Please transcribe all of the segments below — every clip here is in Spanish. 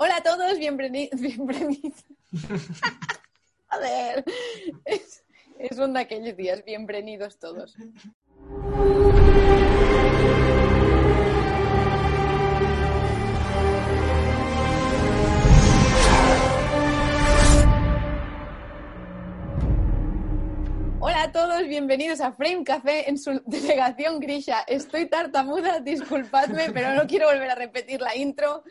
Hola a todos, bienvenidos. Bienvenidos. Joder. Es, es un de aquellos días. Bienvenidos todos. Hola a todos, bienvenidos a Frame Café en su delegación Grisha. Estoy tartamuda, disculpadme, pero no quiero volver a repetir la intro.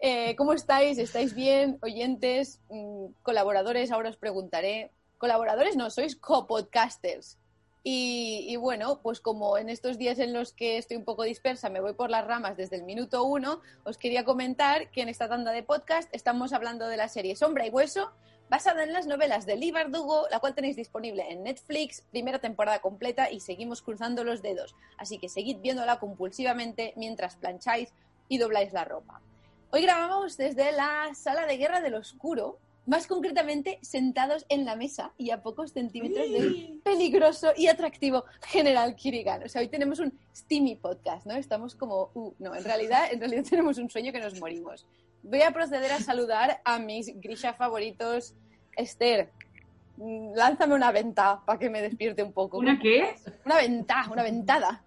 Eh, ¿Cómo estáis? ¿Estáis bien? Oyentes, mm, colaboradores, ahora os preguntaré. Colaboradores no, sois copodcasters. Y, y bueno, pues como en estos días en los que estoy un poco dispersa, me voy por las ramas desde el minuto uno, os quería comentar que en esta tanda de podcast estamos hablando de la serie Sombra y Hueso, basada en las novelas de Lee Bardugo, la cual tenéis disponible en Netflix, primera temporada completa y seguimos cruzando los dedos. Así que seguid viéndola compulsivamente mientras plancháis y dobláis la ropa. Hoy grabamos desde la sala de guerra del oscuro, más concretamente sentados en la mesa y a pocos centímetros del peligroso y atractivo General Kirigan. O sea, hoy tenemos un steamy podcast, ¿no? Estamos como, uh, no, en realidad, en realidad tenemos un sueño que nos morimos. Voy a proceder a saludar a mis Grisha favoritos. Esther, mm, lánzame una venta para que me despierte un poco. ¿Una qué? Una venta, una ventada.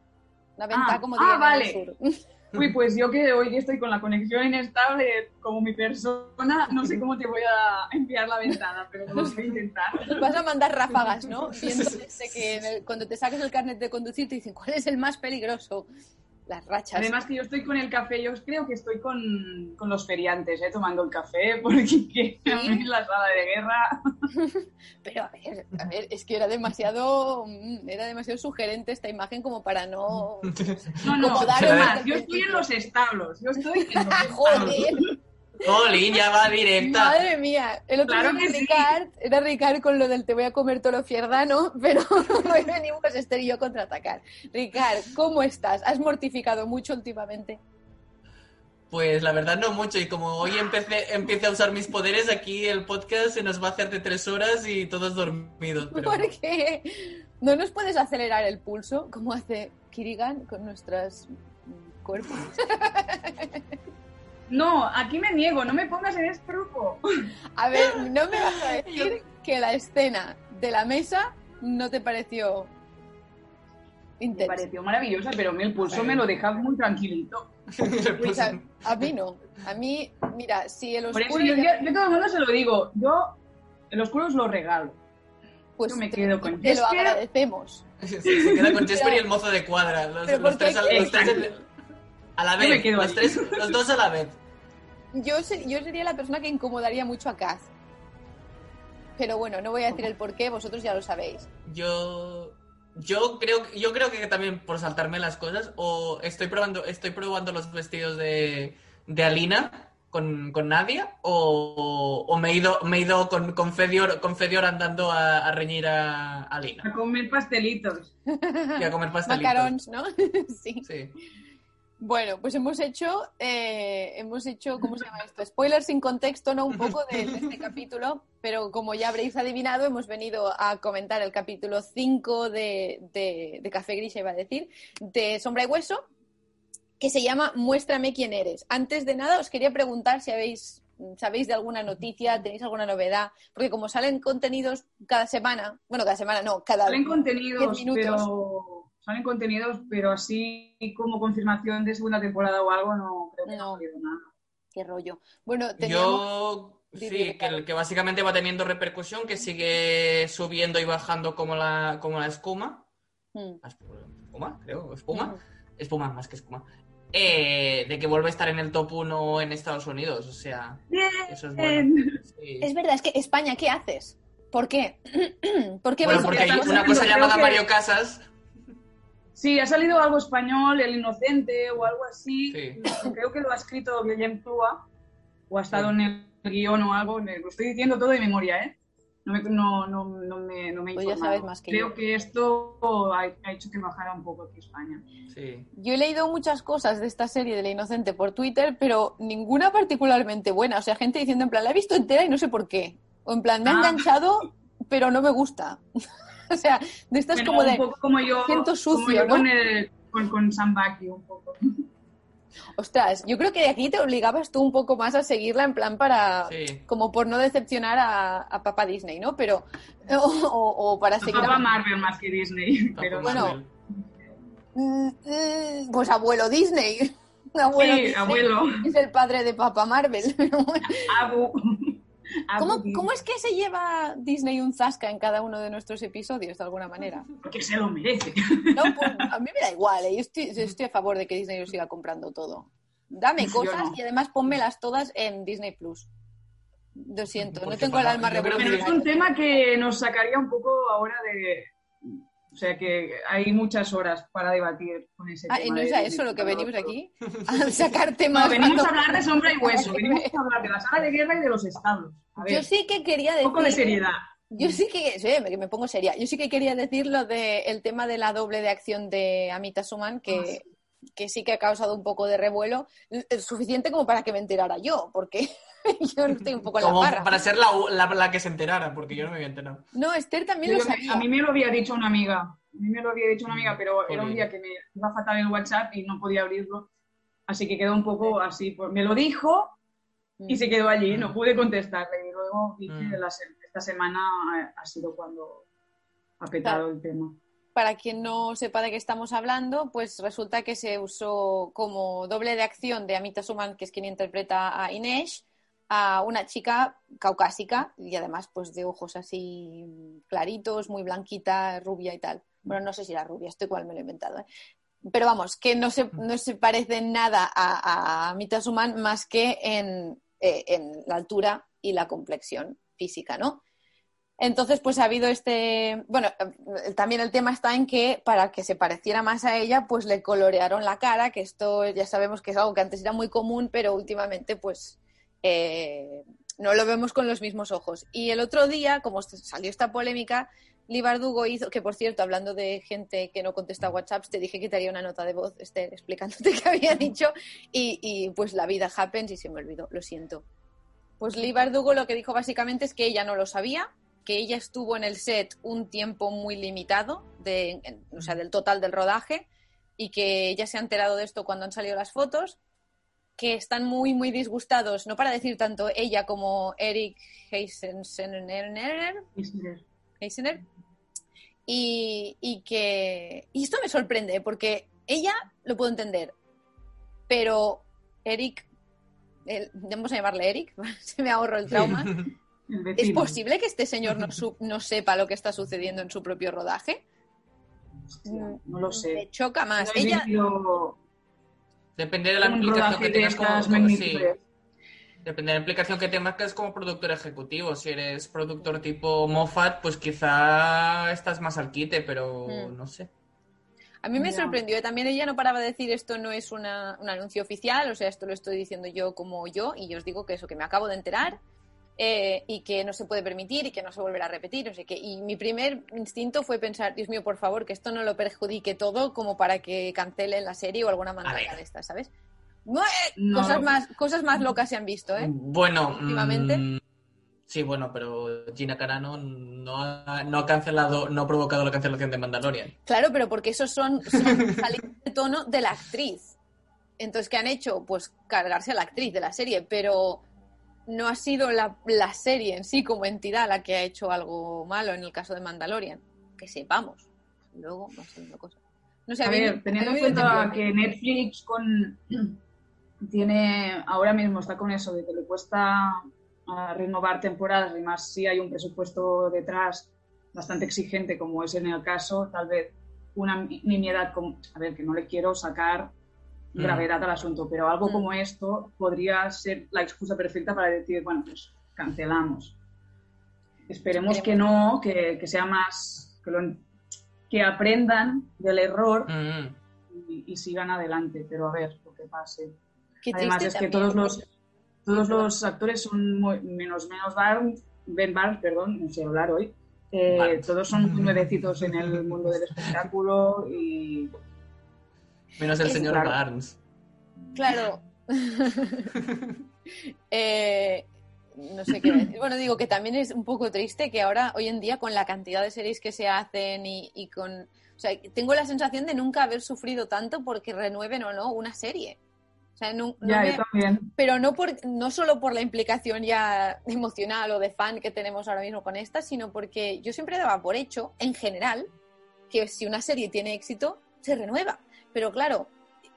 Una venta Ah, como ah, vale. sur. Uy, pues yo que hoy estoy con la conexión inestable como mi persona, no sé cómo te voy a enviar la ventana, pero lo voy a intentar. Vas a mandar ráfagas, ¿no? Viendo desde que en el- cuando te saques el carnet de conducir te dicen cuál es el más peligroso. Las rachas. Además que yo estoy con el café, yo creo que estoy con, con los feriantes, ¿eh? tomando el café, porque mí la sala de guerra... Pero a ver, a ver, es que era demasiado, mm, era demasiado sugerente esta imagen como para no. No, no, dar además, yo estoy en los establos, yo estoy en los establos. ¡Joder! Jolín, ya va directa. Madre mía. El otro Claro día era que sí. Ricard, era Ricard con lo del te voy a comer todo lo fierdano, pero hoy venimos Esther y yo a contraatacar. Ricard, ¿cómo estás? ¿Has mortificado mucho últimamente? Pues la verdad no mucho. Y como hoy empecé, empecé a usar mis poderes, aquí el podcast se nos va a hacer de tres horas y todos dormidos. Pero ¿Por qué? ¿No nos puedes acelerar el pulso como hace Kirigan con nuestros cuerpos? No, aquí me niego, no me pongas en este grupo. A ver, no me vas a decir que la escena de la mesa no te pareció Me intensa. pareció maravillosa, pero a mí el pulso me lo deja muy tranquilito. Pues a, a mí no. A mí, mira, si el Por eso oscuro... yo, yo, yo todo el mundo se lo digo, yo el oscuro os lo regalo. pues yo me te- quedo con te lo agradecemos. Sí, se queda con Jesper y el mozo de cuadra. Los, Pero los ¿por qué tres, a, los tres a la me vez. tres, los dos a la vez. Yo, yo sería la persona que incomodaría mucho a Kaz. Pero bueno, no voy a decir el por qué, vosotros ya lo sabéis. Yo. Yo creo, yo creo que también por saltarme las cosas, o estoy probando, estoy probando los vestidos de, de Alina con, con Nadia, o, o me he ido, me he ido con, con, Fedior, con Fedior andando a, a reñir a, a Alina A comer pastelitos. y a comer pastelitos. Macarons, ¿no? sí. Sí. Bueno, pues hemos hecho, eh, hemos hecho, ¿cómo se llama esto? Spoiler sin contexto, ¿no? Un poco de, de este capítulo, pero como ya habréis adivinado, hemos venido a comentar el capítulo 5 de, de, de Café Gris, iba a decir, de Sombra y Hueso, que se llama Muéstrame quién eres. Antes de nada, os quería preguntar si habéis, sabéis de alguna noticia, tenéis alguna novedad, porque como salen contenidos cada semana, bueno, cada semana no, cada Salen 10 contenidos, minutos. pero salen contenidos, pero así como confirmación de segunda temporada o algo, no creo que no, No. nada. Qué rollo. Bueno, teníamos... Yo sí, que, Ricardo. que básicamente va teniendo repercusión, que sigue subiendo y bajando como la, como la espuma. Hmm. ¿La ¿Espuma? Creo, espuma. Ujú. Espuma, más que espuma. Eh, de que vuelve a estar en el top 1 en Estados Unidos, o sea, eso es bueno. Sí. Es verdad, es que España, ¿qué haces? ¿Por qué? ¿Por qué Bueno, porque hay una cosa llamada que- Mario Casas. Sí, ha salido algo español, El Inocente o algo así. Sí. Creo que lo ha escrito Guillem Tua o ha estado en el guion o algo. Lo estoy diciendo todo de memoria, ¿eh? No me, no, no, no me, no me he Pues ya sabes más que Creo yo. que esto ha, ha hecho que bajara un poco aquí España. Sí. Yo he leído muchas cosas de esta serie de La Inocente por Twitter, pero ninguna particularmente buena. O sea, gente diciendo en plan, la he visto entera y no sé por qué. O en plan, me ha Ah. enganchado, pero no me gusta. o sea, de estas Bueno, como un de... poco como yo, siento como sucio, yo ¿no? con, el, con, con Sam un poco. Ostras, yo creo que de aquí te obligabas tú un poco más a seguirla en plan para, Sí. como por no decepcionar a, a papá Disney, ¿no? Pero, o, o- o para seguir Papá a... Marvel más que Disney. Pero Bueno. Mm, mm, Pues abuelo Disney. Abuelo sí, Disney abuelo. Es el padre de papá Marvel. Abu. Abu ¿Cómo, Disney. ¿Cómo es que se lleva Disney un zasca en cada uno de nuestros episodios, de alguna manera? Porque se lo merece. No, pues, a mí me da igual, ¿eh? yo, estoy, yo estoy a favor de que Disney lo siga comprando todo. Dame cosas no. y además pónmelas todas en Disney Plus. Lo siento, no Porque tengo el alma que Pero es un revolucionaria. tema que nos sacaría un poco ahora de. O sea que hay muchas horas para debatir con ese Ah, tema. ¿y no es a eso lo que venimos aquí? A sacar temas. No, venimos a hablar de sombra y hueso, venimos a hablar de la sala de guerra y de los estados. A ver, Yo sí que quería un decir... poco de seriedad. Yo sí que, sí, me, que me pongo seria. Yo sí que quería decir lo del tema de la doble de acción de Amita Suman, Ah, que, que sí que ha causado un poco de revuelo, es suficiente como para que me enterara yo, porque yo estoy un poco en la Como barra. para ser la, la, la que se enterara, porque yo no me había enterado. No, Esther también Yo lo me- sabía. a mí me lo había dicho una amiga. A mí me lo había dicho una amiga, pero era un día que me iba fatal el WhatsApp y no podía abrirlo. Así que quedó un poco así. Pues me lo dijo y se quedó allí. No pude contestarle. Y luego que Mm. la esta semana ha- ha sido cuando ha petado el tema. Para quien no sepa de qué estamos hablando, pues resulta que se usó como doble de acción de Amita Suman, que es quien interpreta a Inés, a una chica caucásica y además pues de ojos así claritos, muy blanquita, rubia y tal. Bueno, no sé si era rubia, esto igual me lo he inventado. ¿eh? Pero vamos, que no se, no se parece en nada a, a Amita Suman más que en, eh, en la altura y la complexión física, ¿no? Entonces, pues ha habido este. Bueno, eh, también el tema está en que para que se pareciera más a ella, pues le colorearon la cara, que esto ya sabemos que es algo que antes era muy común, pero últimamente, pues eh, no lo vemos con los mismos ojos. Y el otro día, como salió esta polémica, Lee Bardugo hizo, que por cierto, hablando de gente que no contesta WhatsApps, te dije que te haría una nota de voz, explicándote qué había dicho, y, y, pues la vida happens y se me olvidó, lo siento. Pues Lee Bardugo lo que dijo básicamente es que ella no lo sabía, que ella estuvo en el set un tiempo muy limitado, de, o sea, del total del rodaje, y que ella se ha enterado de esto cuando han salido las fotos, que están muy, muy disgustados, no para decir tanto ella como Eric Heisener, y, y que... Y esto me sorprende, porque ella lo puedo entender, pero Eric, el- vamos a llamarle Eric, se me ahorro el trauma. El ¿Es posible que este señor no, su- no sepa lo que está sucediendo en su propio rodaje? Hostia, No lo Me sé. choca más. Ella, Depende de la implicación que tengas como, como- sí. Depende de la implicación que tengas como productor ejecutivo. Si eres productor tipo Moffat, pues quizá estás más al quite, pero Mm. no sé. a mí me sorprendió. También ella no paraba de decir esto no es una- un anuncio oficial, o sea, esto lo estoy diciendo yo como yo, y yo os digo que eso, que me acabo de enterar, eh, y que no se puede permitir y que no se volverá a repetir, no sé qué. Y mi primer instinto fue pensar, Dios mío, por favor, que esto no lo perjudique todo como para que cancelen la serie o alguna manera de estas, ¿sabes? No, eh, No. cosas, más, cosas más locas se han visto, ¿eh? Bueno, Últimamente. mm, sí, bueno, pero Gina Carano no ha, no ha cancelado, no ha provocado la cancelación de Mandalorian. Claro, pero porque esos son, son salidas de tono de la actriz. Entonces, ¿qué han hecho? Pues cargarse a la actriz de la serie, pero no ha sido la, la serie en sí como entidad la que ha hecho algo malo en el caso de Mandalorian. Que sepamos. Luego va saliendo cosas. No sé, A ¿habéis- ver, teniendo en cuenta que Netflix con tiene ahora mismo está con eso de que le cuesta ah, renovar temporadas y más si hay un presupuesto detrás bastante exigente como es en el caso, tal vez una mi- nimiedad como, a ver, que no le quiero sacar Mm. gravedad al asunto, pero algo Mm. como esto podría ser la excusa perfecta para decir, bueno, pues cancelamos. Esperemos que no, que, que sea más, que, lo- que aprendan del error Mm, y, y sigan adelante, pero a ver lo que pase. Qué Además es que también. todos los todos los actores son muy- menos menos Barnes, Ben Barnes, perdón, no sé hablar hoy. eh, todos son nuevecitos en el mundo del espectáculo y menos el Es señor claro. Barnes. Claro. Eh, no sé qué decir. Bueno, digo que también es un poco triste que ahora, hoy en día, con la cantidad de series que se hacen y, y con... O sea, tengo la sensación de nunca haber sufrido tanto porque renueven o no una serie. sea, no, no Ya, me- yo también. pero no, por, no solo por la implicación ya emocional o de fan que tenemos ahora mismo con esta, sino porque yo siempre daba por hecho, en general, que si una serie tiene éxito, se renueva. Pero claro,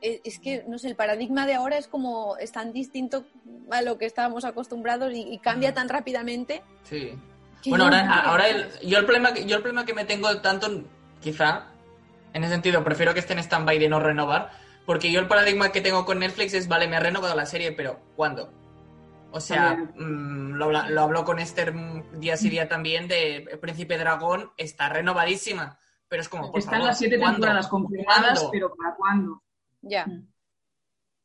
e- es que, no sé, el paradigma de ahora es como, es tan distinto a lo que estábamos acostumbrados y, y cambia tan rápidamente. Sí. Bueno, ahora, ahora el- yo, el problema, yo el problema que me tengo tanto, quizá, en ese sentido, prefiero que esté en stand-by de no renovar, porque yo el paradigma que tengo con Netflix es, vale, me ha renovado la serie, pero ¿cuándo? O sea, mm, lo, lo hablo con Esther día sí día también de Príncipe Dragón, está renovadísima, pero es como, por Están favor, las siete ¿cuándo? temporadas confirmadas, ¿Cuándo? pero ¿para cuándo? Ya, Mm.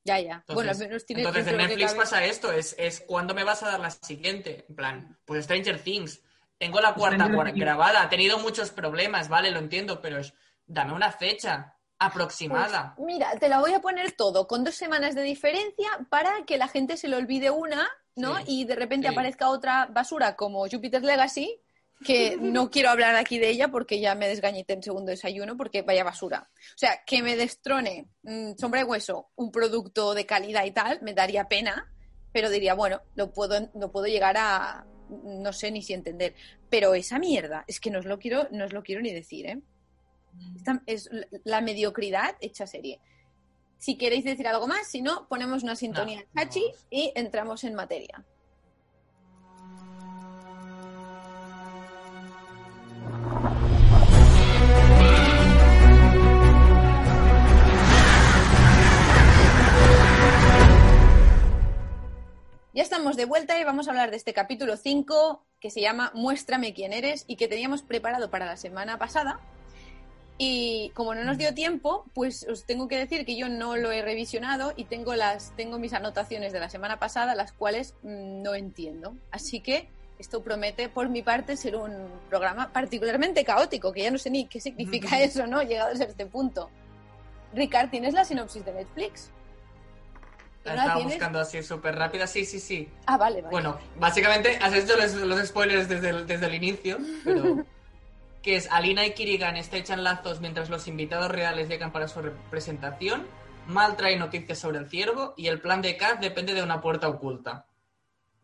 ya, ya. bueno, al Entonces, menos tiene entonces en Netflix pasa esto, es, es ¿cuándo me vas a dar la siguiente? En plan, pues Stranger Things. Tengo la cuarta Stranger grabada, ha tenido muchos problemas, vale, lo entiendo, pero es, dame una fecha aproximada. Pues, mira, te la voy a poner todo con dos semanas de diferencia para que la gente se le olvide una, ¿no? Sí, y de repente sí. aparezca otra basura como Jupiter's Legacy, que no quiero hablar aquí de ella porque ya me desgañité en segundo desayuno porque vaya basura. O sea, que me destrone mm, Sombra de Hueso, un producto de calidad y tal, me daría pena, pero diría, bueno, lo puedo, lo puedo llegar a, no sé ni si entender. Pero esa mierda, es que no os lo quiero, no os lo quiero ni decir, ¿eh? Esta es la- mediocridad hecha serie. Si queréis decir algo más, si no, ponemos una sintonía No, chachi y entramos en materia. Ya estamos de vuelta y vamos a hablar de este capítulo 5 que se llama Muéstrame quién eres y que teníamos preparado para la semana pasada. Y como no nos dio tiempo, pues os tengo que decir que yo no lo he revisionado y tengo las tengo mis anotaciones de la semana pasada, las cuales mm, no entiendo. Así que esto promete por mi parte ser un programa particularmente caótico, que ya no sé ni qué significa eso, ¿no? Llegados a este punto. Ricard, ¿tienes la sinopsis de Netflix? La ¿No la estaba tienes? buscando así súper rápida, sí, sí, sí. Ah, vale, vale. Bueno, básicamente has hecho los, los spoilers desde el, desde el inicio, pero que es Alina y Kirigan estrechan lazos mientras los invitados reales llegan para su representación, Mal trae noticias sobre el ciervo y el plan de Kaz depende de una puerta oculta.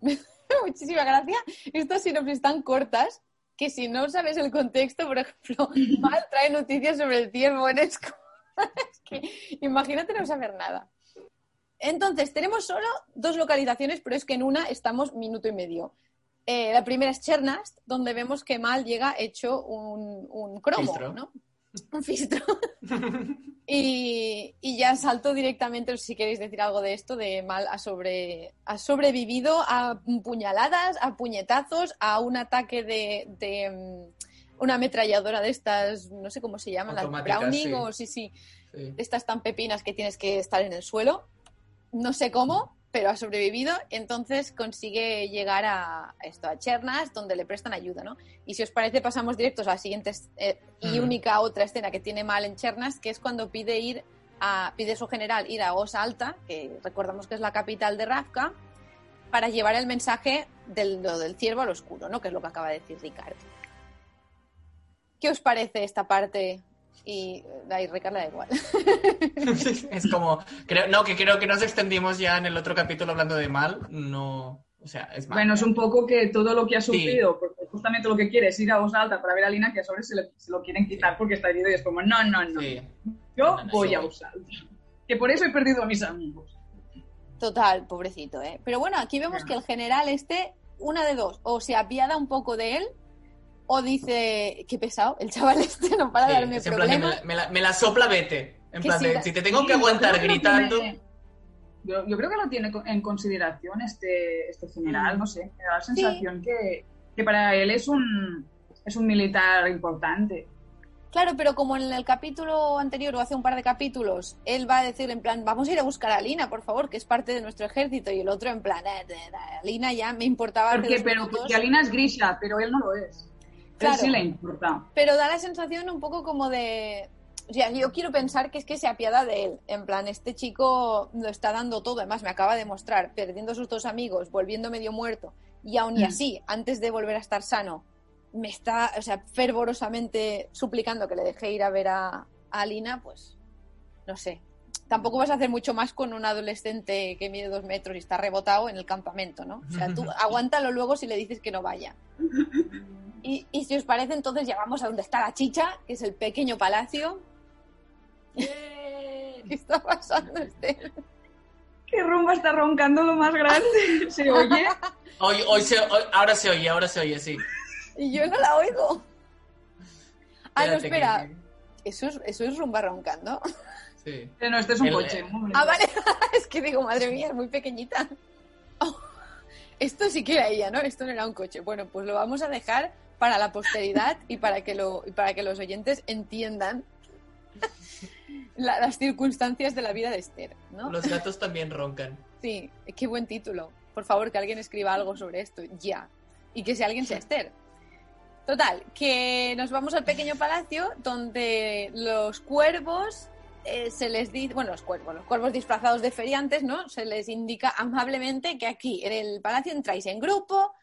Muchísima gracia. Estas sinopsis tan cortas que si no sabes el contexto, por ejemplo, Mal trae noticias sobre el Esco. es que imagínate no saber nada. Entonces, tenemos solo dos localizaciones, pero es que en una estamos minuto y medio. Eh, la primera es Chernast, donde vemos que Mal llega hecho un, un cromo. Un filtro. y, y ya salto directamente, si queréis decir algo de esto, de Mal ha, sobre, ha sobrevivido a puñaladas, a puñetazos, a un ataque de, de, mm, una ametralladora de estas, no sé cómo se llaman, las Browning sí. o sí, sí, Sí. de estas tan pepinas que tienes que estar en el suelo. No sé cómo, pero ha sobrevivido. Entonces consigue llegar a esto, a Chernas, donde le prestan ayuda, ¿no? Y si os parece, pasamos directos a la siguiente eh, y Mm. única otra escena que tiene mal en Chernas, que es cuando pide ir a, pide su general ir a Osa Alta, que recordamos que es la capital de Ravka, para llevar el mensaje del, lo del ciervo al oscuro, ¿no? Que es lo que acaba de decir Ricardo. ¿Qué os parece esta parte? Y a Ricardo le da igual. es como, creo, no, que creo que nos extendimos ya en el otro capítulo hablando de Mal, no, o sea, es mal. Bueno, es un poco que todo lo que ha sufrido, porque justamente lo que quiere es ir a voz alta para ver a Lina, que a sobre se, le- se lo quieren quitar porque está herido y es como, no, no, no, Sí. yo No, no, no, voy a alta. Que por eso he perdido a mis amigos. Total, pobrecito, ¿eh? Pero bueno, aquí vemos que el general este, una de dos, o se apiada un poco de él, o dice, qué pesado, el chaval este no para de Sí, darme problemas. me, la, me me la sopla, vete. En Que plan sí, de, la- si te tengo Sí, que aguantar gritando... tiene- yo, yo creo que lo tiene en consideración este, este general, Mm. no sé, me da la sensación que, que para él es un, es un militar importante. Claro, pero como en el capítulo anterior o hace un par de capítulos, él va a decir en plan, vamos a ir a buscar a Lina, por favor, que es parte de nuestro ejército, y el otro en plan, "Eh, eh, Lina ya me importaba Porque, pero minutos". porque Alina es Grisha, pero él no lo es. Claro. Sí le importa. Pero da la sensación un poco como de. O sea, yo quiero pensar que es que se apiada de él. En plan, este chico lo está dando todo. Además, me acaba de mostrar, perdiendo a sus dos amigos, volviendo medio muerto. Y aún y Mm. así, antes de volver a estar sano, me está, o sea, fervorosamente suplicando que le deje ir a ver a, a Alina, pues. No sé. tampoco vas a hacer mucho más con un adolescente que mide dos metros y está rebotado en el campamento, ¿no? O sea, tú aguántalo luego si le dices que no vaya. Y, y si os parece, entonces ya vamos a donde está la chicha, que es el pequeño palacio. ¿Qué está pasando, Esther? Que Rumba está roncando lo más grande. ¿Se oye? Hoy, hoy se, hoy- ahora se oye, ahora se oye, sí. Y yo no la oigo. Ah, no, que- espera. ¿Eso es, ¿Eso es rumba roncando? Sí. Eh, No, este es un El- coche. momento. Ah, vale. es que digo, madre mía, es muy pequeñita. Oh, esto sí que era ella, ¿no? Esto no era un coche. Bueno, pues lo vamos a dejar para la posteridad y para que, lo, y para que los oyentes entiendan la- las circunstancias de la vida de Esther, ¿no? Los gatos también roncan. Sí, qué buen título. Por favor, que alguien escriba algo sobre esto, ya. Y que sea alguien sea Esther. Total, que nos vamos al pequeño palacio donde los cuervos eh, se les dice, bueno, los cuervos, los cuervos disfrazados de feriantes, ¿no? Se les indica amablemente que aquí en el palacio entráis en grupo,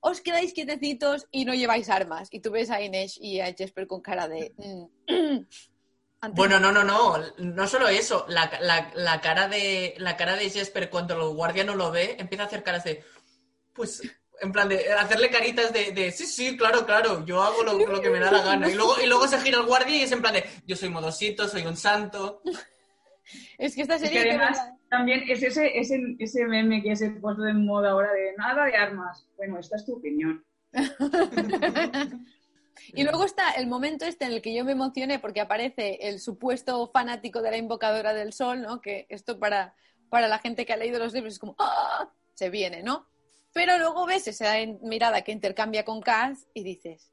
os quedáis quietecitos y no lleváis armas. Y tú ves a Inés y a Jesper con cara de... mm, Bueno, no, no, no. No solo eso. La, la- la cara de la cara de Jesper cuando el guardia no lo ve, empieza a hacer caras de. Pues. En plan de hacerle caritas de, de, sí, sí, claro, claro, yo hago lo, lo que me da la gana. Y luego, y luego se gira el guardia y es en plan de, yo soy modosito, soy un santo. Es que esta Es que serie... además también es ese, ese, ese meme que se ha puesto de moda ahora de nada de armas. Bueno, esta es tu opinión. Y luego está el momento este en el que yo me emocioné porque aparece el supuesto fanático de la invocadora del sol, ¿no? Que esto para, para la gente que ha leído los libros es como ¡ah! Se viene, ¿no? Pero luego ves esa mirada que intercambia con Kaz y dices,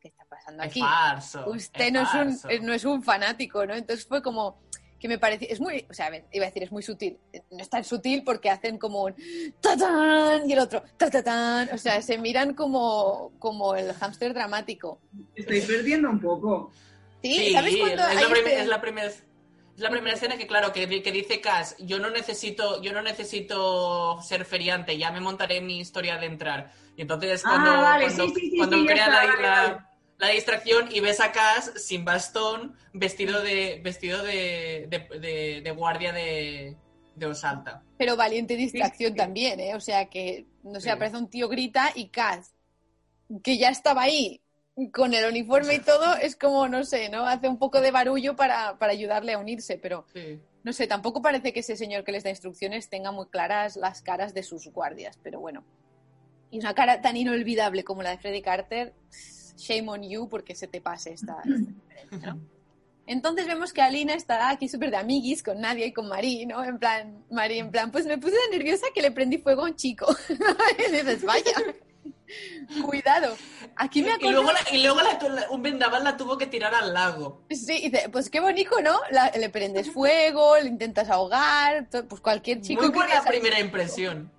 ¿qué está pasando Es aquí? falso. Usted no, es un, no es un fanático, ¿no? Entonces fue como que me pareció, es muy, o sea, a ver, iba a decir, es muy sutil. No es tan sutil porque hacen como un ¡tatán! y el otro ¡tatán! O sea, se miran como, como el hámster dramático. Estoy perdiendo un poco. ¿Sí? Sí, ¿Sabes cuándo es, la este- es la primera es la primera escena que claro que, que dice Cass yo no necesito yo no necesito ser feriante ya me montaré mi historia de entrar y entonces Ah, cuando vale, cuando, sí, sí, cuando la, la- distracción y ves a Cass sin bastón vestido de vestido de, de, de- de guardia de, de Osalta Pero valiente distracción sí. también, ¿eh? O sea, que, no sé, Sí. aparece un tío grita y Kaz, que ya estaba ahí con el uniforme y todo, es como, no sé, ¿no? Hace un poco de barullo para, para ayudarle a unirse, pero sí. no sé, tampoco parece que ese señor que les da instrucciones tenga muy claras las caras de sus guardias, pero bueno. Y una cara tan inolvidable como la de Freddy Carter, shame on you porque se te pase esta, esta referencia, ¿no? Entonces vemos que Alina está aquí súper de amiguis con Nadia y con Marí, ¿no? En plan, Marí, en plan, pues me puse tan nerviosa que le prendí fuego a un chico. y dices, vaya, cuidado. Aquí me y acuerdo... luego, la- y luego la un vendaval la tuvo que tirar al lago Sí, dice, pues qué bonito, ¿no? La- le prendes fuego, le intentas ahogar, to- pues cualquier chico... muy que buena ahí- primera impresión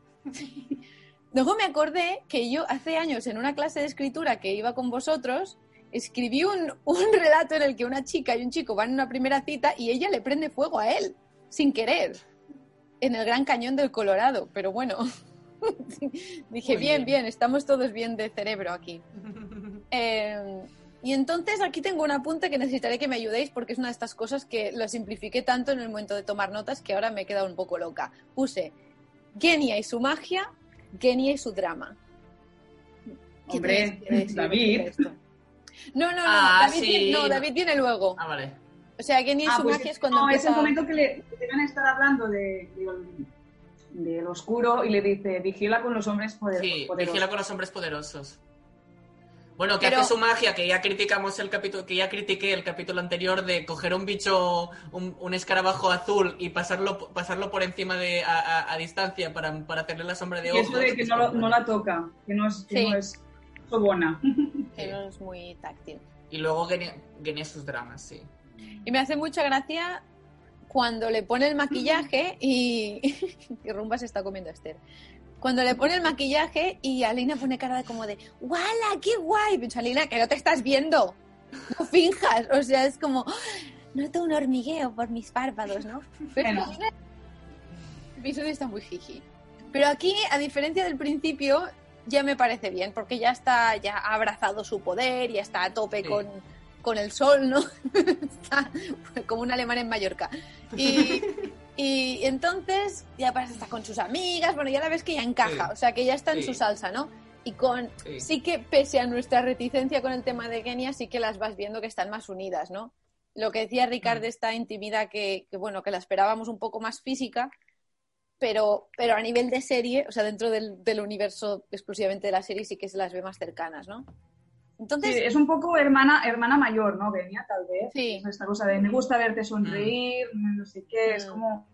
Luego me acordé que yo hace años en una clase de escritura que iba con vosotros, escribí un, un relato en el que una chica y un chico van a una primera cita y ella le prende fuego a él, sin querer, en el Gran Cañón del Colorado. Pero bueno, dije, bien, bien. bien, estamos todos bien de cerebro aquí. Eh, y entonces aquí tengo un apunte que necesitaré que me ayudéis porque es una de estas cosas que lo simplifiqué tanto en el momento de tomar notas que ahora me he quedado un poco loca. Puse Genia y su magia, Genia y su drama. ¿Qué Hombre, David. No, no, no, Ah, David, sí. viene, no, David viene luego. ah vale O sea, Genia y Ah, su pues magia es cuando no, es empieza... el momento que, le, que van a estar hablando de, de- del oscuro y le dice, vigila con los hombres poder- Sí, poderosos. vigila con los hombres poderosos. Bueno, que Pero- hace su magia, que ya criticamos el capítulo, que ya critiqué el capítulo anterior de coger un bicho, un, un escarabajo azul y pasarlo, pasarlo por encima de a, a- a distancia para, para hacerle la sombra de Y ojos. eso de que no, lo- no la toca, que no es, que Sí. no es sobona. Que no es muy táctil. Y luego Genia Genia sus dramas, sí. Y me hace mucha gracia cuando le pone el maquillaje y... y Rumba se está comiendo a Esther. Cuando le pone el maquillaje y Alina pone cara de como de ¡Wala, qué guay! Pero Alina, que no te estás viendo. No finjas. O sea, es como... "Ah, Noto un hormigueo por mis párpados, ¿no? Pero Bueno. Alina- el episodio está muy jiji. Pero aquí, a diferencia del principio, ya me parece bien, porque ya está, ya ha abrazado su poder, ya está a tope Sí. con, con el sol, ¿no? está como un alemán en Mallorca. Y, y entonces ya pasa está con sus amigas, bueno, ya la ves que ya encaja, Sí. o sea, que ya está en Sí. su salsa, ¿no? Y con Sí. sí que pese a nuestra reticencia con el tema de Kenia, sí que las vas viendo que están más unidas, ¿no? Lo que decía Ricard Mm. esta intimidad que, que, bueno, que la esperábamos un poco más física, pero, pero a nivel de serie, o sea, dentro del, del universo exclusivamente de la serie sí que se las ve más cercanas, ¿no? Entonces, Sí, es un poco hermana, hermana mayor, ¿no? Venía, tal vez. Sí. Es esta cosa de me gusta verte sonreír, no sé qué, es Mm. como...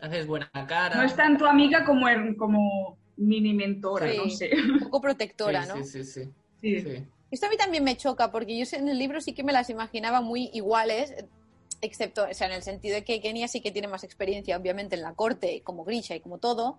Haces buena cara. No es tanto amiga como, como mini mentora, Sí. no sé. un poco protectora, sí, ¿no? Sí, sí, sí. Sí. Sí. Esto a mí también me choca, porque yo sé- en el libro sí que me las imaginaba muy iguales, excepto, o sea, en el sentido de que Kenia sí que tiene más experiencia, obviamente, en la corte, como Grisha y como todo,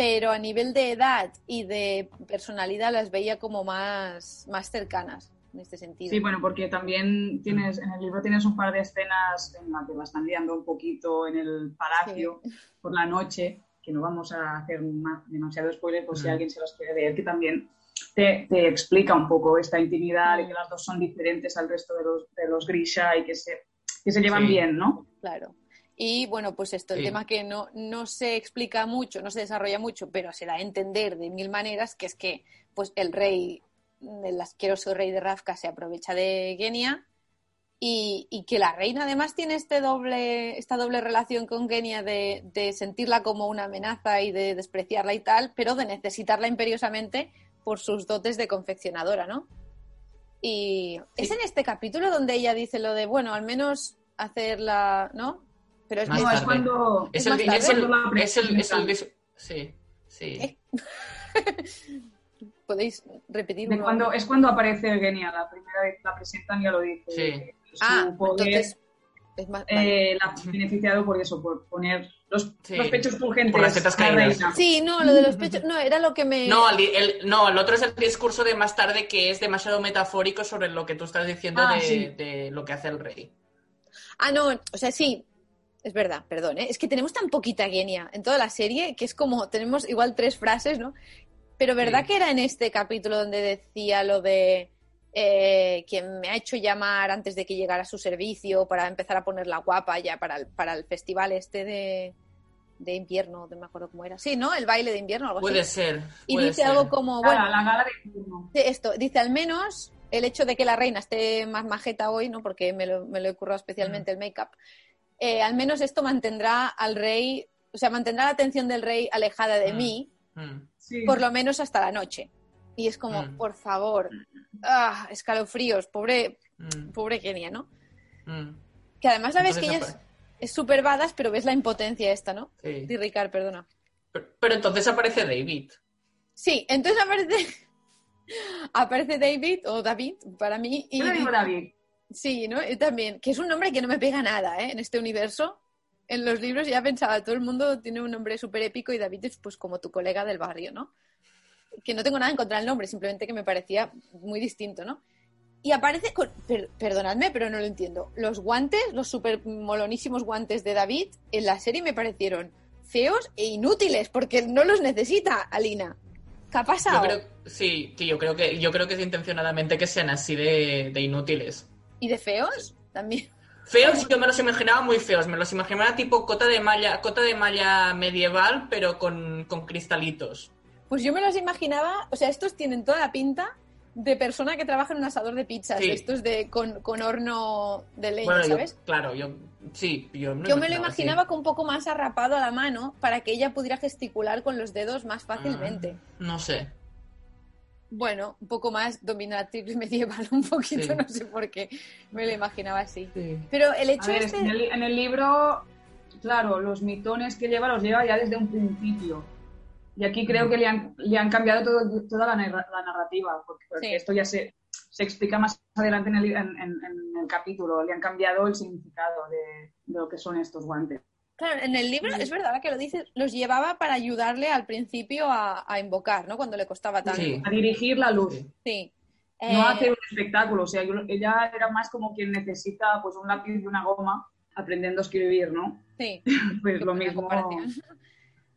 pero a nivel de edad y de personalidad las veía como más, más cercanas, en este sentido. Sí, bueno, porque también tienes, en el libro tienes un par de escenas en las que la están liando un poquito en el palacio por la noche, que no vamos a hacer ma- demasiado spoiler por si Mm. alguien se los quiere leer, que también te, te explica un poco esta intimidad y Mm. que las dos son diferentes al resto de los, de los Grisha y que se, que se llevan Sí. bien, ¿no? Claro. Y bueno, pues esto, el Sí. tema que no, no se explica mucho, no se desarrolla mucho, pero se da a entender de mil maneras, que es que pues el rey, el asqueroso rey de Rafka se aprovecha de Genia y, y que la reina además tiene este doble, esta doble relación con Genia de, de sentirla como una amenaza y de despreciarla y tal, pero de necesitarla imperiosamente por sus dotes de confeccionadora, ¿no? Y es en este capítulo donde ella dice lo de, bueno, al menos hacerla, ¿no? Pero es Más No, es tarde. cuando... Es Es el, es el, es el, es el Sí, sí. Podéis repetir. de cuando, es cuando aparece Genia, la primera vez la presentan ya lo dice. Sí. Su Ah, poder entonces es más. eh, la ha beneficiado por eso, por poner los, Sí. los pechos fulgentes Por las tetas caídas. Sí, no, lo de los pechos, no, era lo que me. No, el, el- no, el otro es el discurso de más tarde que es demasiado metafórico sobre lo que tú estás diciendo Ah, de, sí. de lo que hace el rey. Ah, no, o sea, sí. Es verdad, perdón, ¿eh? es que tenemos tan poquita genia en toda la serie que es como, tenemos igual tres frases, ¿no? Pero ¿verdad Sí. que era en este capítulo donde decía lo de eh, quien me ha hecho llamar antes de que llegara a su servicio para empezar a ponerla guapa ya para el, para el festival este de, de invierno, no me acuerdo cómo era. Sí, ¿no? El baile de invierno, algo Puede así. ser. Y puede dice ser. algo como, bueno, la gala de invierno. de esto, dice al menos el hecho de que la reina esté más majeta hoy, ¿no? Porque me lo, me lo he currado especialmente el make-up. Eh, al menos esto mantendrá al rey, o sea, mantendrá la atención del rey alejada de Mm. mí, Mm, Sí. por lo menos hasta la noche. Y es como, Mm. por favor, ah, escalofríos, pobre, mm, pobre Kenia, ¿no? mm. Que además la ves que ella es súper badass, pero ves la impotencia esta, ¿no? sí. Sí, Ricard, perdona. Pero, pero entonces aparece David. Sí, entonces aparece, aparece David, o David, para mí, y, Yo le digo David. Sí, ¿no? Y también, que es un nombre que no me pega nada, ¿eh? En este universo. En los libros ya pensaba, todo el mundo tiene un nombre súper épico y David es pues como tu colega del barrio, ¿no? Que no tengo nada en contra del nombre, simplemente que me parecía muy distinto, ¿no? Y aparece con, per- perdonadme, pero no lo entiendo. Los guantes, los súper molonísimos guantes de David, en la serie me parecieron feos e inútiles, porque no los necesita Alina. ¿Qué ha Yo pasado? creo, sí, que yo creo que yo creo que es intencionadamente que sean así de, de inútiles. ¿Y de feos? También. Feos, yo me los imaginaba muy feos. Me los imaginaba tipo cota de malla, cota de malla medieval, pero con, con cristalitos. Pues yo me los imaginaba, o sea, estos tienen toda la pinta de persona que trabaja en un asador de pizzas, Sí. estos de con, con horno de leña, Bueno, yo- ¿sabes? claro, yo sí, yo, Yo me lo imaginaba con un poco más arrapado a la mano para que ella pudiera gesticular con los dedos más Ah, fácilmente. no sé. Bueno, un poco más dominatriz medieval, un poquito, Sí. no sé por qué me lo imaginaba así. Sí. Pero el hecho ver, este... en, el, en el libro, claro, los mitones que lleva los lleva ya desde un principio. Y aquí creo que le han, le han cambiado todo- toda la, narra- la narrativa, porque, porque Sí. esto ya se, se explica más adelante en el, en- en- en el capítulo. Le han cambiado el significado de, de lo que son estos guantes. Claro, en el libro, es verdad que lo dices, los llevaba para ayudarle al principio a, a invocar, ¿no? Cuando le costaba tanto. Sí. A dirigir la luz. Sí. Sí. No Eh, hacer un espectáculo. O sea, yo- ella era más como quien necesita pues un lápiz y una goma aprendiendo a escribir, ¿no? sí. Pues lo mismo.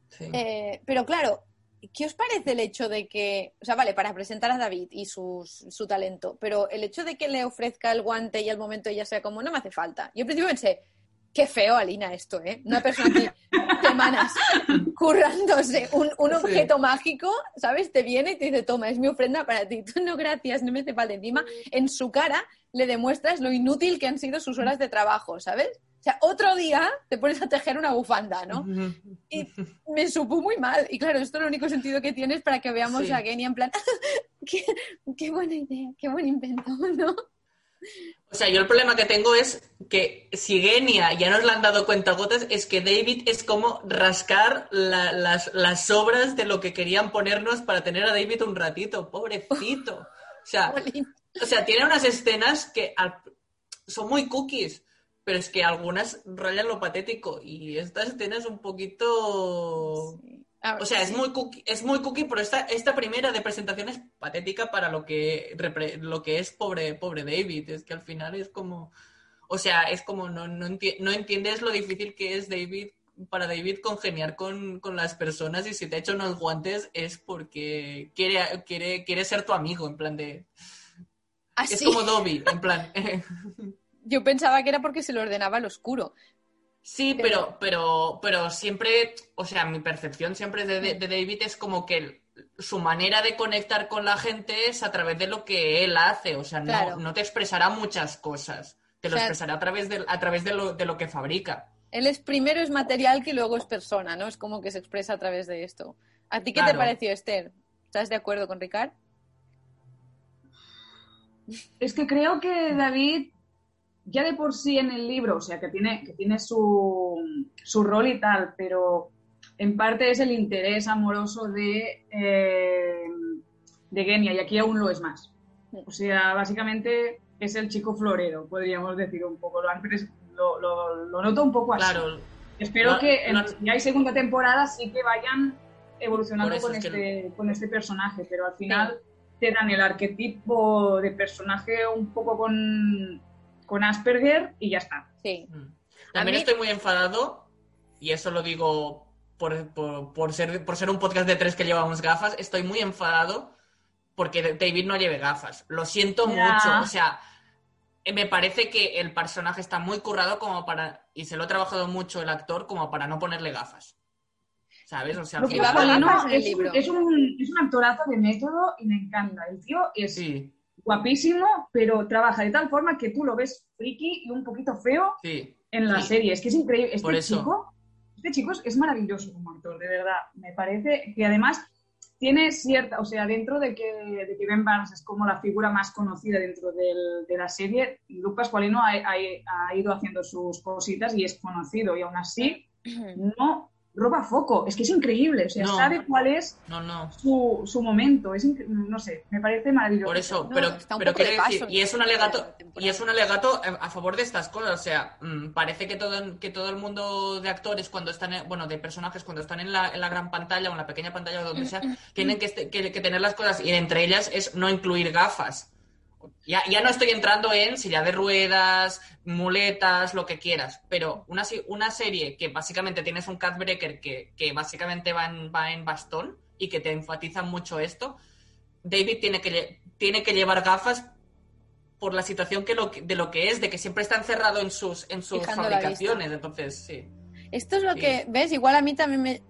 Sí. Eh, pero claro, ¿qué os parece el hecho de que, o sea, vale, para presentar a David y sus- su talento, pero el hecho de que le ofrezca el guante y al momento ella sea como, no me hace falta. Yo al principio pensé, qué feo, Alina, esto, ¿eh? Una persona que semanas currándose un, un Sí. objeto mágico, ¿sabes? Te viene y te dice, toma, es mi ofrenda para ti. Tú no, gracias, no me hace falta. Encima, en su cara le demuestras lo inútil que han sido sus horas de trabajo, ¿sabes? O sea, otro día te pones a tejer una bufanda, ¿no? Y me supo muy mal. Y claro, esto es el único sentido que tienes para que veamos Sí. a Genia en plan, qué, qué buena idea, qué buen invento, ¿no? O sea, yo el problema que tengo es que si Genia ya nos la han dado cuenta gotas, es que David es como rascar la- las, las sobras de lo que querían ponernos para tener a David un ratito. Pobrecito. O sea, o sea tiene unas escenas que son muy cookies, pero es que algunas rayan lo patético y esta escena es un poquito... Sí. Ver, O sea, es muy cookie, es muy cookie, pero esta, esta primera de presentación es patética para lo que, lo que es pobre, pobre David. Es que al final es como. O sea, es como no, no, enti- no entiendes lo difícil que es David para David congeniar con, con las personas y si te ha hecho unos guantes es porque quiere, quiere, quiere ser tu amigo, en plan de. Es Así. como Dobby, en plan. Yo pensaba que era porque se lo ordenaba al oscuro. Sí, Pero- pero, pero, siempre, o sea, mi percepción siempre de, de- de David es como que el- su manera de conectar con la gente es a través de lo que él hace, o sea, no, Claro. no te expresará muchas cosas, te lo O sea- expresará a través de, a través de lo, de lo que fabrica. Él es primero es material que luego es persona, ¿no? Es como que se expresa a través de esto. ¿A ti qué te pareció, Esther? ¿Estás de acuerdo con Ricard? Es que creo que David, ya de por sí en el libro, o sea, que tiene, que tiene su, su rol y tal, pero en parte es el interés amoroso de, eh, de Genia, y aquí aún lo es más. O sea, básicamente es el chico florero, podríamos decir un poco. Lo, lo, lo- noto un poco así. Claro, Espero Lo- que en- lo- si hay segunda temporada sí que vayan evolucionando con es este, con este personaje, pero al final te dan el arquetipo de personaje un poco con, con Asperger y ya está. Sí. Mm. También mí- estoy muy enfadado, y eso lo digo por, por- por ser, por ser un podcast de tres que llevamos gafas, estoy muy enfadado porque David no lleve gafas. Lo siento Ya. mucho, o sea, eh, me parece que el personaje está muy currado como para, y se lo ha trabajado mucho el actor, como para no ponerle gafas. ¿Sabes? O sea, que va es, un, es un actorazo de método y me encanta. El tío es Sí, guapísimo, pero trabaja de tal forma que tú lo ves friki y un poquito feo sí. en la Sí. serie. Es que es increíble. Este Por eso. chico, este chico es, es maravilloso como actor, de verdad. Me parece que además tiene cierta, o sea, dentro de que, de que Ben Barnes es como la figura más conocida dentro del- de la serie, Luke Pascualino ha, ha- ha ido haciendo sus cositas y es conocido y aún así no roba foco. Es que es increíble, o sea, No. sabe cuál es No, no. su, su momento. Es no sé, me parece maravilloso. Por eso, No, pero, está un pero poco de quiero decir, paso y es un alegato, y es un alegato a favor de estas cosas. O sea, mm, parece que todo, que todo el mundo de actores cuando están, en- bueno, de personajes cuando están en la, en la gran pantalla o en la pequeña pantalla o donde sea, tienen que, este- que- que tener las cosas, y entre ellas es no incluir gafas. Ya, ya no estoy entrando en silla de ruedas, muletas, lo que quieras, pero una, una serie que básicamente tienes un cat breaker que, que básicamente va en, va en bastón y que te enfatiza mucho esto, David tiene que, tiene que llevar gafas por la situación que lo, de lo que es, de que siempre está encerrado en sus, en sus Fijando fabricaciones. Entonces, sí. Esto es lo Sí. que, ¿ves? Igual a mí también me...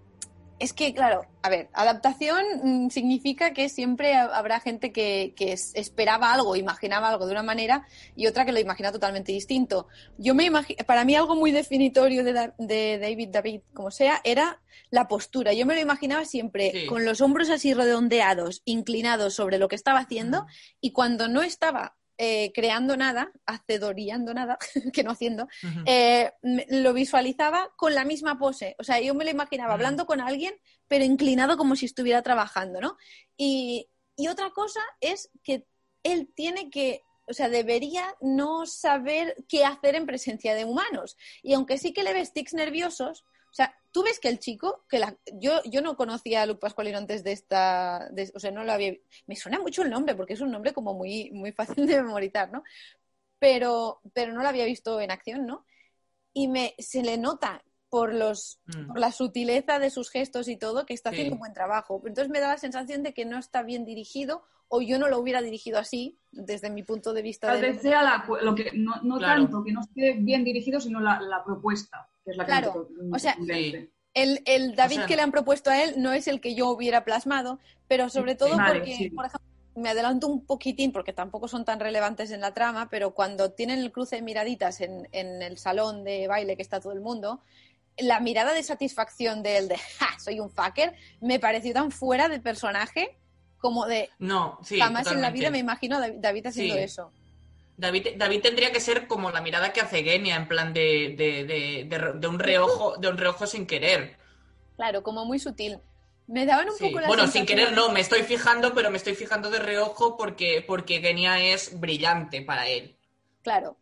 Es que, claro, a ver, adaptación mm, significa que siempre ha- habrá gente que, que es- esperaba algo, imaginaba algo de una manera y otra que lo imagina totalmente distinto. Yo me para mí algo muy definitorio de, Da- de David, David, como sea, era la postura. Yo me lo imaginaba siempre Sí. con los hombros así redondeados, inclinados sobre lo que estaba haciendo y cuando no estaba eh, creando nada, hacedoriando nada, que no haciendo, eh, lo visualizaba con la misma pose. O sea, yo me lo imaginaba hablando con alguien, pero inclinado como si estuviera trabajando, ¿no? Y, y otra cosa es que él tiene que, o sea, debería no saber qué hacer en presencia de humanos. Y aunque sí que le ves tics nerviosos, o sea, tú ves que el chico, que la, yo, yo no conocía a Luke Pascualino antes de esta, de- o sea, no lo había, me suena mucho el nombre porque es un nombre como muy, muy fácil de memorizar, ¿no? Pero, pero no lo había visto en acción, ¿no? Y me, se le nota por, los, Mm. por la sutileza de sus gestos y todo, que está Sí. haciendo un buen trabajo. Entonces me da la sensación de que no está bien dirigido o yo no lo hubiera dirigido así, desde mi punto de vista. Tal vez sea la lo que, no, no Claro. tanto que no esté bien dirigido, sino la, la propuesta, que es la que Claro, me o sea. El, el David O sea, que le han propuesto a él no es el que yo hubiera plasmado, pero sobre todo Vale, porque, sí. por ejemplo, me adelanto un poquitín porque tampoco son tan relevantes en la trama, pero cuando tienen el cruce de miraditas en, en el salón de baile que está todo el mundo, la mirada de satisfacción de él de ¡ja! soy un fucker me pareció tan fuera de personaje como de No, sí. jamás en la vida me imagino a David, haciendo Sí. eso. David, David tendría que ser como la mirada que hace Genia, en plan de, de, de, de un reojo, de un reojo sin querer. Claro, como muy sutil. Me daban un Sí. poco la Bueno, sin querer no, me estoy fijando, pero me estoy fijando de reojo porque, porque Genia es brillante para él. Claro.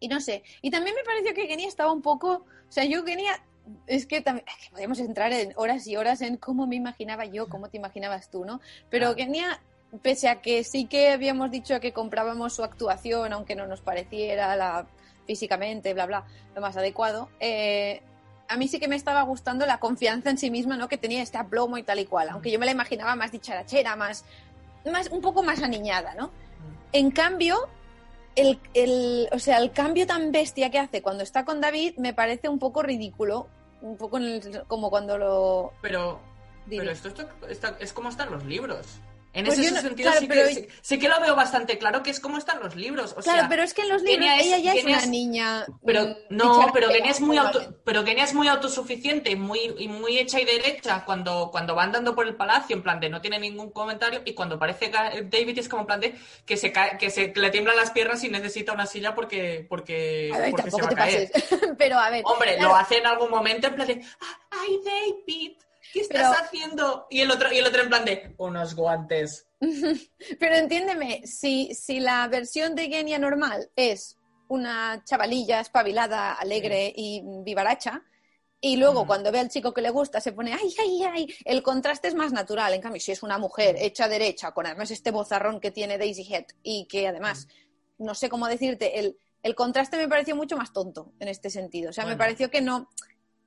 Y no sé. Y también me pareció que Genia estaba un poco. O sea, yo Genia. Es que también. es que podemos entrar en horas y horas en cómo me imaginaba yo, cómo te imaginabas tú, ¿no? Pero. Genia, pese a que sí que habíamos dicho que comprábamos su actuación, aunque no nos pareciera la físicamente, bla, bla, lo más adecuado, eh, a mí sí que me estaba gustando la confianza en sí misma, ¿no? Que tenía este aplomo y tal y cual. Aunque yo me la imaginaba más dicharachera, más. más un poco más aniñada, ¿no? En cambio, el, el- o sea, el cambio tan bestia que hace cuando está con David me parece un poco ridículo. Un poco en el- como cuando lo. Pero, pero esto, esto- está- es como están los libros. En Pues ese no- sentido claro, sí, pero- que, sí, sí que lo veo bastante claro que es como están los libros. O claro, sea, pero es que en los libros es- ella ya es una niña. Pero mm, no, pero Genia es muy auto, pero Genia es muy autosuficiente y muy, y muy hecha y derecha cuando, cuando va andando por el palacio, en plan de no tiene ningún comentario, y cuando aparece Ga- David es como en plan de que se cae, que se que le tiemblan las piernas y necesita una silla porque, porque, A ver, porque se va a caer. pases. pero a ver. Hombre, claro, lo hace en algún momento en plan de "Ah, ¡Ay, David! ¿Qué estás Pero- haciendo? Y el otro, y el otro en plan de unos guantes. Pero entiéndeme, si, si la versión de Genia normal es una chavalilla espabilada, alegre y vivaracha, y luego cuando ve al chico que le gusta se pone ay, ay, ay, el contraste es más natural. En cambio, si es una mujer hecha derecha, con además este bozarrón que tiene Daisy Head y que además, no sé cómo decirte, el, el contraste me pareció mucho más tonto en este sentido. O sea, me pareció que no.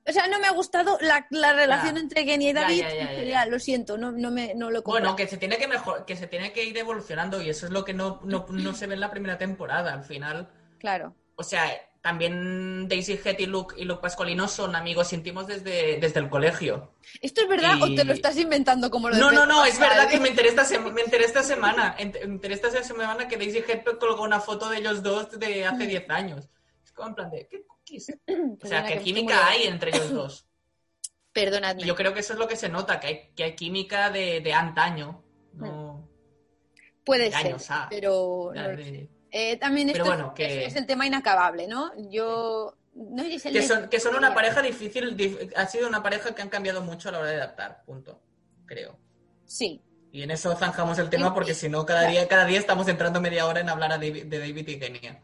O sea, no me ha gustado la, la relación Ya. entre Genia y David. ya, ya, Lo siento, no, no, me, no lo he comprado. Bueno, que se tiene que mejor, que se tiene que ir evolucionando y eso es lo que no, no, no se ve en la primera temporada. Al final, Claro. o sea, también Daisy Head y Luke y Luke Pascualino son amigos íntimos desde, desde el colegio. ¿Esto es verdad Y- o te lo estás inventando como lo de No, no, no, es verdad que me enteré esta, sema- me enteré esta semana. Me enteré esta semana que Daisy Head colgó una foto de ellos dos de hace 10 años. En plan de, ¿qué cookies? O sea, que ¿qué me estoy química hay entre ellos dos? Perdonadme. Y yo creo que eso es lo que se nota, que hay, que hay química de, de antaño. No, Puede de ser, años, ah. pero no de-. Eh, también Pero esto bueno, es, que- es el tema inacabable, ¿no? Yo... No, es el que son, que son una pareja difícil, dif- ha sido una pareja que han cambiado mucho a la hora de adaptar, punto, creo. Sí, Y en eso zanjamos el tema porque si no, cada día, cada día estamos entrando media hora en hablar a David- de David y Genia.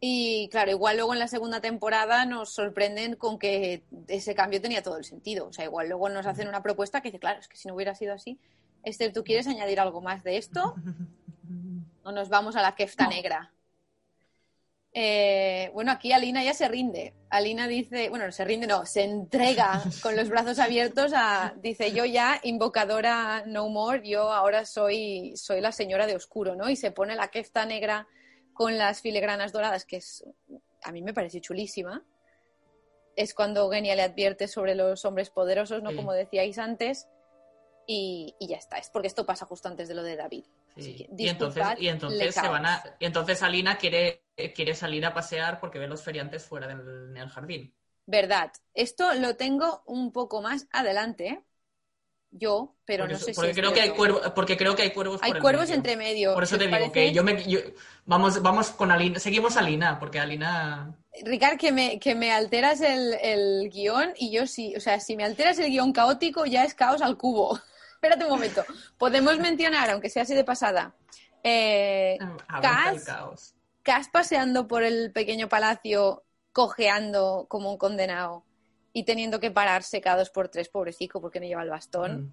Y claro, igual luego en la segunda temporada nos sorprenden con que ese cambio tenía todo el sentido. O sea, igual luego nos hacen una propuesta que dice, claro, es que si no hubiera sido así. Esther, ¿tú quieres añadir algo más de esto? ¿O nos vamos a la kefta No. negra? Eh, bueno, aquí Alina ya se rinde. Alina dice, bueno, no se rinde, no, se entrega con los brazos abiertos a, dice, yo ya, invocadora no more, yo ahora soy, soy la señora de oscuro, ¿no? Y se pone la kefta negra con las filigranas doradas, que es, a mí me parece chulísima. Es cuando Genia le advierte sobre los hombres poderosos, ¿no? Sí. Como decíais antes. Y, y ya está, es porque esto pasa justo antes de lo de David. Así Sí. que Y entonces, y entonces se van a, y entonces Alina quiere, quiere salir a pasear porque ve los feriantes fuera del, en el jardín. Verdad. Esto lo tengo un poco más adelante. Yo, pero no sé si. porque es creo que hay cuervos, porque creo que hay cuervos Hay por cuervos medio. entre medio. Por eso ¿Os te digo que yo me yo- vamos, vamos con Alina, seguimos a Alina, porque Alina Ricard, que me, que me alteras el, el guion y yo sí. O sea, si me alteras el guion caótico, ya es caos al cubo. Espérate un momento. Podemos mencionar, aunque sea así de pasada. Eh, Cas- caos. Cas paseando por el pequeño palacio, cojeando como un condenado y teniendo que pararse cada dos por tres, pobrecito, porque no lleva el bastón. Mm.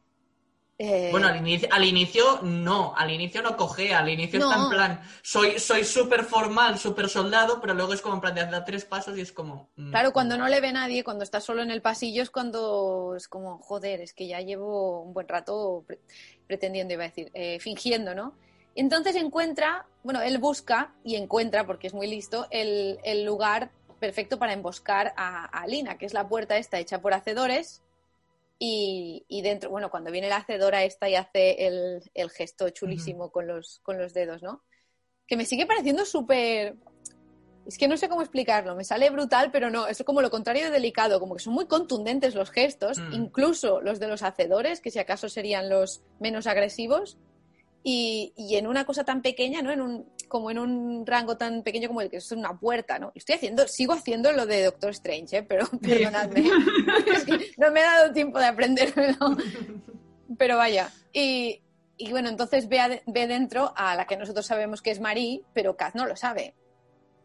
Eh, Bueno, al inicio, al inicio no, al inicio no cogea, al inicio está No. en plan, soy soy súper formal, súper soldado, pero luego es como en plan de dar tres pasos y es como... mm, Claro, cuando no le ve nadie, cuando está solo en el pasillo, es cuando es como, joder, es que ya llevo un buen rato pre- pretendiendo, iba a decir, eh, fingiendo, ¿no? Entonces encuentra, bueno, él busca y encuentra, porque es muy listo, el, el lugar perfecto para emboscar a, a Lina, que es la puerta esta hecha por hacedores. Y, y dentro, bueno, cuando viene la hacedora esta y hace el, el gesto chulísimo con, los, con los dedos, ¿no? Que me sigue pareciendo súper es que no sé cómo explicarlo, me sale brutal, pero no, es como lo contrario de delicado, como que son muy contundentes los gestos, Mm. incluso los de los hacedores, que si acaso serían los menos agresivos, y, y en una cosa tan pequeña, ¿no? En un, como en un rango tan pequeño como el que es una puerta, ¿no? Estoy haciendo, sigo haciendo lo de Doctor Strange, ¿eh? pero perdonadme, Es que no me he dado tiempo de aprendérmelo, pero vaya, y, y bueno, entonces ve, ade- ve dentro a la que nosotros sabemos que es Marie, pero Kaz no lo sabe.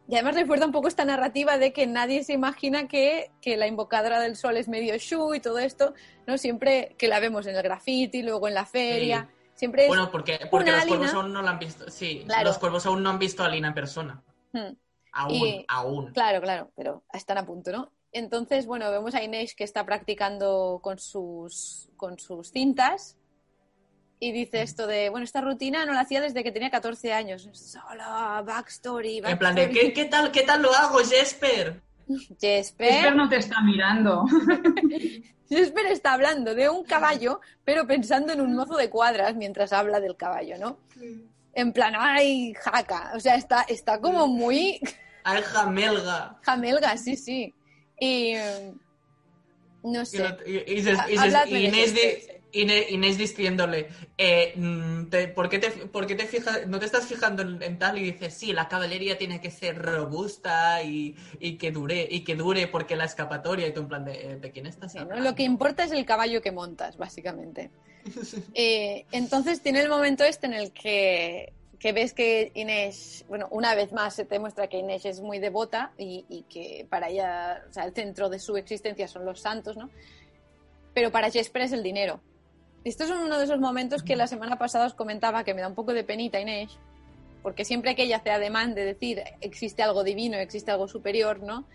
Y además recuerda un poco esta narrativa de que nadie se imagina que, que la invocadora del sol es medio Shu y todo esto, ¿no? Siempre que la vemos en el graffiti, luego en la feria, siempre es... Bueno, porque, los cuervos aún no la han visto. Sí, Claro. los cuervos aún no han visto a Lina en persona. Hmm, Aún, Y- aún. Claro, claro, pero están a punto, ¿no? Entonces, bueno, vemos a Inés que está practicando con sus, con sus cintas y dice esto de, bueno, esta rutina no la hacía desde que tenía 14 años. Hola, backstory, En plan de, backstory. ¿qué, qué tal, ¿qué tal lo hago, Jesper? Jesper, Jesper no te está mirando. Jesper está hablando de un caballo, pero pensando en un mozo de cuadras mientras habla del caballo, ¿no? En plan, ay, jaca. O sea, está, está como muy Ay, jamelga. jamelga, sí, sí. Y eh, no sé. y- y y de Inés. Inés- Inés diciéndole, eh, mm, te- ¿por, qué te, por qué te fijas, no te estás fijando en, en tal? Y dices, sí, la caballería tiene que ser robusta y, y que dure, y que dure porque la escapatoria, y tú en plan de, eh, ¿de quién estás Sí, ¿no? hablando? Lo que importa es el caballo que montas, básicamente. Eh, entonces tiene el momento este en el que, que ves que Inés, bueno, una vez más se te muestra que Inés es muy devota y, y que para ella, o sea, el centro de su existencia son los santos, ¿no? Pero para Jesper es el dinero. Esto es uno de esos momentos que la semana pasada os comentaba que me da un poco de penita Inés, porque siempre que ella hace ademán de decir existe algo divino, existe algo superior, ¿no?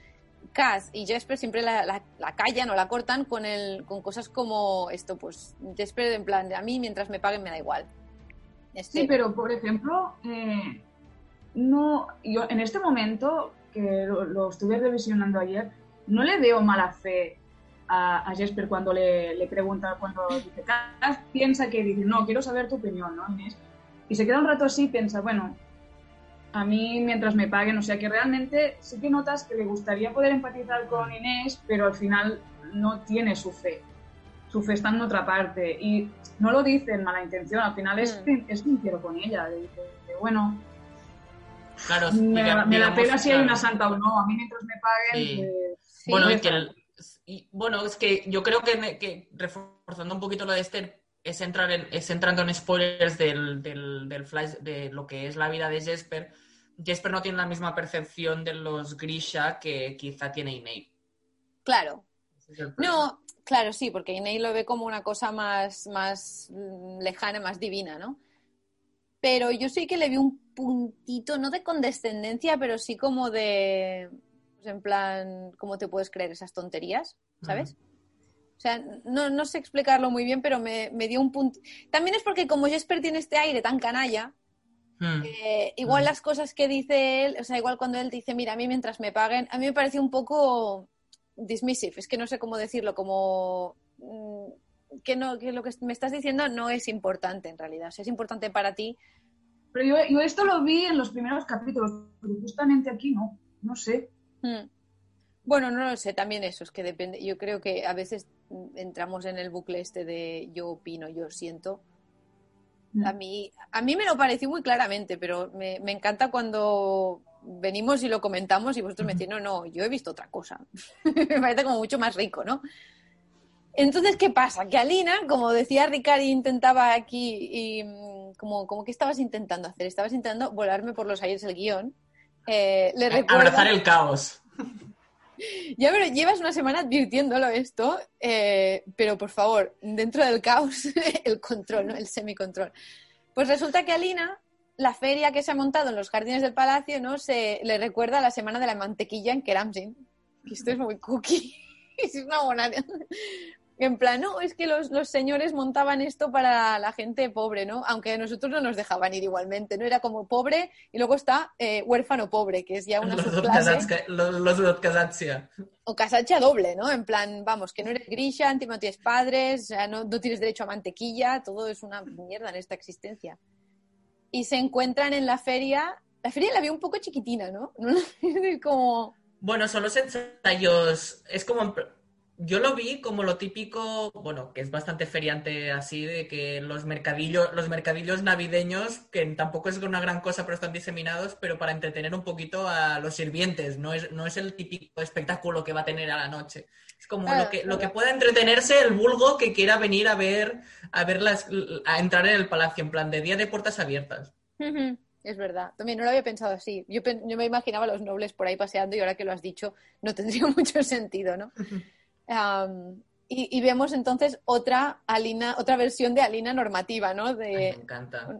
Cass y Jesper siempre la, la- la callan o la cortan con, el, con cosas como esto, pues Jesper en plan de a mí mientras me paguen me da igual. Este, Sí, pero por ejemplo, eh, no, yo en este momento, que lo, lo estuve revisionando ayer, no le veo mala fe a, a Jesper cuando le, le pregunta, cuando dice, "Cas piensa que dice, no, quiero saber tu opinión, ¿no, Inés? Y se queda un rato así y piensa, bueno, a mí mientras me paguen, o sea que realmente sí que notas que le gustaría poder empatizar con Inés, pero al final no tiene su fe. Su fe está en otra parte y no lo dice en mala intención, al final es, Mm. es sincero con ella. le dice, bueno, Claro, me, diga- me la digamos, pela si hay claro. una santa o no, a mí mientras me paguen, Sí. pues, Sí, bueno, y que el- y, bueno, es que yo creo que, que reforzando un poquito lo de Esther, es, entrar en, es entrando en spoilers del, del, del flash, de lo que es la vida de Jesper. Jesper no tiene la misma percepción de los Grisha que quizá tiene Iney. Claro. Es. No, claro, sí, porque Inei lo ve como una cosa más, más mm, lejana, más divina, ¿no? Pero yo sí que le vi un puntito, no de condescendencia, pero sí como de, en plan, ¿cómo te puedes creer esas tonterías? ¿Sabes? O sea, no, no sé explicarlo muy bien, pero me, me dio un punto. También es porque como Jesper tiene este aire tan canalla, Hmm. eh, igual Mm. las cosas que dice él, o sea, igual cuando él dice, mira, a mí mientras me paguen, a mí me pareció un poco dismissive, es que no sé cómo decirlo, como mm, que no, que lo que me estás diciendo no es importante en realidad, o sea, es importante para ti. Pero yo, yo esto lo vi en los primeros capítulos, pero justamente aquí no, no sé. Mm. Bueno, no lo sé, también eso, es que depende, yo creo que a veces mm, entramos en el bucle este de yo opino, yo siento. A mí, a mí me lo pareció muy claramente, pero me, me encanta cuando venimos y lo comentamos y vosotros me decís, no, no, yo he visto otra cosa. me parece como mucho más rico, ¿no? Entonces, ¿qué pasa? Que Alina, como decía Ricari, intentaba aquí, y mm, como, como que estabas intentando hacer, estabas intentando volarme por los aires el guion. Eh, le recuerda... Abrazar el caos. Ya pero llevas una semana advirtiéndolo esto, eh, pero por favor, dentro del caos, el control, ¿no? El semicontrol. Pues resulta que Alina, la feria que se ha montado en los jardines del palacio, ¿no? Se le recuerda a la semana de la mantequilla en Keramsin. Esto es muy cookie. es una buena. En plan, no, es que los, los, señores montaban esto para la gente pobre, ¿no? Aunque a nosotros no nos dejaban ir igualmente, ¿no? Era como pobre y luego está eh, huérfano pobre, que es ya una los subclase. Los. O casatsia doble, ¿no? En plan, vamos, que no eres grisha, no tienes padres, o sea, no, no tienes derecho a mantequilla, todo es una mierda en esta existencia. Y se encuentran en la feria, la feria la veo un poco chiquitina, ¿no? como... Bueno, son los ensayos, es como yo lo vi como lo típico, bueno, que es bastante feriante así, de que los mercadillos, los mercadillos navideños, que tampoco es una gran cosa, pero están diseminados, pero para entretener un poquito a los sirvientes, no es, no es el típico espectáculo que va a tener a la noche. Es como lo que, lo que pueda entretenerse el vulgo que quiera venir a ver, a ver las, a entrar en el palacio, en plan de día de puertas abiertas. Es verdad, también no lo había pensado así. Yo, yo me imaginaba a los nobles por ahí paseando y ahora que lo has dicho no tendría mucho sentido, ¿no? Am, y, y vemos entonces otra Alina, otra versión de Alina normativa, ¿no? Ay, me De, encanta.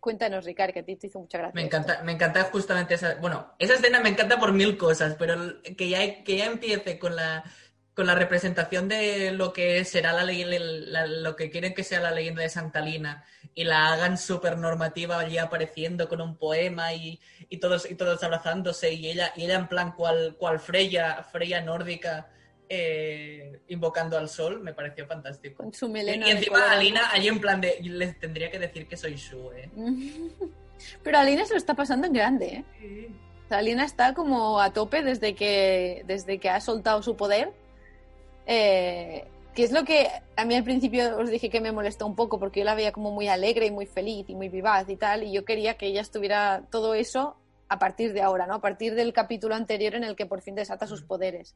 cuéntanos, Ricard, que a ti te hizo mucha gracia. Me esto. encanta, me encanta justamente esa. Bueno, esa escena me encanta por mil cosas, pero que ya, que ya empiece con la, con la representación de lo que será la ley, la- lo que quieren que sea la leyenda de Santa Lina y la hagan súper normativa allí apareciendo con un poema y, y todos, y todos abrazándose y ella, y ella en plan cual, cual Freya, Freya nórdica eh, invocando al sol, me pareció fantástico. Con su Y, melena. y de encima. Alina allí en plan de, les tendría que decir que soy Shu, ¿eh? Pero Alina se lo está pasando en grande, ¿eh? O sea, Alina está como a tope desde que, desde que ha soltado su poder. Eh, que es lo que a mí al principio os dije que me molestó un poco, porque yo la veía como muy alegre y muy feliz y muy vivaz y tal, y yo quería que ella estuviera todo eso a partir de ahora, ¿no? A partir del capítulo anterior en el que por fin desata sus poderes.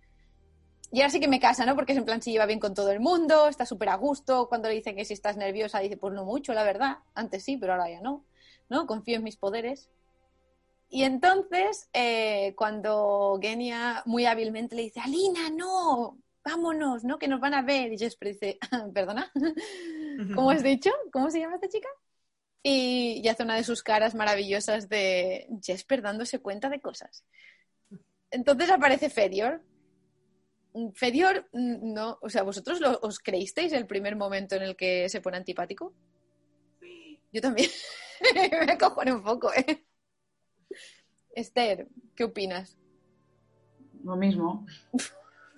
Y ahora sí que me casa, ¿no? Porque es en plan, si lleva bien con todo el mundo, está súper a gusto. Cuando le dicen que si estás nerviosa, dice, pues no mucho, la verdad. Antes sí, pero ahora ya no. ¿No? Confío en mis poderes. Y entonces, eh, cuando Genia muy hábilmente le dice, Alina, no, vámonos, ¿no? Que nos van a ver. Y Jesper dice, perdona, ¿cómo has dicho? ¿Cómo se llama esta chica? Y, y hace una de sus caras maravillosas de Jesper dándose cuenta de cosas. Entonces aparece Fedior. Fedior, no, o sea, ¿vosotros lo- os creísteis el primer momento en el que se pone antipático? Yo también. Me acojoné un poco, ¿eh? Esther, ¿qué opinas? Lo mismo.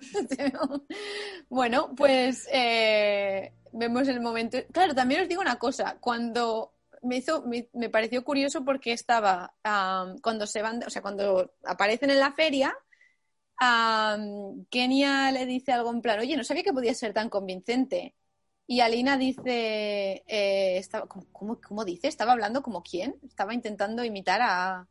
bueno, pues eh, vemos el momento. Claro, también os digo una cosa. Cuando me hizo, me, me pareció curioso porque estaba cuando se van, o sea, cuando aparecen en la feria, Kenia le dice algo en plan, oye, no sabía que podía ser tan convincente. Y Alina dice, eh, estaba, ¿cómo, cómo, cómo dice? ¿Estaba hablando como quién? Estaba intentando imitar a...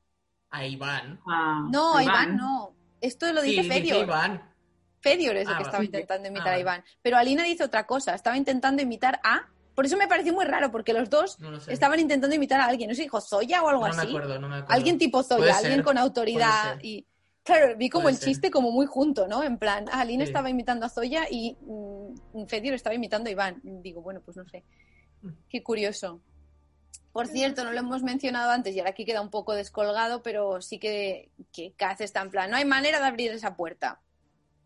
A Iván. A No, a Iván Iván. no. Esto lo Sí, dice dice Fedior. Iván. Fedior es el Ah, que estaba Sí, intentando imitar Ah, a vale. Iván. Pero Alina dice otra cosa. Estaba intentando imitar a. Por eso me pareció muy raro, porque los dos No lo sé. estaban intentando imitar a alguien. No sé, dijo Zoya o algo no me así. acuerdo, no me acuerdo. Alguien tipo Zoya, ser, alguien con autoridad. Y claro, vi como Puede el ser. chiste como muy junto, ¿no? En plan, ah, Sí. estaba imitando a Zoya y mm, Fedior estaba imitando a Iván. Digo, bueno, pues no sé. Mm. Qué curioso. Por cierto, no lo hemos mencionado antes y ahora aquí queda un poco descolgado, pero sí que, que Kaz está en plan, no hay manera de abrir esa puerta.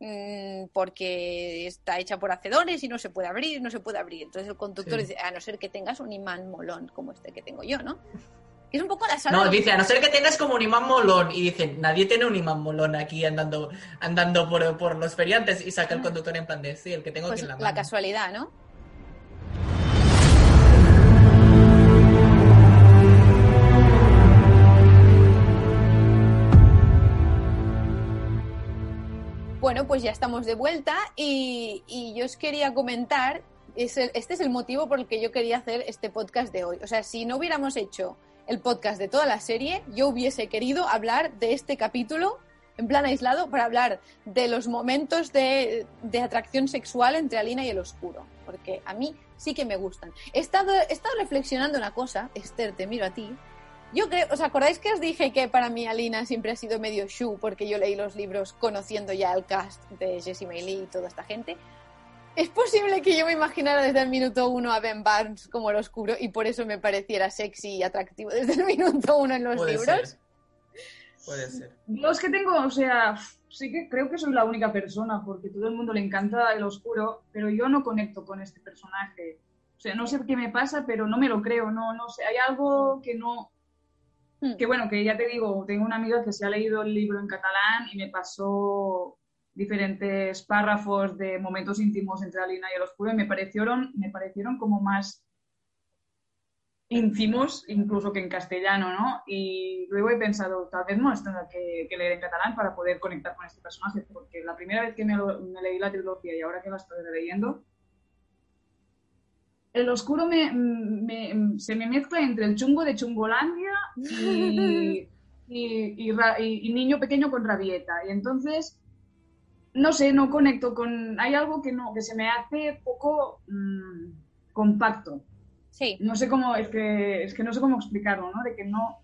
Mm, porque está hecha por hacedores y no se puede abrir, no se puede abrir. Entonces el conductor Sí. dice, a no ser que tengas un imán molón como este que tengo yo, ¿no? Es un poco la sala. No, de- dice, a no ser que tengas como un imán molón. Y dicen, nadie tiene un imán molón aquí andando, andando por, por los feriantes. Y saca el conductor en plan de, sí, el que tengo pues, aquí en la la mano. casualidad, ¿no? Bueno, pues ya estamos de vuelta y, y yo os quería comentar, es el- este es el motivo por el que yo quería hacer este podcast de hoy. O sea, si no hubiéramos hecho el podcast de toda la serie, yo hubiese querido hablar de este capítulo en plan aislado para hablar de los momentos de, atracción sexual entre Alina y el oscuro, porque a mí sí que me gustan. He estado, he estado reflexionando una cosa, Esther, te miro a ti, Yo creo, ¿os acordáis que os dije que para mí Alina siempre ha sido medio Shu porque yo leí los libros conociendo ya el cast de Jessie Lee y toda esta gente? Es posible que yo me imaginara desde el minuto uno a Ben Barnes como el oscuro y por eso me pareciera sexy y atractivo desde el minuto uno en los Puede libros. ser. Puede ser. Yo es que tengo, o sea, sí que creo que soy la única persona, porque todo el mundo le encanta el oscuro, pero yo no conecto con este personaje. O sea, no sé qué me pasa, pero no me lo creo, no, no sé, hay algo que no... Hmm. Que bueno, que ya te digo, tengo una amiga que se ha leído el libro en catalán y me pasó diferentes párrafos de momentos íntimos entre Alina y el oscuro y me parecieron, me parecieron como más íntimos incluso que en castellano, ¿no? Y luego he pensado, tal vez no es tendrá que, que leer en catalán para poder conectar con este personaje, porque la primera vez que me, lo- me leí la trilogía y ahora que la estoy leyendo, el oscuro me, me- se me mezcla entre el chungo de Chungolandia y, y, y- y niño pequeño con rabieta. Y entonces, no sé, no conecto con... Hay algo que, no, que se me hace poco mm, compacto Sí, no sé cómo, es que, es que no sé cómo explicarlo, ¿no? De que no,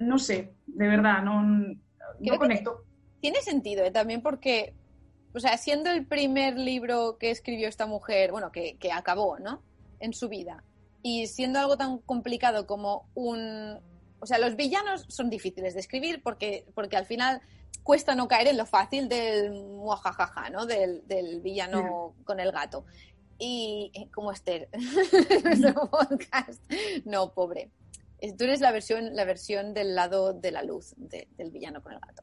no sé, de verdad, no, no conecto. tiene sentido ¿eh? también porque, o sea, siendo el primer libro que escribió esta mujer, bueno, que, que acabó, ¿no? En su vida. Y siendo algo tan complicado como un... O sea, los villanos son difíciles de escribir porque, porque al final cuesta no caer en lo fácil del muajajaja, ¿no? Del, del villano con el gato. Y eh, como Esther, nuestro podcast. No, pobre. Es- Tú eres la versión, la versión del lado de la luz de- del villano con el gato.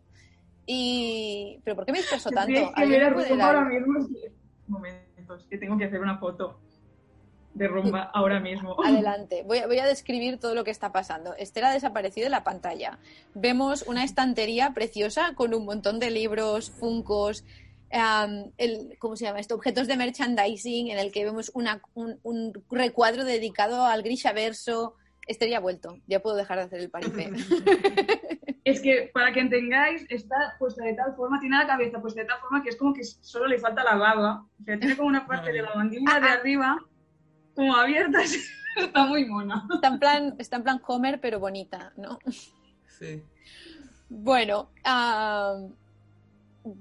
Y... ¿Pero por qué me disperso tanto? Que ¿Alguien ver a ahora mismo. Momentos, que tengo que hacer una foto de Rumba ahora mismo. Adelante, voy a, voy a describir todo lo que está pasando. Esther ha desaparecido de la pantalla. Vemos una estantería preciosa con un montón de libros, funcos, am, el, ¿cómo se llama esto? Objetos de merchandising en el que vemos una- un, un recuadro dedicado al Grisha Verso. Esther ya ha vuelto, ya puedo dejar de hacer el paripé. Es que, para que entengáis, está puesta de tal forma, tiene la cabeza puesta de tal forma que es como que solo le falta la baba. O sea, tiene como una parte de la mandíbula de arriba como abierta. Está muy mona. Está en plan, está en plan Homer, pero bonita, ¿no? Sí. Bueno,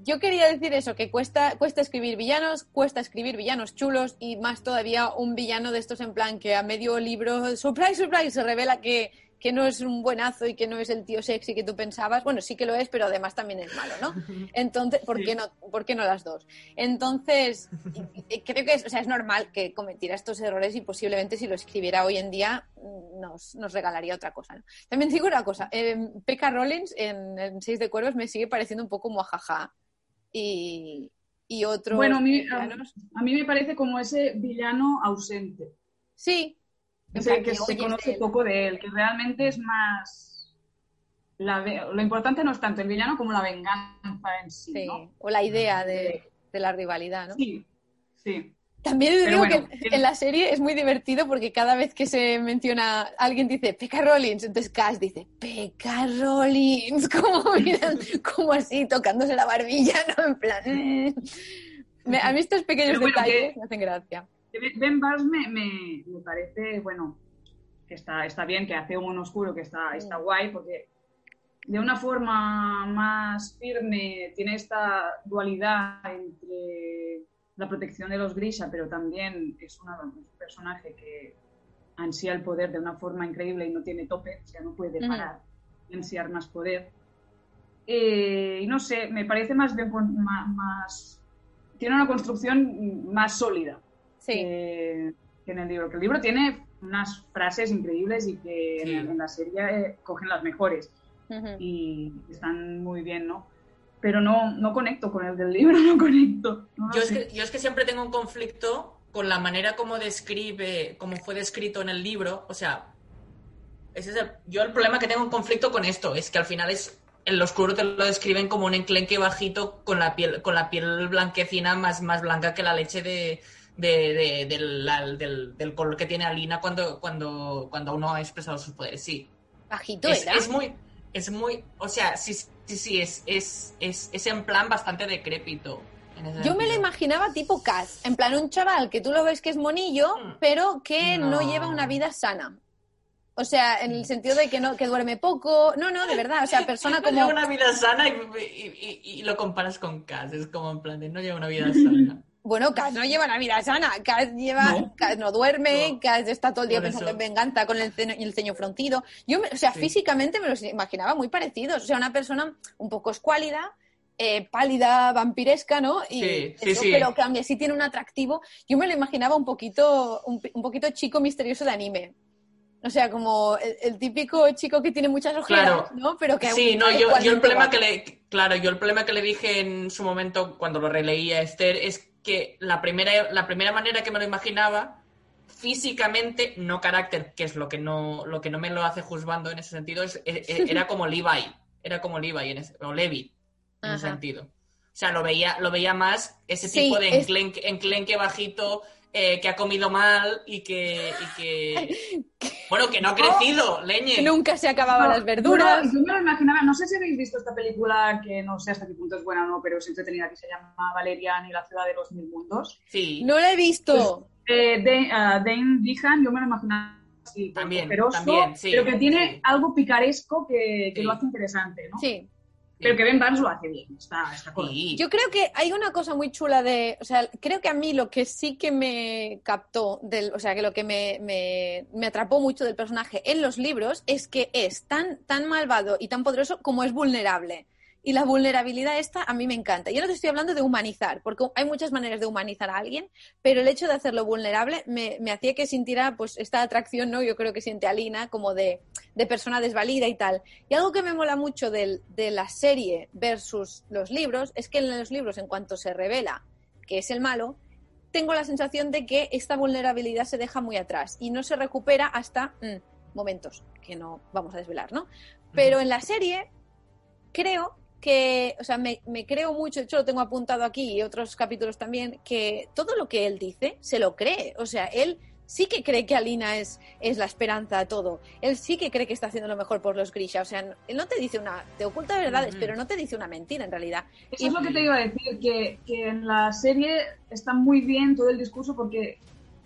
yo quería decir eso, que cuesta, cuesta escribir villanos, cuesta escribir villanos chulos y más todavía un villano de estos en plan que a medio libro, surprise, surprise, se revela que, que no es un buenazo y que no es el tío sexy que tú pensabas. Bueno, sí que lo es, pero además también es malo, ¿no? Entonces, ¿por, qué, no, ¿por qué no las dos? Entonces, creo que es, o sea, es normal que cometiera estos errores y posiblemente si lo escribiera hoy en día mm, nos, nos regalaría otra cosa. ¿no? También digo una cosa, eh, P.K. Rollins en, en Seis de Cuervos me sigue pareciendo un poco muajaja y, y otros Bueno, a mí, a, villanos- a mí me parece como ese villano ausente. Sí. Ese plan, que que se conoce él. poco de él, que realmente es más... la lo importante no es tanto el villano como la venganza en sí, Sí, ¿no? o la idea de, de la rivalidad, ¿no? Sí, sí. También Pero digo bueno, que el- en la serie es muy divertido porque cada vez que se menciona, alguien dice P.K. Rollins, entonces Cash dice P.K. Rollins, como miran, como así, tocándose la barbilla, ¿no? En plan. mm. Me- a mí estos pequeños Pero bueno, detalles que- me hacen gracia. Ben Barnes me, me, me parece, bueno, que está, está bien, que hace un oscuro, que está, está guay, porque de una forma más firme tiene esta dualidad entre la protección de los Grisha, pero también es una- un personaje que ansía el poder de una forma increíble y no tiene tope, o sea, no puede parar de ansiar más poder. Eh, y no sé, me parece más bien con- ma- más, tiene una construcción más sólida Sí, que, que en el libro. Que el libro tiene unas frases increíbles y que Sí. en, en la serie eh, cogen las mejores ujú. y están muy bien, ¿no? Pero no, no conecto con el del libro, no conecto. no Yo es, que, yo es que siempre tengo un conflicto con la manera como describe, como fue descrito en el libro. O sea, ese es el- yo el problema que tengo un conflicto con esto es que al final es el oscuro te lo describen como un enclenque bajito con la piel, con la piel blanquecina más, más blanca que la leche de, de- de- del, la- del- del color que tiene Alina cuando, cuando, cuando uno ha expresado sus poderes. Sí, Bajito es, era. es muy, es muy, o sea, sí, sí, sí, es, es, es, es en plan bastante decrépito. Yo me lo imaginaba tipo Cass, en plan un chaval que tú lo ves que es monillo, Mm. pero que no, No. lleva una vida sana. O sea, en el sentido de que no que duerme poco. No, no, de verdad. O sea, persona No como. lleva una vida sana y, y- y- y lo comparas con Cass. Es como en plan de no lleva una vida sana. Bueno, Cass no lleva una vida sana. Cass lleva, No. Cass no duerme, No. Cass está todo el día Por pensando eso. en venganza con el ceño, el ceño fruncido. Yo, me- o sea, Sí. físicamente me los imaginaba muy parecidos. O sea, una persona un poco escuálida, eh, pálida, vampiresca, ¿no? Y Sí, sí, eso, sí. pero que aún así tiene un atractivo. Yo me lo imaginaba un poquito, un, un poquito chico misterioso de anime. O sea, como el, el típico chico que tiene muchas ojeras, Claro. ¿no? Pero que Sí, no, yo, yo el problema que le, claro, yo el problema que le dije en su momento cuando lo releí a Esther es que la primera, la primera manera que me lo imaginaba, físicamente, no carácter, que es lo que no, lo que no me lo hace juzgando en ese sentido, es, e- e- era como Levi, era como Levi en ese- o Levi en ese sentido. O sea, lo veía, lo veía más ese Sí, tipo de es- enclenque bajito, eh, que ha comido mal y que, y que bueno, que no ha crecido, leñe. Que nunca se acababan No, las verduras. Yo, yo me lo imaginaba, no sé si habéis visto esta película que no sé hasta qué punto es buena o no, pero es entretenida, que se llama Valerian y la ciudad de los mil mundos. Sí. No la he visto. Eh, de, ah, Dane Dehan, yo me lo imaginaba así, También, sí, pero que tiene sí. algo picaresco que, que Sí. lo hace interesante, ¿no? Sí. Pero que Ben Barnes lo hace bien, está, está correcto. Sí. Yo creo que hay una cosa muy chula de, o sea, creo que a mí lo que sí que me captó, del, o sea, que lo que me, me, me atrapó mucho del personaje en los libros es que es tan, tan malvado y tan poderoso como es vulnerable. Y la vulnerabilidad esta a mí me encanta. Yo no te estoy hablando de humanizar, porque hay muchas maneras de humanizar a alguien, pero el hecho de hacerlo vulnerable me, me hacía que sintiera pues esta atracción, ¿no? Yo creo que siente Alina como de, de persona desvalida y tal. Y algo que me mola mucho del- de la serie versus los libros es que en los libros, en cuanto se revela que es el malo, tengo la sensación de que esta vulnerabilidad se deja muy atrás y no se recupera hasta mm, momentos que no vamos a desvelar, ¿no? Pero en la serie creo que, o sea, me, me creo mucho, de hecho lo tengo apuntado aquí y otros capítulos también, que todo lo que él dice se lo cree. O sea, él sí que cree que Alina es, es la esperanza a todo. Él sí que cree que está haciendo lo mejor por los Grisha. O sea, él no te dice una, te oculta verdades, Ujú. pero no te dice una mentira en realidad. Eso es lo que te iba a decir, que, que en la serie está muy bien todo el discurso porque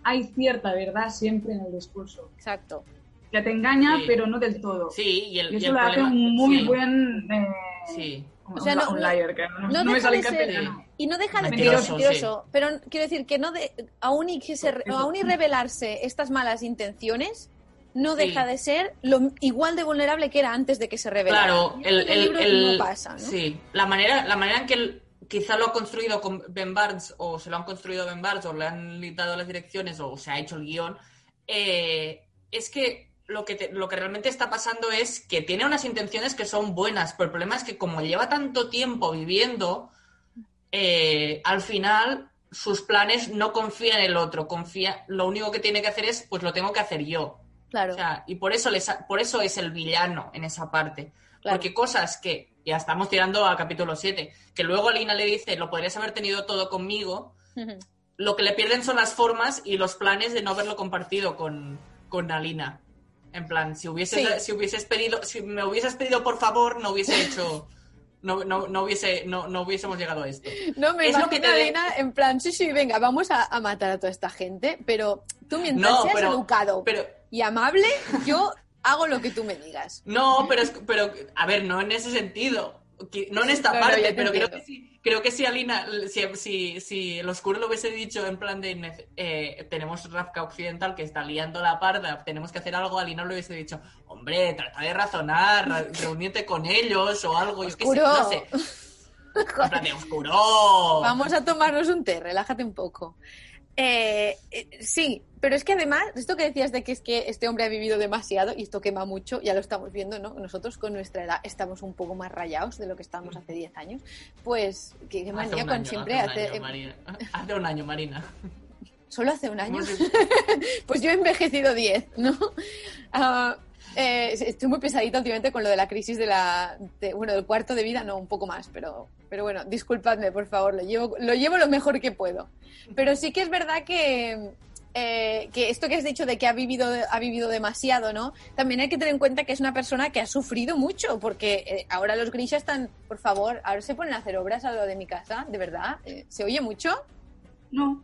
hay cierta verdad siempre en el discurso. Exacto. Que te engaña, Sí. pero no del todo. Sí, y el, Y y eso el lo hace problema- un muy sí, buen... eh, Sí. un- O sea, no- un liar, que no, no no me sale de ser- castellano. Y no deja de ser Mentiroso, mentiroso, pero quiero decir que no de, aún y que se, aún y revelarse estas malas intenciones, no Sí. deja de ser lo igual de vulnerable que era antes de que se revelara. Claro, el, en el, el- no pasa, ¿no? sí, la manera, la manera en que él quizá lo ha construido con Ben Barnes, o se lo han construido Ben Barnes, o le han dado las direcciones, o se ha hecho el guion, eh, es que lo que, te- lo que realmente está pasando es que tiene unas intenciones que son buenas, pero el problema es que como lleva tanto tiempo viviendo, eh, al final sus planes no confía en el otro, confía, lo único que tiene que hacer es, pues lo tengo que hacer yo. Claro, O sea, y por eso, les por eso es el villano en esa parte. claro. Porque cosas que, ya estamos tirando a capítulo 7, que luego Alina le dice, lo podrías haber tenido todo conmigo, lo que le pierden son las formas y los planes de no haberlo compartido con, con Alina. En plan, si hubieses, Sí. si hubieses pedido, si me hubieses pedido por favor, no hubiese hecho, no, no, no hubiese, no, no hubiésemos llegado a esto. No me es lo que te a de- Alina en plan, sí, sí, venga, vamos a, a matar a toda esta gente, pero tú mientras No, seas pero- educado Pero, y amable, yo hago lo que tú me digas. No, pero, es- pero a ver, no en ese sentido. No en esta parte, te pero creo que, sí, creo que si Alina, si, si, si el oscuro lo hubiese dicho en plan de eh, tenemos Rafka Occidental que está liando la parda, tenemos que hacer algo, Alina le hubiese dicho, hombre, trata de razonar, ra- reúnete con ellos o algo, yo qué sé, no sé. En plan de oscuro. Vamos a tomarnos un té, relájate un poco. Eh, eh, sí, pero es que además, esto que decías de que es que este hombre ha vivido demasiado y esto quema mucho, ya lo estamos viendo, ¿no? Nosotros con nuestra edad estamos un poco más rayados de lo que estábamos hace 10 años. Pues, qué, qué manía con año, siempre hace un hace. año. Hace un año, Marina. Solo hace un año. Pues yo he envejecido 10, ¿no? Ah, eh, estoy muy pesadita últimamente con lo de la crisis de la, de- bueno, del cuarto de vida, no, un poco más, pero, pero bueno, disculpadme, por favor, lo llevo, lo llevo lo mejor que puedo. Pero sí que es verdad que, eh, que esto que has dicho de que ha vivido, ha vivido demasiado, ¿no? También hay que tener en cuenta que es una persona que ha sufrido mucho, porque eh, ahora los Grisha están, por favor, ahora se ponen a hacer obras a lo de mi casa, de verdad, Eh, ¿se oye mucho? No.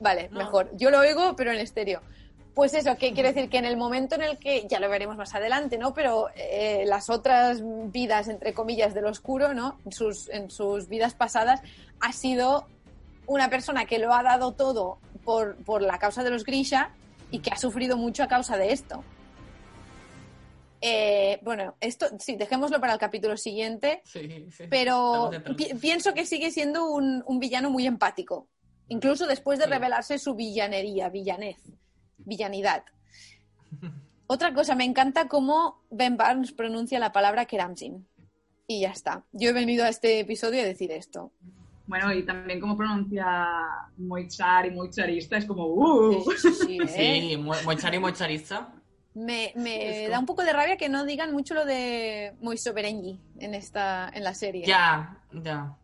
Vale, No. mejor. Yo lo oigo, pero en estéreo. Pues eso, que quiero decir que en el momento en el que, ya lo veremos más adelante, ¿no? Pero eh, las otras vidas, entre comillas, del oscuro, ¿no? En sus, en sus vidas pasadas, ha sido una persona que lo ha dado todo por, por la causa de los Grisha y que ha sufrido mucho a causa de esto. Eh, bueno, esto sí, dejémoslo para el capítulo siguiente, Sí, sí. pero pi- pienso que sigue siendo un, un villano muy empático, incluso después de Sí. revelarse su villanería, villanez, villanidad. Otra cosa, me encanta cómo Ben Barnes pronuncia la palabra Keramzin. Y ya está. Yo he venido a este episodio a decir esto. Bueno, y también como pronuncia muy char y muy charista, es como, uh, Sí, sí, sí, ¿eh? Sí, Mo- Mochari Mochariza. Me, da un poco de rabia que no digan mucho lo de Moiso Berenyi en, esta, en la serie. Ya, ya.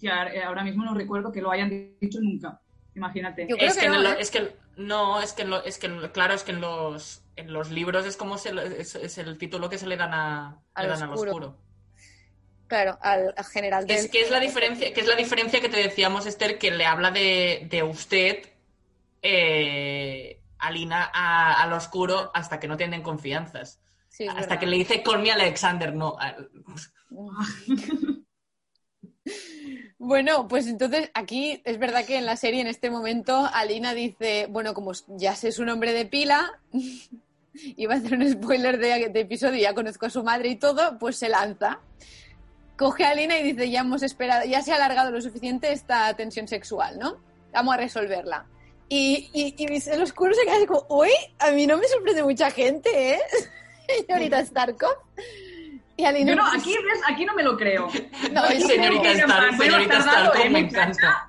eh, ahora mismo no recuerdo que lo hayan dicho nunca. Imagínate. Yo creo Es que que, en no, lo- ¿eh? es que no, es que, en lo- es que claro, es que en los en los libros es como se, es, es el título que se le dan a Al le dan al oscuro. oscuro. Claro, al, al general Que es, del- que es la diferencia, que es la diferencia que te decíamos, Esther, que le habla de, de usted eh, Alina a- al oscuro hasta que no tienen confianzas. Sí, hasta verdad. que le dice call me Alexander, no. Bueno, pues entonces aquí es verdad que en la serie en este momento Alina dice, bueno, como ya sé su nombre de pila, iba a hacer un spoiler de, de episodio, ya conozco a su madre y todo, pues se lanza. Coge a Alina y dice, ya hemos esperado, ya se ha alargado lo suficiente esta tensión sexual, ¿no? Vamos a resolverla. Y, y, y el se queda así como, uy, a mí no me sorprende mucha gente, ¿eh? Señorita Starkov. Y Alina... Yo no, aquí, ¿ves? aquí no me lo creo. No, yo señorita muy señorita ¿eh, me encanta.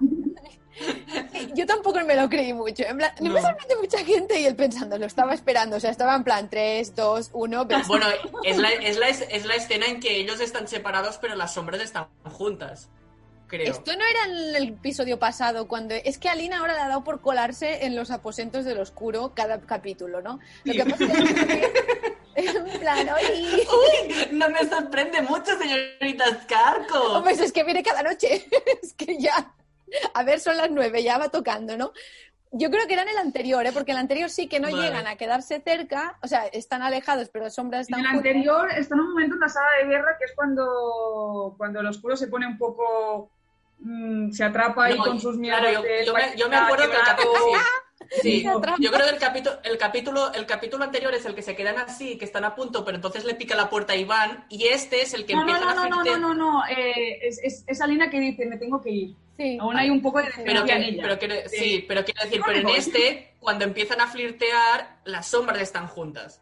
Yo tampoco me lo creí mucho. En plan, no, me No. sorprende mucha gente y él pensando, lo estaba esperando. O sea, estaba en plan 3, 2, 1. Bueno, es la, es, la, es la escena en que ellos están separados, pero las sombras están juntas. Creo. Esto no era en el episodio pasado, cuando. Es que Alina ahora le ha dado por colarse en los aposentos del oscuro cada capítulo, ¿no? Lo que pasa es que. En plan, oye. Uy, no me sorprende mucho, señorita Scarco. Pues es que viene cada noche. Es que ya. A ver, son las nueve, ya va tocando, ¿no? Yo creo que era en el anterior, ¿eh? Porque en el anterior sí que no Vale. llegan a quedarse cerca, o sea, están alejados, pero las sombras En están el juntas. anterior está en un momento en la sala de guerra que es cuando, cuando el oscuro se pone un poco. mm, se atrapa ahí No, con sus miedos. claro, yo, me, yo me acuerdo que el capítulo. Sí, yo creo que el capítulo, el capítulo, el capítulo anterior es el que se quedan así, que están a punto, pero entonces le pica la puerta a Iván, y este es el que No, no, empieza no, a no, no, no, no, no. eh, es, es, es Alina que dice, me tengo que ir. Sí. Aún hay un poco de Pero, defensa en que, ella. pero quiero- Sí. sí, pero quiero decir, No pero en este, cuando empiezan a flirtear, las sombras están juntas.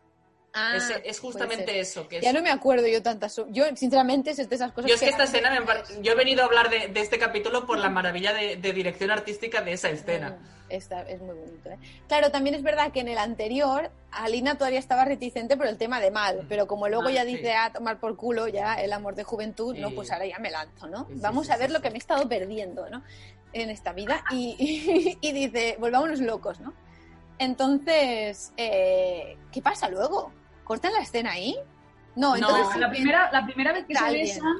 Ah, es, justamente eso. Que es- Ya no me acuerdo yo tantas. Yo, sinceramente, es de esas cosas Yo es que esta escena, me par- yo he venido a hablar de, de este capítulo por la maravilla de, de dirección artística de esa escena. Mm, Esta es muy bonito. ¿eh? Claro, también es verdad que en el anterior Alina todavía estaba reticente por el tema de mal, pero como luego Ah, ya sí. dice a tomar por culo ya el amor de juventud, no, pues ahora ya me lanzo, ¿no? Sí, Vamos a ver lo que me he estado perdiendo, ¿no? En esta vida y, y- y dice, volvámonos locos, ¿no? Entonces, eh, ¿qué pasa luego? ¿Cortan la escena ahí? No, No, entonces la, primera, la primera vez que se Alguien. besan,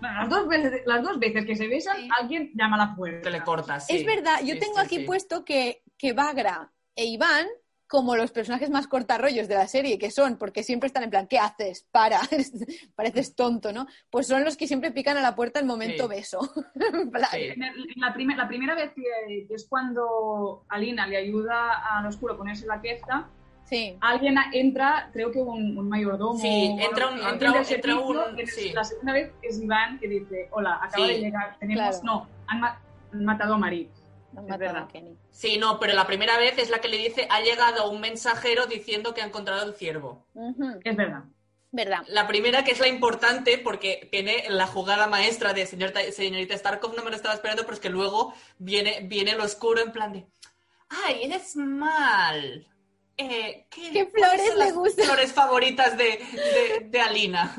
bueno, las dos, veces, las dos veces que se besan, Sí. alguien llama a la puerta. Le cortas. sí. Es verdad, yo Sí, tengo sí, aquí sí. puesto que, que Bagra e Iván, como los personajes más cortarrollos de la serie, que son, porque siempre están en plan, ¿qué haces? Para, pareces tonto, ¿no? Pues son los que siempre pican a la puerta en momento Sí. beso. Sí. El- la, primer- la primera vez que, que es cuando Alina le ayuda al oscuro a ponerse la questa, sí. alguien entra, creo que un, un mayordomo. Sí, entra un- entra un- entra un- sí. La segunda vez es Iván que dice, hola, acaba Sí. de llegar, tenemos, Claro. no, han, ma- han matado a. Han matado. Kenny. Sí, no, pero la primera vez es la que le dice, ha llegado un mensajero diciendo que ha encontrado el ciervo. Es verdad. Verdad. La primera que es la importante porque tiene la jugada maestra de señorita, señorita Starkov, no me lo estaba esperando, pero es que luego viene, viene lo oscuro en plan de, ay, eres mal. Eh, ¿qué, ¿Qué cuáles flores son le las gustan? flores favoritas de, de- de Alina?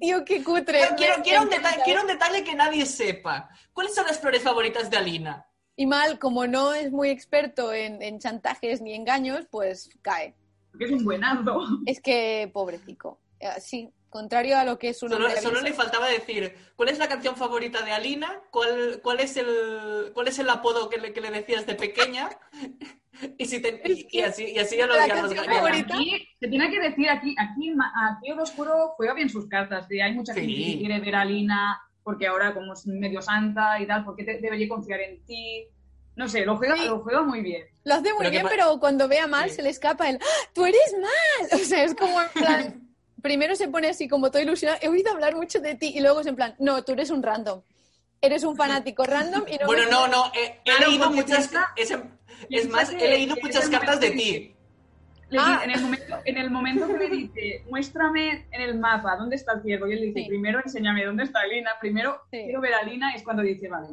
Tío, qué cutre. Quiero, quiero- Me- quiero un detalle, encanta. quiero un detalle que nadie sepa. ¿Cuáles son las flores favoritas de Alina? Y mal, como no es muy experto en, en chantajes ni engaños, pues cae. Porque es un buenazo. Es que, pobrecico. Eh, sí, contrario a lo que es un Solo, solo le faltaba decir, ¿cuál es la canción favorita de Alina? ¿Cuál, cuál, es, el, cuál es el apodo que le, que le decías de pequeña? Y, si te- y, y así, y así ya lo. Aquí, se tiene que decir, aquí, aquí, aquí el oscuro juega bien sus cartas. de hay mucha Sí. gente que quiere ver a Lina porque ahora como es medio santa y tal, porque te, debería confiar en ti. No sé, lo juega, Sí. lo juega muy bien. Lo hace muy Pero bien, pero cuando vea mal Sí. se le escapa el ¡Ah, ¡Tú eres mal! O sea, es como en plan. primero se pone así como todo ilusionado. He oído hablar mucho de ti y luego es en plan, no, tú eres un random. Eres un fanático random y no Bueno, me- no, no, he, he Claro, leído muchas... piensa- Es, más, he leído muchas cartas de ti. Le Ah. en, el momento, en el momento que le dice, muéstrame en el mapa dónde está el ciervo, y él dice, Sí. primero enséñame dónde está Lina, primero Sí. quiero ver a Lina, es cuando dice, vale,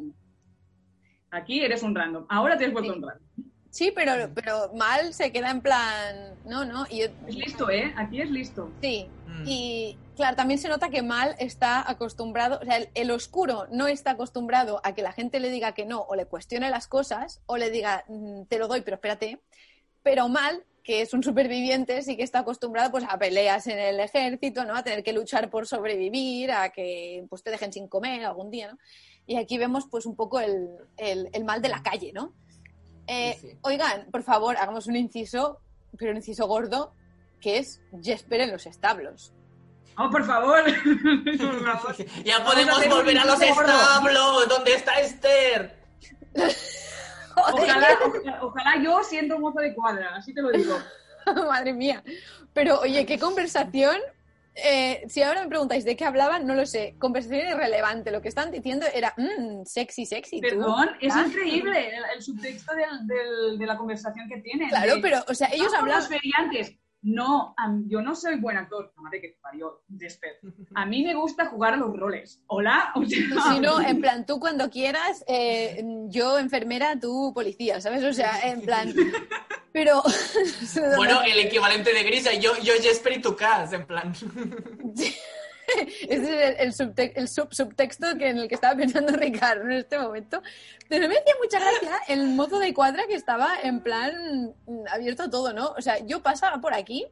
aquí eres un random, ahora te has vuelto Sí. un random. Sí, pero, pero mal se queda en plan, no, no. Y yo- Es listo, ¿eh? Aquí es listo. Sí, Mm. y claro, también se nota que Mal está acostumbrado, o sea, el, el oscuro no está acostumbrado a que la gente le diga que no, o le cuestione las cosas, o le diga, "Mm, te lo doy, pero espérate. Pero Mal, que es un superviviente, sí que está acostumbrado pues, a peleas en el ejército, ¿no? A tener que luchar por sobrevivir, a que pues, te dejen sin comer algún día, ¿no? Y aquí vemos pues un poco el, el- el mal de la calle, ¿no? Eh, Sí, sí. Oigan, por favor, hagamos un inciso, pero un inciso gordo, que es Jesper en los establos. Oh, por favor. por favor. Ya a podemos volver a los gordo. establos. ¿Dónde está Esther? Ojalá, ojalá, ojalá yo siendo mozo de cuadra, así te lo digo. Madre mía. Pero oye, qué conversación. Eh, si ahora me preguntáis de qué hablaban, no lo sé. Conversación irrelevante. Lo que están diciendo era "Mm, sexy, sexy. tú". Perdón, es Ah, increíble el, el subtexto del- del- de la conversación que tienen. Claro, de, pero, o sea, ellos "Vamos, hablan. los feriantes. No, yo no soy buen actor. Madre que parió, Jesper. A mí me gusta jugar a los roles. Hola. O sea, Si no, en plan, tú cuando quieras, eh, yo enfermera, tú policía, ¿sabes? O sea, en plan. Pero. Bueno, el equivalente de Grisa. Yo, yo Jesper y tu Cas, en plan. Ese es el, el el sub- subtexto que en el que estaba pensando Ricardo en este momento. Pero me hacía mucha gracia el mozo de cuadra que estaba en plan abierto a todo, ¿no? O sea, yo pasaba por aquí,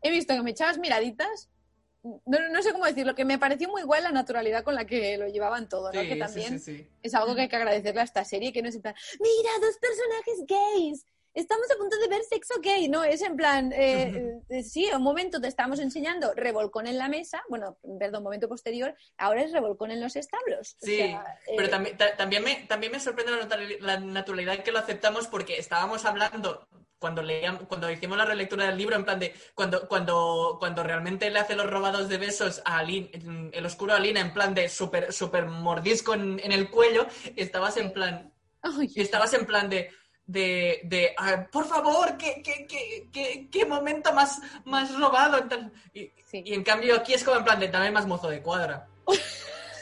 he visto que me echabas miraditas. No, no sé cómo decirlo, que me pareció muy guay la naturalidad con la que lo llevaban todo, ¿no? Sí, que sí, también sí, sí. es algo que hay que agradecerle a esta serie, que no es en plan, mira, dos personajes gays, estamos a punto de ver sexo gay, no, es en plan, eh, eh, sí, un momento te estamos enseñando revolcón en la mesa, bueno, perdón, momento posterior, ahora es revolcón en los establos. O Sí, sea, pero eh, también, ta- también, me, también me sorprende la, naturalidad que lo aceptamos porque estábamos hablando cuando leíamos, cuando hicimos la relectura del libro, en plan de cuando, cuando, cuando realmente le hace los robados de besos a Alin, el oscuro a Alina, en plan de súper super mordisco en, en el cuello, estabas en plan, y estabas en plan de, de, de "Ah, por favor, ¿qué, qué, qué, qué, qué momento más, más robado. Y, Sí. y en cambio aquí es como en plan de dame más mozo de cuadra.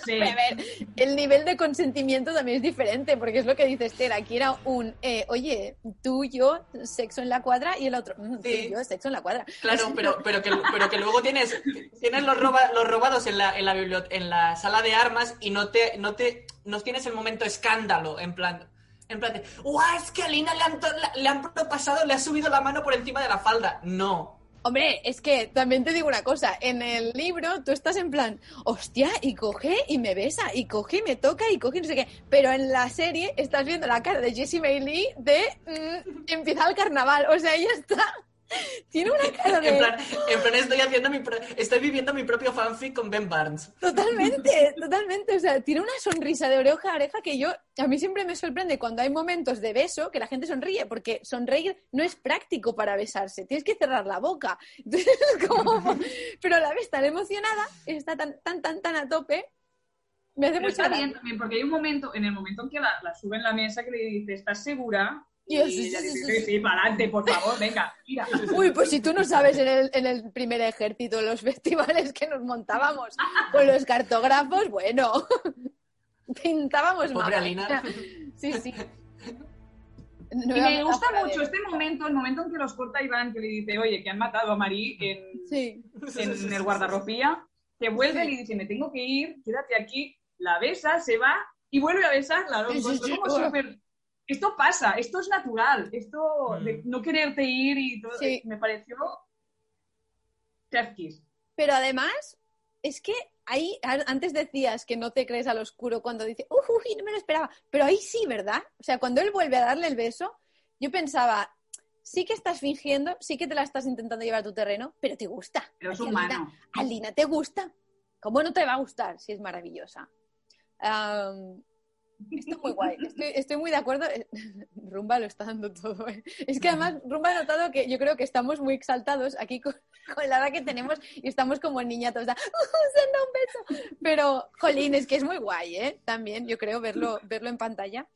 Sí. A ver, el nivel de consentimiento también es diferente, porque es lo que dice Esther. Aquí era un, eh, oye, tú, yo, sexo en la cuadra, y el otro, "Mm, tú, Sí. yo, sexo en la cuadra. Claro, pero, pero, que, pero que luego tienes, tienes los, roba- los robados en la, en, la en la sala de armas y no te, no te no tienes el momento escándalo, en plan, en plan de, ¡guau! Es que a Lina le han, le han propasado, le ha subido la mano por encima de la falda. No. Hombre, es que también te digo una cosa, en el libro tú estás en plan, hostia, y coge y me besa, y coge y me toca, y coge y no sé qué, pero en la serie estás viendo la cara de Jessie Bailey de mm, empieza el carnaval, o sea, ella está, tiene una cara de... En plan, en plan estoy haciendo mi pro- estoy viviendo mi propio fanfic con Ben Barnes. Totalmente, totalmente. O sea, tiene una sonrisa de oreja a oreja que yo, a mí siempre me sorprende cuando hay momentos de beso que la gente sonríe, porque sonreír no es práctico para besarse, tienes que cerrar la boca. Entonces, es como, pero a la vez tan emocionada, está tan, tan, tan, tan a tope, me hace Pero mucha está bien también, porque hay un momento, en el momento en que la, la sube en la mesa, que le dice, ¿estás segura? Yo, sí, sí, dice, sí, sí, sí. sí, para adelante, por favor, venga, mira. Uy, pues si tú no sabes en el, en el primer ejército, los festivales que nos montábamos con los cartógrafos, bueno, pintábamos Pobre. Alina. Sí, sí. Y me gusta de- mucho este momento, el momento en que los corta Iván, que le dice, oye, que han matado a Marí en, Sí. en el guardarropía, que vuelve y dice, me tengo que ir, quédate aquí, la besa, se va y vuelve a besarla. ¿no? Sí, sí, sí. como súper- Esto pasa, esto es natural, esto Mm. de no quererte ir y todo, Sí. me pareció chef kiss. Pero además, es que ahí, antes decías que no te crees al oscuro cuando dice, uy, no me lo esperaba. Pero ahí sí, ¿verdad? O sea, cuando él vuelve a darle el beso, yo pensaba, sí que estás fingiendo, sí que te la estás intentando llevar a tu terreno, pero te gusta. Pero es Alina, humano. a Lina te gusta. ¿Cómo no te va a gustar si es maravillosa? Esto es muy guay. Estoy, muy de acuerdo. Rumba lo está dando todo. ¿eh? Es que además Rumba ha notado que yo creo que estamos muy exaltados aquí con, la edad que tenemos y estamos como niñatos. da, "Uh, dado un beso. Pero, jolín, es que es muy guay, ¿eh? También, yo creo, verlo, verlo en pantalla.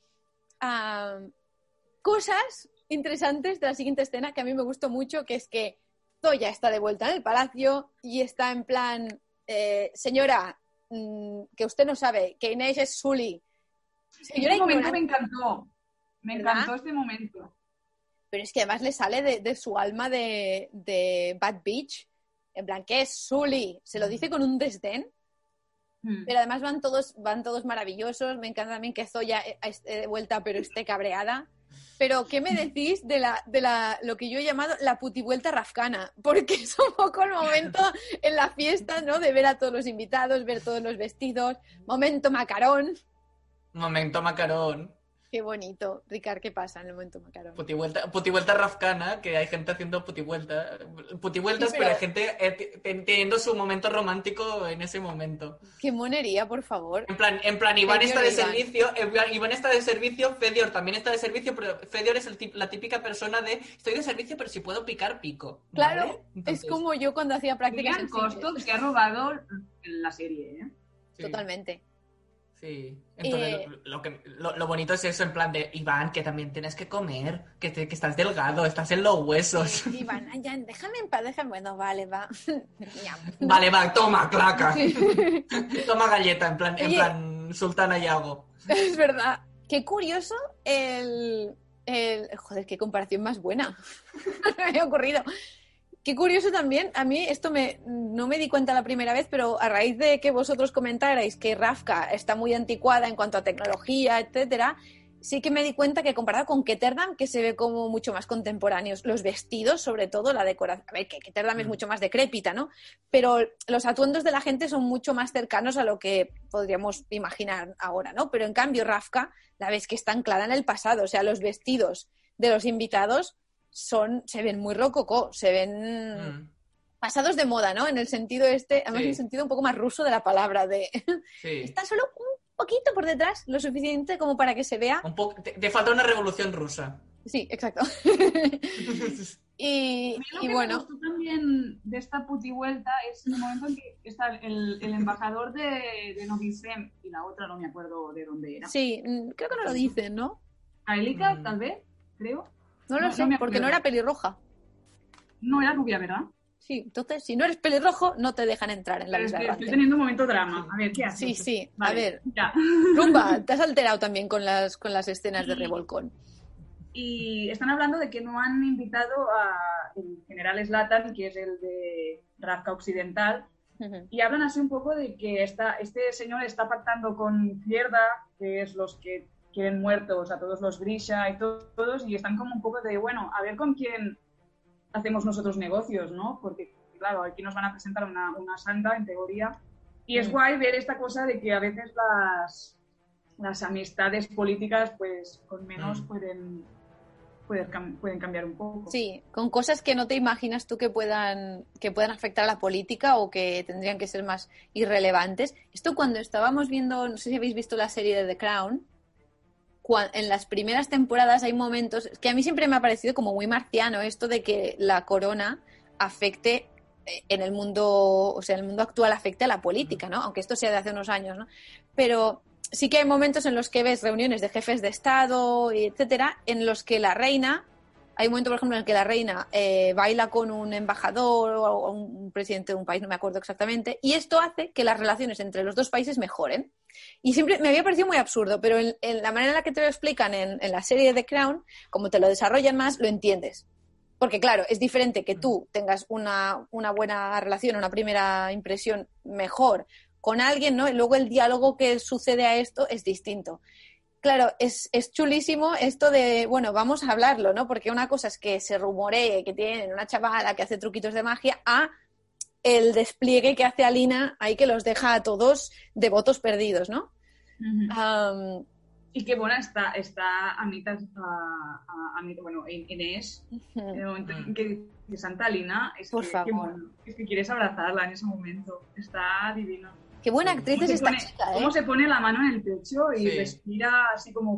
Cosas interesantes de la siguiente escena que a mí me gustó mucho, que es que Zoya está de vuelta en el palacio y está en plan, eh, señora, mm, que usted no sabe, que Inés es Sully. Señora Este momento me encantó. Me ¿Verdad? encantó este momento. Pero es que además le sale de, de su alma de, de Bad Beach. En plan, que es Sully. Se lo dice con un desdén. Mm. Pero además van todos, van todos maravillosos. Me encanta también que Zoya eh, esté de vuelta, pero esté cabreada. Pero, ¿qué me decís de la, de la, lo que yo he llamado la putivuelta rafcana? Porque es un poco el momento en la fiesta, ¿no? De ver a todos los invitados, ver todos los vestidos. Momento macarón. Momento macarón. Qué bonito. Ricard, ¿qué pasa en el momento macarón? Putivuelta, putivuelta rafcana, que hay gente haciendo putivuelta. Putivueltas, Sí, pero... pero- hay gente eh, teniendo su momento romántico en ese momento. Qué monería, por favor. En plan, en plan Iván Fedior está de Iván. servicio, en Iván está de servicio, Fedior también está de servicio, pero Fedior es el la típica persona de estoy de servicio, pero si puedo picar, pico. ¿vale? Claro, Entonces, es como yo cuando hacía prácticas Gran en costo que ha robado la serie, ¿eh? sí, Totalmente. Sí. Entonces, Eh, lo, que, lo, lo bonito es eso, en plan de Iván, que también tienes que comer, que, te- que estás delgado, estás en los huesos. "Ay, ya, déjame en paz, déjame. Bueno, vale, va. Vale, va, toma, claca. toma galleta, en plan, en Oye. plan Sultana Yago. es verdad. Qué curioso el, el- Joder, qué comparación más buena. me había ocurrido. Qué curioso también, a mí esto me, no me di cuenta la primera vez, pero a raíz de que vosotros comentarais que Rafka está muy anticuada en cuanto a tecnología, etcétera, sí que me di cuenta que comparado con Ketterdam, que se ve como mucho más contemporáneos, los vestidos, sobre todo la decoración, a ver, que Ketterdam es mucho más decrépita, ¿no? Pero los atuendos de la gente son mucho más cercanos a lo que podríamos imaginar ahora, ¿no? Pero en cambio Rafka, la ves que está anclada en el pasado, o sea, los vestidos de los invitados son, se ven muy rococó, se ven Mm, pasados de moda, ¿no? En el sentido este, además Sí. en el sentido un poco más ruso de la palabra, de sí. está solo un poquito por detrás, lo suficiente como para que se vea. Un te, te falta una revolución rusa. Sí, exacto. y, lo y que bueno, me gustó también de esta putivuelta es el momento en que está el, el embajador de, de y la otra no me acuerdo de dónde era. sí, mm, creo que no lo dicen, ¿no? Kaelika, Mm. tal vez, creo. No lo No, sé, no porque no era pelirroja. No era rubia, ¿verdad? Sí, entonces, si no eres pelirrojo, no te dejan entrar en la Pero estoy teniendo un momento drama. A ver, ¿qué haces? Sí, sí, a ver, Ya. Rumba, te has alterado también con las, con las escenas de revolcón. Y están hablando de que no han invitado a el general Slatan, que es el de Rafka Occidental, y hablan así un poco de que esta, este señor está pactando con Cierda, que es los que quieren muertos a todos los Grisha y to- todos, y están como un poco de, bueno, a ver con quién hacemos nosotros negocios, ¿no? Porque, claro, aquí nos van a presentar una, una santa, en teoría, y es guay ver esta cosa de que a veces las, las amistades políticas, pues, con menos Mm. pueden, pueden, cam- pueden cambiar un poco. Sí, con cosas que no te imaginas tú que puedan, que puedan afectar a la política o que tendrían que ser más irrelevantes. Esto cuando estábamos viendo, no sé si habéis visto la serie de The Crown, en las primeras temporadas hay momentos que a mí siempre me ha parecido como muy marciano esto de que la corona afecte eh, en el mundo, o sea, en el mundo actual afecte a la política, ¿no? Aunque esto sea de hace unos años, ¿no? Pero sí que hay momentos en los que ves reuniones de jefes de Estado, etcétera, en los que la reina, hay un momento, por ejemplo, en el que la reina eh, baila con un embajador o un presidente de un país, no me acuerdo exactamente, y esto hace que las relaciones entre los dos países mejoren. Y siempre me había parecido muy absurdo, pero en, la manera en la que te lo explican en, en la serie de The Crown, como te lo desarrollan más, lo entiendes. Porque claro, es diferente que tú tengas una, una buena relación, una primera impresión mejor con alguien, ¿no? Y luego el diálogo que sucede a esto es distinto. Claro, es, es chulísimo esto de, bueno, vamos a hablarlo, ¿no? Porque una cosa es que se rumoree que tienen una chavala que hace truquitos de magia a el despliegue que hace Alina ahí que los deja a todos de votos perdidos, ¿no? Am, Y qué buena está, está a mitad, a, a, a mitad- bueno, Inés, en el momento en que dice Santa Alina, es Por que, favor. es que quieres abrazarla en ese momento, está divino. Qué buena actriz ¿Cómo es esta pone- chica, ¿eh? cómo se pone la mano en el pecho y Sí. respira así como...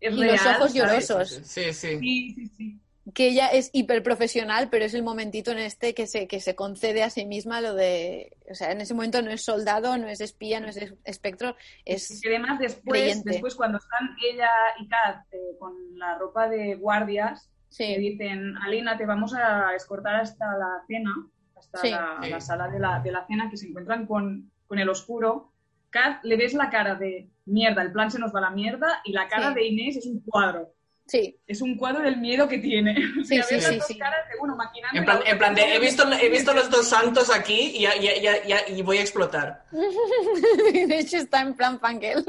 es Y real, los ojos llorosos. Sí, sí. Sí, sí, sí. que ella es hiper profesional, pero es el momentito en este que se, que se concede a sí misma lo de, o sea, en ese momento no es soldado, no es espía, no es es- espectro, es Y además después, creyente. después cuando están ella y Kat eh, con la ropa de guardias, le sí, dicen, Alina, te vamos a escortar hasta la cena, hasta Sí. la, Sí. la sala de la, de la cena, que se encuentran con, con el oscuro. Kat, le ves la cara de mierda, el plan se nos va a la mierda, y la cara Sí. de Inés es un cuadro. sí, Es un cuadro del miedo que tiene. Sí, sí, sí, dos sí. caras de uno maquinando. En plan, en de, he visto, he visto los dos santos aquí y, ya- ya- ya- ya- y voy a explotar. de hecho está en plan fangirl,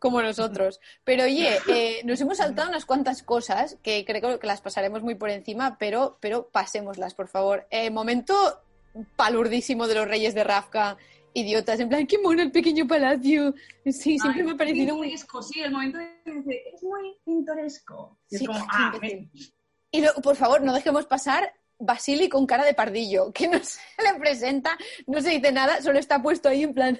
como nosotros. Pero oye, eh, nos hemos saltado unas cuantas cosas que creo que las pasaremos muy por encima, pero, pero pasémoslas, por favor. Eh, momento palurdísimo de los reyes de Rafka, idiotas, en plan, qué mono el pequeño palacio. Sí, siempre Ay, me ha parecido muy... pintoresco, sí, el momento de que dice, es muy pintoresco. Y es Sí, como, ah. Y luego, por favor, no dejemos pasar Basili con cara de pardillo, que no se le presenta, no se dice nada, solo está puesto ahí en plan...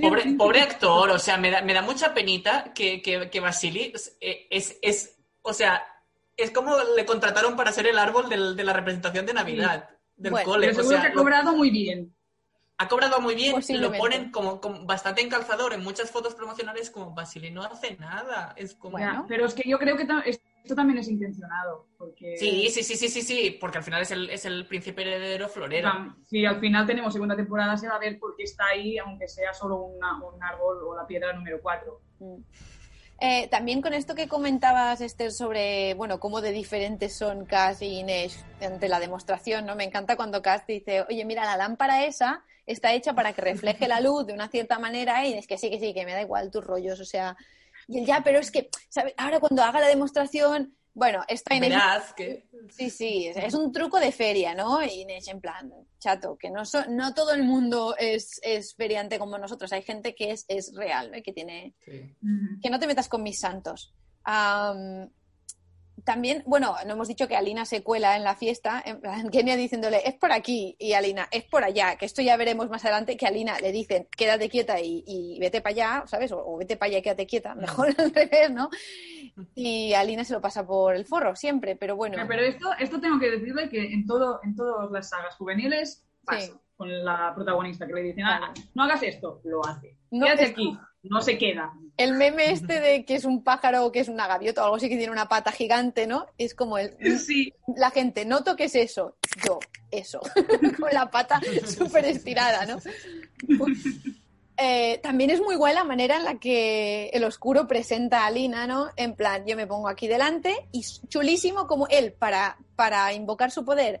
Pobre, pobre actor, o sea, me da, me da mucha penita que, que, que Vasily es, es, es- o sea, es como le contrataron para ser el árbol del- de la representación de Navidad del Bueno, cole. pero O seguro sea, que ha lo- cobrado muy bien. Ha cobrado muy bien, lo ponen como, como bastante en calzador en muchas fotos promocionales como Vasily no hace nada. Es como... Bueno. Pero es que yo creo que ta- esto también es intencionado. Porque Sí, sí, sí, sí, sí, sí, porque al final es el, es el príncipe heredero florero. Vam- Si al final tenemos segunda temporada, se va a ver por qué está ahí, aunque sea solo una- un árbol o la piedra número 4. Mm. Eh, también con esto que comentabas, Esther, sobre bueno, cómo de diferentes son Cass y Inés ante la demostración, ¿no? Me encanta cuando Cass dice, oye, mira, la lámpara esa está hecha para que refleje la luz de una cierta manera y es que sí, que sí, que me da igual tus rollos, o sea, y él ya, pero es que, ¿sabes? Ahora cuando haga la demostración, bueno, está Inés Verás que... Sí, sí, es, es un truco de feria, ¿no? Y Inés, en plan, chato, que no, so- no todo el mundo es, es feriante como nosotros, hay gente que es, es real, ¿no? Y que tiene, sí. que no te metas con mis santos. Am, también, bueno, no hemos dicho que Alina se cuela en la fiesta, en plan, Kenia diciéndole, es por aquí, y Alina, es por allá, que esto ya veremos más adelante, que a Alina le dicen, quédate quieta y, y vete para allá, ¿sabes? O, o vete para allá y quédate quieta, mejor al revés, ¿no? Y Alina se lo pasa por el forro, siempre, pero bueno. Pero esto, esto tengo que decirle que en todo en todas las sagas juveniles pasa Sí. Con la protagonista que le dicen, "Ah, no hagas esto, lo hace. No, Quédate aquí, no se queda. El meme este de que es un pájaro o que es una gaviota o algo así que tiene una pata gigante, ¿no? Es como el, Sí, la gente, no toques eso, yo, eso, con la pata súper estirada, ¿no? Eh, también es muy guay la manera en la que el oscuro presenta a Lina, ¿no? En plan, yo me pongo aquí delante y chulísimo como él, para, para invocar su poder,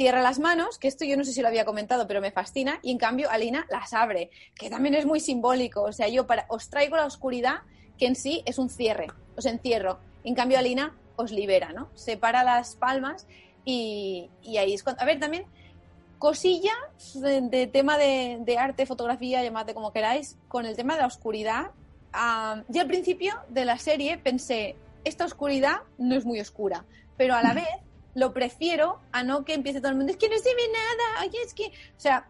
cierra las manos, que esto yo no sé si lo había comentado, pero me fascina, y en cambio Alina las abre, que también es muy simbólico. O sea, yo para, os traigo la oscuridad, que en sí es un cierre, os encierro. En cambio Alina os libera, ¿no? Separa las palmas y, y ahí es cuando... A ver, también cosilla de, de tema de, de arte, fotografía, llamadle como queráis, con el tema de la oscuridad. Ah, yo al principio de la serie pensé, esta oscuridad no es muy oscura, pero a la vez lo prefiero a no que empiece todo el mundo, es que no se ve nada, oye, es que, o sea,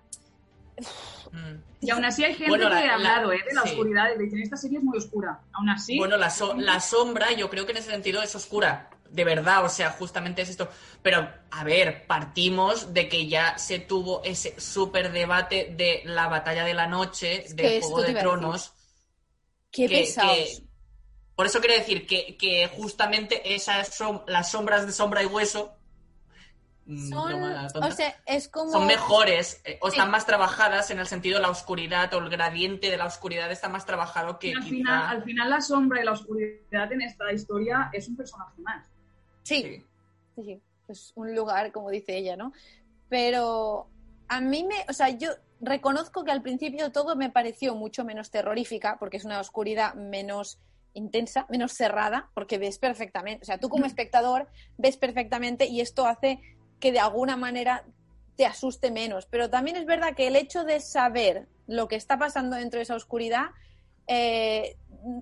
Mm. y aún así hay gente Bueno, la- que ha la- hablado ¿eh? de la sí. oscuridad, dicen, esta serie es muy oscura. Aún así, Bueno, la, so- la sombra yo creo que en ese sentido es oscura, de verdad, o sea, justamente es esto. Pero, a ver, partimos de que ya se tuvo ese súper debate de la batalla de la noche, de esto Juego de. Tronos. qué que- pesados. que- por eso quiero decir que, que justamente esas son las sombras de sombra y hueso mm, Son, broma tonta, o sea, es como... son mejores eh, o Sí. están más trabajadas en el sentido de la oscuridad o el gradiente de la oscuridad está más trabajado que al, quizá- final, al final la sombra y la oscuridad en esta historia es un personaje más. Sí, Sí. Sí, sí, es un lugar, como dice ella, ¿no? Pero a mí me, o sea, yo reconozco que al principio todo me pareció mucho menos terrorífica, porque es una oscuridad menos intensa, menos cerrada, porque ves perfectamente, o sea, tú como espectador ves perfectamente y esto hace que de alguna manera te asuste menos. Pero también es verdad que el hecho de saber lo que está pasando dentro de esa oscuridad eh,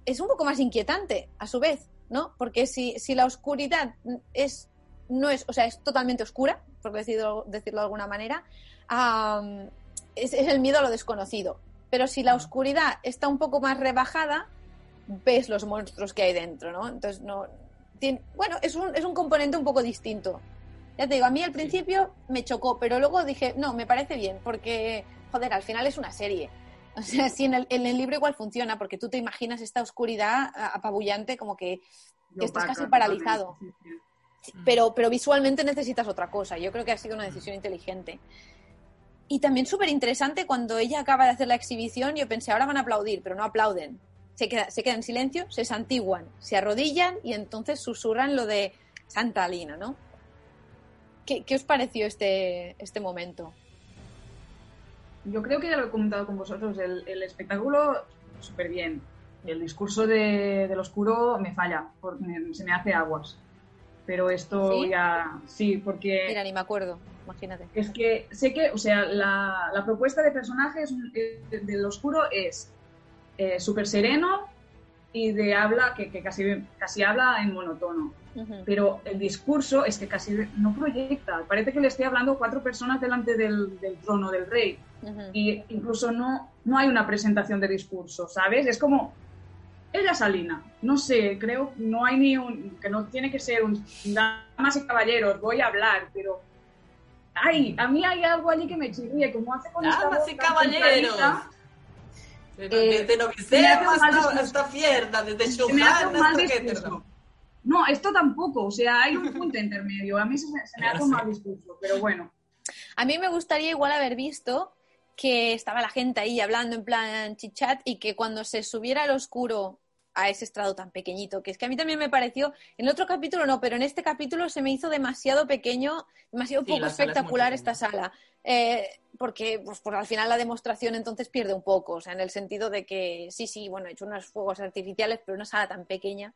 es un poco más inquietante, a su vez, ¿no? Porque si, si la oscuridad es, no es, o sea, es totalmente oscura, por decirlo, decirlo de alguna manera, es el miedo a lo desconocido. Pero si la oscuridad está un poco más rebajada, ves los monstruos que hay dentro, ¿no? Entonces, no. tiene- bueno, es un, es un componente un poco distinto. Ya te digo, a mí al principio me chocó, pero luego dije, no, me parece bien, porque, joder, al final es una serie. O sea, sí, en el, en el libro igual funciona, porque tú te imaginas esta oscuridad a- apabullante, como que Y estás casi paralizado. sí. pero, pero visualmente necesitas otra cosa. Yo creo que ha sido una decisión inteligente. Y también súper interesante cuando ella acaba de hacer la exhibición, yo pensé, ahora van a aplaudir, pero no aplauden. Se, queda, se quedan en silencio, se santiguan, se arrodillan y entonces susurran lo de Santa Alina, ¿no? ¿Qué, qué os pareció este, este momento? Yo creo que ya lo he comentado con vosotros, el, el espectáculo súper bien. El discurso de, del oscuro me falla, por- me- se me hace aguas. Pero esto ¿Sí? ya, sí, porque Mira, ni me acuerdo, imagínate. es que sé que, o sea, la, la propuesta de personaje es un- eh, del oscuro es eh, súper sereno y de habla que, que casi, casi habla en monotono. Pero el discurso es que casi no proyecta. Parece que le estoy hablando a cuatro personas delante del, del trono del rey. Ujú. y incluso no, no hay una presentación de discurso, ¿sabes? Es como, ella es Alina, no sé, creo, no hay ni un, que no tiene que ser un damas y caballeros, voy a hablar, pero, ay, a mí hay algo allí que me chirría, como hace con esta Damas voz y caballeros. Desde Eh, desde hace un mal hasta, hasta Fierda, desde mal hasta. Ketterdam. No, esto tampoco, o sea, hay un punto intermedio, a mí se, me- se me Ya hace sé. mal discurso, pero bueno. A mí me gustaría igual haber visto que estaba la gente ahí hablando en plan chichat y que cuando se subiera al oscuro a ese estrado tan pequeñito, que es que a mí también me pareció, en el otro capítulo no, pero en este capítulo se me hizo demasiado pequeño, demasiado Sí, poco es espectacular esta sala. Eh, porque pues, al final la demostración entonces pierde un poco, o sea, en el sentido de que sí, sí, bueno, he hecho unos fuegos artificiales, pero una sala tan pequeña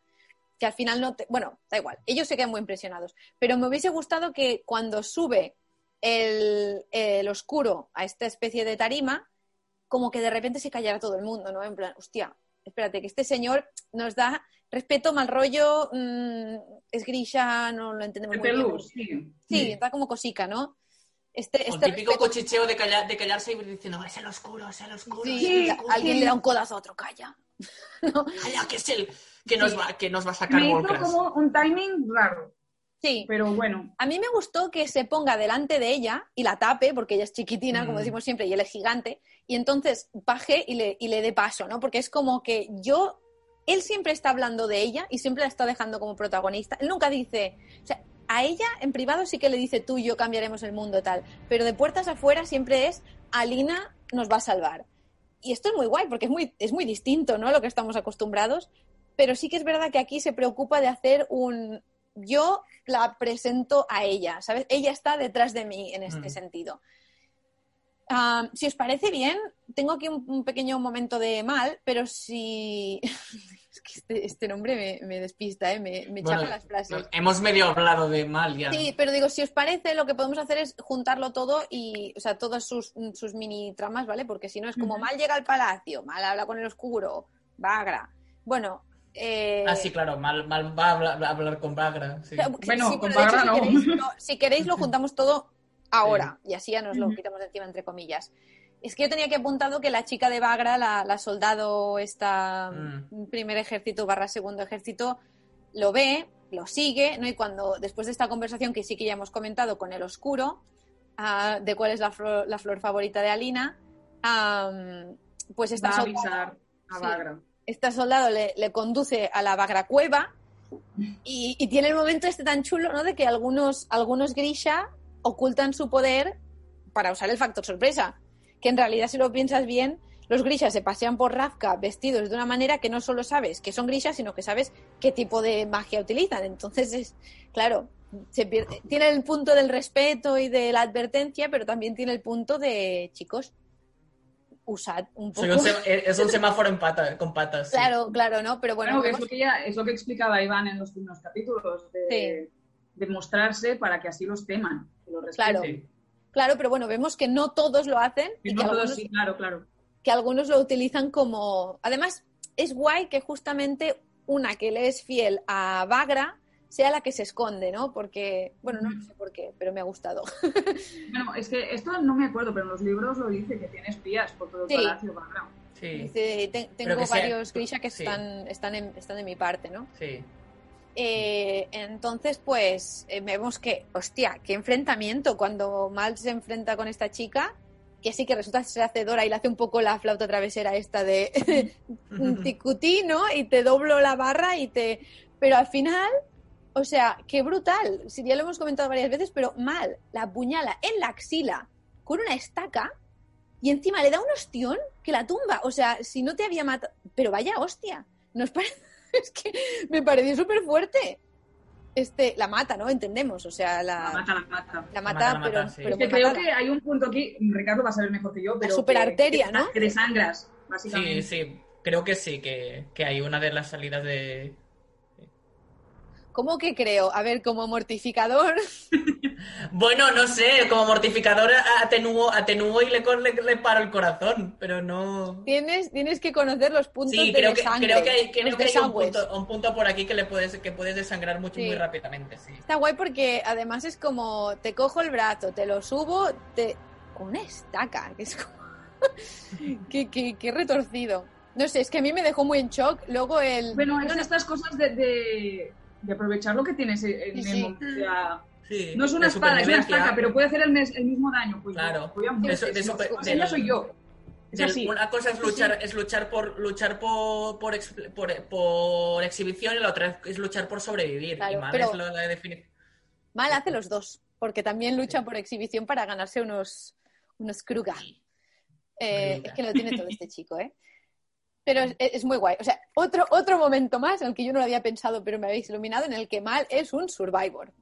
que al final no te... Bueno, da igual, ellos se quedan muy impresionados, pero me hubiese gustado que cuando sube el, el oscuro a esta especie de tarima, como que de repente se callara todo el mundo, ¿no? En plan, hostia, espérate, que este señor nos da respeto, mal rollo, mm, es grisha, no lo entendemos muy bien. Pelús, sí. Sí, está como cosica, ¿no? Este, O el este típico respeto- cochicheo de, callar- de callarse y diciendo, es el oscuro, es el oscuro, Sí, es el Sí, oscuro". alguien le da un codazo a otro, calla. ¿No? Calla, que es el que nos va, que nos va a sacar Me hizo como un timing raro, Sí, pero bueno. A mí me gustó que se ponga delante de ella y la tape, porque ella es chiquitina, como Mm. decimos siempre, y él es gigante, y entonces baje y le, y le dé paso, ¿no? Porque es como que yo, él siempre está hablando de ella y siempre la está dejando como protagonista. Él nunca dice, o sea, a ella en privado sí que le dice tú y yo cambiaremos el mundo tal, pero de puertas afuera siempre es Alina nos va a salvar. Y esto es muy guay porque es muy, es muy distinto, ¿no? A lo que estamos acostumbrados, pero sí que es verdad que aquí se preocupa de hacer un, yo la presento a ella, ¿sabes? Ella está detrás de mí en este Mm. sentido. Si os parece bien, tengo aquí un, un pequeño momento de mal, pero si... es que este, este nombre me, me despista, ¿eh? me, me Bueno, chapa las frases. hemos medio hablado de mal ya. Sí, pero digo, si os parece, lo que podemos hacer es juntarlo todo y, o sea, todas sus, sus mini tramas, ¿vale? Porque si no es como mal llega al palacio, mal habla con el oscuro, Bagra. Bueno, eh, Ah, sí, claro, mal, mal va a hablar, a hablar con Bagra. sí. Bueno, sí, con hecho, Bagra si no. queréis, lo- si queréis lo juntamos todo ahora y así ya nos lo quitamos de encima, entre comillas. Es que yo tenía que apuntado que la chica de Bagra, la, la soldado, esta Mm. primer ejército barra segundo ejército, lo ve, lo sigue, ¿no? Y cuando, después de esta conversación que sí que ya hemos comentado con el oscuro, ah, de cuál es la flor, la flor favorita de Alina, pues esta Va a soldado, avisar a Sí. Este soldado le, conduce a la Bagra Cueva y, y tiene el momento este tan chulo, ¿no? De que algunos, algunos Grisha ocultan su poder para usar el factor sorpresa. Que en realidad, si lo piensas bien, los Grishas se pasean por Ravka vestidos de una manera que no solo sabes que son Grishas, sino que sabes qué tipo de magia utilizan. Entonces, es claro, se pierde- tiene el punto del respeto y de la advertencia, pero también tiene el punto de, chicos, usad un poco. Soy un sem- es un semáforo en pata, con patas. sí. Claro, claro, ¿no? Pero bueno, es vemos- lo que, ya, es lo que explicaba Iván en los primeros capítulos, de, de mostrarse para que así los teman, que los respeten. Claro. Sí. Claro, pero bueno, vemos que no todos lo hacen y, Y que, no todos algunos, sí, claro, claro. que algunos lo utilizan como... Además, es guay que justamente una que le es fiel a Bagra sea la que se esconde, ¿no? Porque, bueno, no sé por qué, pero me ha gustado. Bueno, es que esto no me acuerdo, pero en los libros lo dice que tiene espías por todo el Sí. palacio background. Sí, Dice, "Te- tengo que sea- varios Grisha que sí. están, están, en- están de mi parte, ¿no? sí. Eh, entonces, pues, eh, vemos que, hostia, qué enfrentamiento cuando Mal se enfrenta con esta chica, que sí que resulta ser hacedora y le hace un poco la flauta travesera esta de ticutí, ¿no? Y te doblo la barra y te... Pero al final, o sea, qué brutal. Si ya lo hemos comentado varias veces, pero Mal la apuñala en la axila con una estaca y encima le da un ostión que la tumba. O sea, si no te había matado... Pero vaya hostia. Nos parece... Es que me pareció súper fuerte. Este, la mata, ¿no? Entendemos. O sea, la, La mata, la mata. la mata, mata, la mata, pero, sí. pero Es que muy creo matada. que hay un punto aquí, Ricardo va a saber mejor que yo, pero. superarteria, que, ¿no? Que desangras, Sí, básicamente. sí, creo que sí, que, que hay una de las salidas de... ¿Cómo que creo? A ver, como mortificador. Bueno, no sé, como mortificador atenúo, atenúo y le, con- le, le paro el corazón, pero no... Tienes, tienes que conocer los puntos Sí, de creo que, desangre, creo que hay, creo que hay un, punto, un punto por aquí que le puedes, que puedes desangrar mucho Sí. muy rápidamente, sí. Está guay porque además es como te cojo el brazo, te lo subo, te con una estaca, que es como que, que, que retorcido. No sé, es que a mí me dejó muy en shock. Luego el Bueno, no, estas cosas de, de, de aprovechar lo que tienes en Sí, el sí. momento. O sea, Sí, no es una espada, es una estaca, pero puede hacer el, mes- el mismo daño. Pues Claro. De de no, ella soy yo. Es Del- así. Una cosa es luchar, es luchar por luchar por, por, por, por exhibición y la otra es luchar por sobrevivir. Claro, y mal pero- es lo de definir. mal hace los dos, porque también lucha por exhibición para ganarse unos unos Kruga. Eh, Kruga. es que lo tiene todo este chico, ¿eh? Pero es, es muy guay. O sea, otro, otro momento más en el que yo no lo había pensado, pero me habéis iluminado, en el que Mal es un survivor.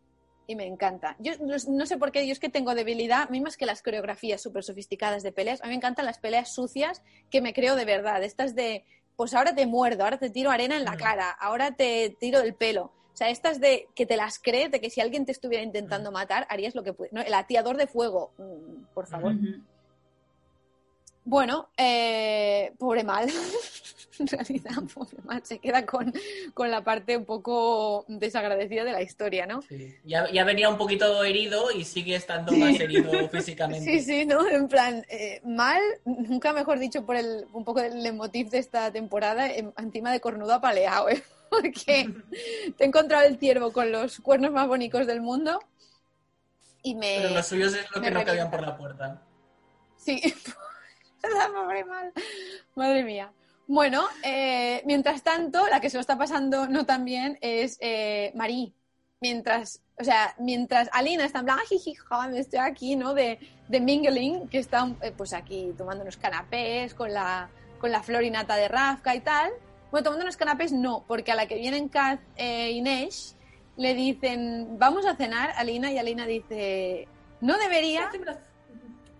Y me encanta. Yo no, sé por qué, yo es que tengo debilidad, más que las coreografías súper sofisticadas de peleas, a mí me encantan las peleas sucias que me creo de verdad. Estas de, pues ahora te muerdo, ahora te tiro arena en la Mm. cara, ahora te tiro del pelo. O sea, estas de que te las crees, de que si alguien te estuviera Mm. intentando matar, harías lo que puedes. No, el atiador de fuego, mm, por favor. Bueno, eh, pobre mal. en realidad, pobre mal. Se queda con, con la parte un poco desagradecida de la historia, ¿no? Sí. Ya, ya venía un poquito herido y sigue estando más herido físicamente. Sí, sí, ¿no? En plan, eh, mal, nunca mejor dicho por el, un poco el leitmotiv de esta temporada, eh, encima de cornudo apaleado, ¿eh? Porque te he encontrado el ciervo con los cuernos más bonitos del mundo y me... Pero los suyos es lo que no cabían por la puerta. Sí, mal. Madre mía. Bueno, eh, mientras tanto, la que se lo está pasando no tan bien es eh, Marí. Mientras, o sea, mientras Alina está en plan, "Ay, jiji, ja, me estoy aquí, ¿no? De, de mingling, que está eh, pues aquí tomando unos canapés con la, con la florinata de Rafka y tal. Bueno, tomando unos canapés no, porque a la que vienen Kat e Inés le dicen, vamos a cenar, Alina, y Alina dice, no debería,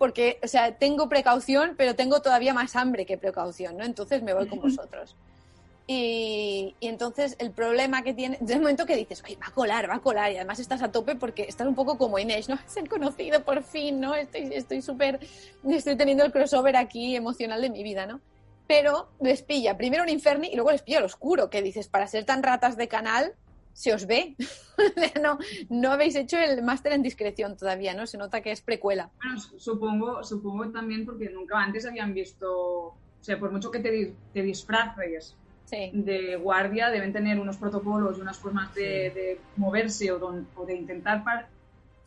porque, o sea, tengo precaución, pero tengo todavía más hambre que precaución, ¿no? Entonces me voy con vosotros. Y, y entonces el problema que tiene, desde el momento que dices, Ay, va a colar, va a colar, y además estás a tope porque estás un poco como Inés, ¿no? Se han conocido por fin, ¿no? Estoy estoy súper, estoy teniendo el crossover aquí emocional de mi vida, ¿no? Pero les pilla primero un inferni y luego les pilla el oscuro, que dices, para ser tan ratas de canal, se os ve. no, no habéis hecho el máster en discreción todavía, ¿no? Se nota que es precuela. Bueno, su- supongo, supongo también porque nunca antes habían visto, o sea, por mucho que te, te disfraces Sí. de guardia, deben tener unos protocolos y unas formas de, Sí. de moverse o, don- o de intentar pa-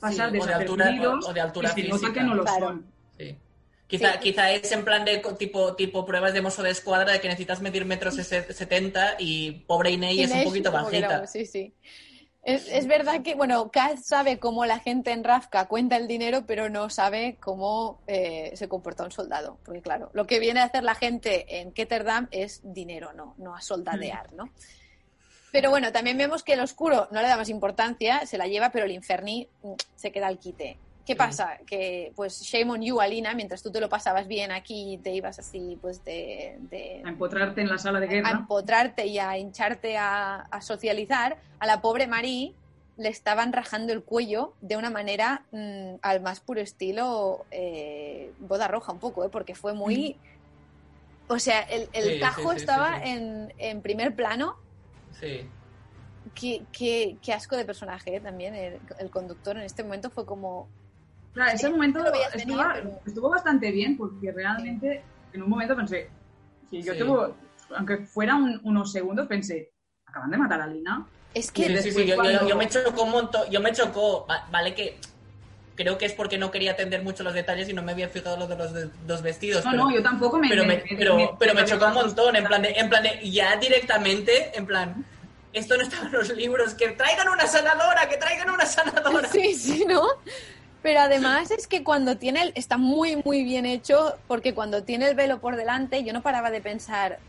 pasar Sí, o de altura- desapercibidos o- o de altura que se nota que no lo Claro. son. Sí. Quizá, Sí. quizá es en plan de tipo, tipo pruebas de mozo de escuadra de que necesitas medir metros ese- 70 y pobre Inés es un Inés, poquito bajita. sí, sí. Es, es verdad que, bueno, Kaz sabe cómo la gente en Rafka cuenta el dinero, pero no sabe cómo eh, se comporta un soldado. Porque, claro, lo que viene a hacer la gente en Ketterdam es dinero, no, no a soldadear, ¿no? Pero bueno, también vemos que el oscuro no le da más importancia, se la lleva, pero el inferni mm, se queda al quite. ¿Qué pasa? Que, pues, shame on you, Alina, mientras tú te lo pasabas bien aquí y te ibas así, pues, de- de, A empotrarte en la sala de a guerra. empotrarte y a hincharte a, a socializar, a la pobre Marí le estaban rajando el cuello de una manera mm, al más puro estilo eh, boda roja un poco, ¿eh? porque fue muy... O sea, el, el Sí, sí, cajo sí, sí, estaba sí. En, en primer plano. Sí. Qué, qué- qué asco de personaje ¿eh? también. El, el conductor en este momento fue como... Claro, ese Sí, momento pero- estuvo bastante bien porque realmente en un momento pensé, si yo Sí. tengo, aunque fueran unos segundos, pensé, acaban de matar a Lina. Es Sí, que... sí, sí, después yo, yo- cuando- yo me chocó un montón, yo me chocó, va- vale que creo que es porque no quería atender mucho los detalles y no me había fijado lo de los de- dos vestidos. No, pero, no, yo tampoco me... pero, me, me- pero, me- pero me me- chocó un montón, en plan, de, en plan de, ya directamente, en plan, esto no estaba en los libros, que traigan una sanadora, que traigan una sanadora. Sí, sí, ¿no? Pero además es que cuando tiene el, está muy, muy bien hecho, porque cuando tiene el velo por delante, yo no paraba de pensar.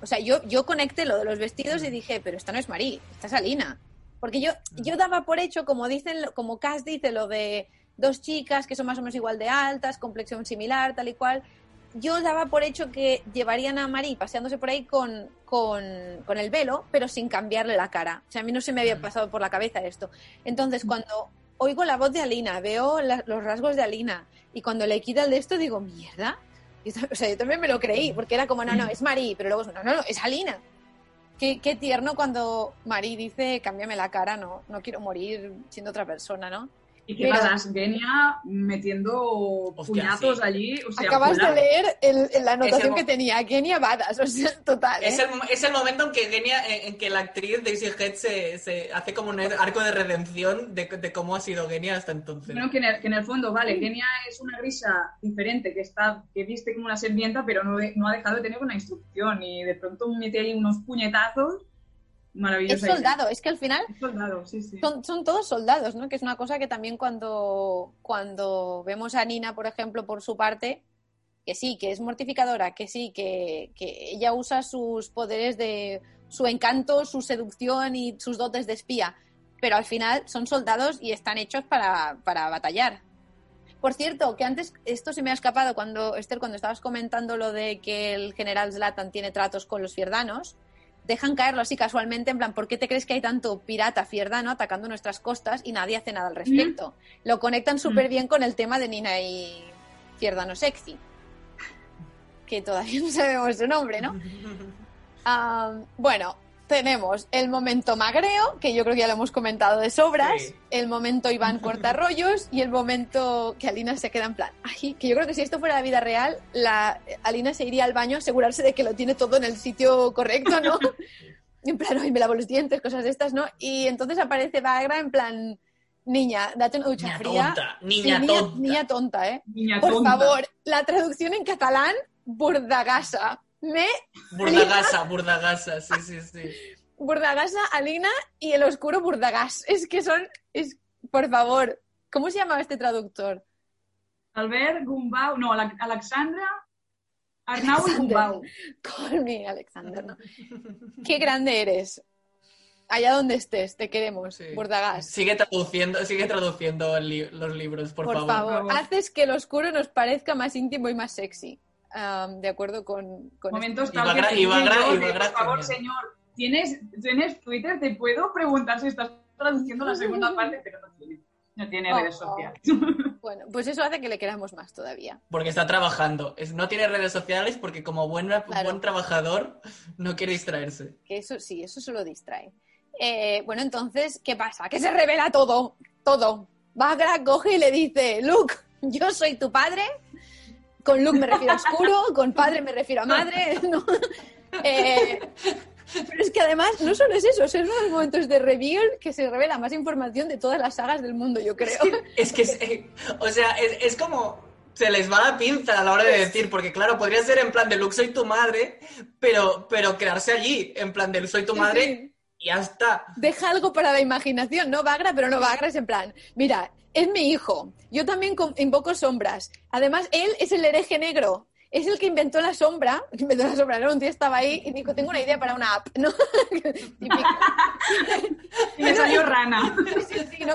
O sea, yo, yo conecté lo de los vestidos y dije, pero esta no es Marí, esta es Alina. Porque yo, yo daba por hecho, como dicen, como Cass dice, lo de dos chicas que son más o menos igual de altas, complexión similar, tal y cual. Yo daba por hecho que llevarían a Marí paseándose por ahí con, con, con el velo, pero sin cambiarle la cara. O sea, a mí no se me había pasado por la cabeza esto. Entonces, cuando oigo la voz de Alina, veo los rasgos de Alina, y cuando le quita el de esto, digo, mierda. O sea, yo también me lo creí, porque era como, no, no, es Marí, pero luego, no, no, no, es Alina. Qué, qué tierno cuando Marí dice, cámbiame la cara, no, no quiero morir siendo otra persona, ¿no? Y qué Pero- pasa, Genia metiendo Hostia, puñazos sí. allí. O sea, Acabas de leer el- el- la anotación que tenía, Kenia Badas, o sea, total. ¿eh? Es el, es el momento en que Genia, en, en que la actriz Daisy Head se, se hace como un arco de redención de, de cómo ha sido Genia hasta entonces. Bueno, que en, el, que en el fondo, vale, Genia es una grisa diferente, que está que viste como una serpienta, pero no ha dejado de tener una instrucción y de pronto mete ahí unos puñetazos Es soldado, es que al final soldado, sí, sí. son, son todos soldados, ¿no? Que es una cosa que también cuando, cuando vemos a Nina, por ejemplo, por su parte, que sí, que es mortificadora, que sí, que, que ella usa sus poderes de su encanto, su seducción y sus dotes de espía, pero al final son soldados y están hechos para, para batallar. Por cierto, que antes esto se me ha escapado cuando, Esther, cuando estabas comentando lo de que el general Zlatan tiene tratos con los fierdanos, dejan caerlo así casualmente, en plan, ¿por qué te crees que hay tanto pirata fierdano atacando nuestras costas y nadie hace nada al respecto? Lo conectan súper bien con el tema de Nina y Fierdano Sexy, que todavía no sabemos su nombre, ¿no? Ah, bueno, tenemos el momento magreo, que yo creo que ya lo hemos comentado de sobras, Sí. el momento Iván cortarrollos y el momento que Alina se queda en plan, ay, que yo creo que si esto fuera la vida real, la Alina se iría al baño a asegurarse de que lo tiene todo en el sitio correcto, ¿no? en plan, ay, me lavo los dientes, cosas de estas, ¿no? Y entonces aparece Bagra en plan, niña, date una ducha Niña fría. tonta, Sí, niña tonta. niña tonta, ¿eh? Niña Por tonta. favor, la traducción en catalán, burdagasa. Me Burdagasa, burdagasa, sí, sí, sí. Burdagasa, Alina y el oscuro Burdagas. Es que son, es, por favor, ¿cómo se llamaba este traductor? Albert Gumbau, no, Ale- Alexandra Arnau y. Gumbau. Call me Alexander, ¿no? Qué grande eres. Allá donde estés, te queremos, Sí. Burdagas. Sigue traduciendo, sigue traduciendo li- los libros, por, Por, favor. favor, Por favor. haces que el oscuro nos parezca más íntimo y más sexy. Am, de acuerdo con, con Momentos va tal que yo de, gra- por favor, señor, ¿tienes, ¿tienes Twitter? Te puedo preguntar si estás traduciendo la segunda parte, pero no tiene. No tiene Oh. redes sociales. Bueno, pues eso hace que le queramos más todavía. Porque está trabajando. Es- no tiene redes sociales porque como buen, Claro. buen trabajador no quiere distraerse. Que eso sí, eso solo distrae. Eh, bueno, entonces, ¿qué pasa? Que se revela todo, todo. Bagra coge y le dice, Luke, yo soy tu padre. Con Luke me refiero a oscuro, con padre me refiero a madre. ¿no? Eh, pero es que además, no solo es eso, es uno de los momentos de reveal que se revela más información de todas las sagas del mundo, yo creo. Es que, es- eh, o sea, es, es como se les va la pinza a la hora de decir, porque claro, podría ser en plan de Luke soy tu madre, pero, pero quedarse allí, en plan de soy tu madre y ya está. deja algo para la imaginación, no Bagra, pero no Bagra es en plan, mira, es mi hijo, yo también invoco sombras, además él es el hereje negro es el que inventó la sombra, inventó la sombra, ¿no? Un tío estaba ahí y dijo, tengo una idea para una app, ¿no? y me salió rana. Sí, sí, no.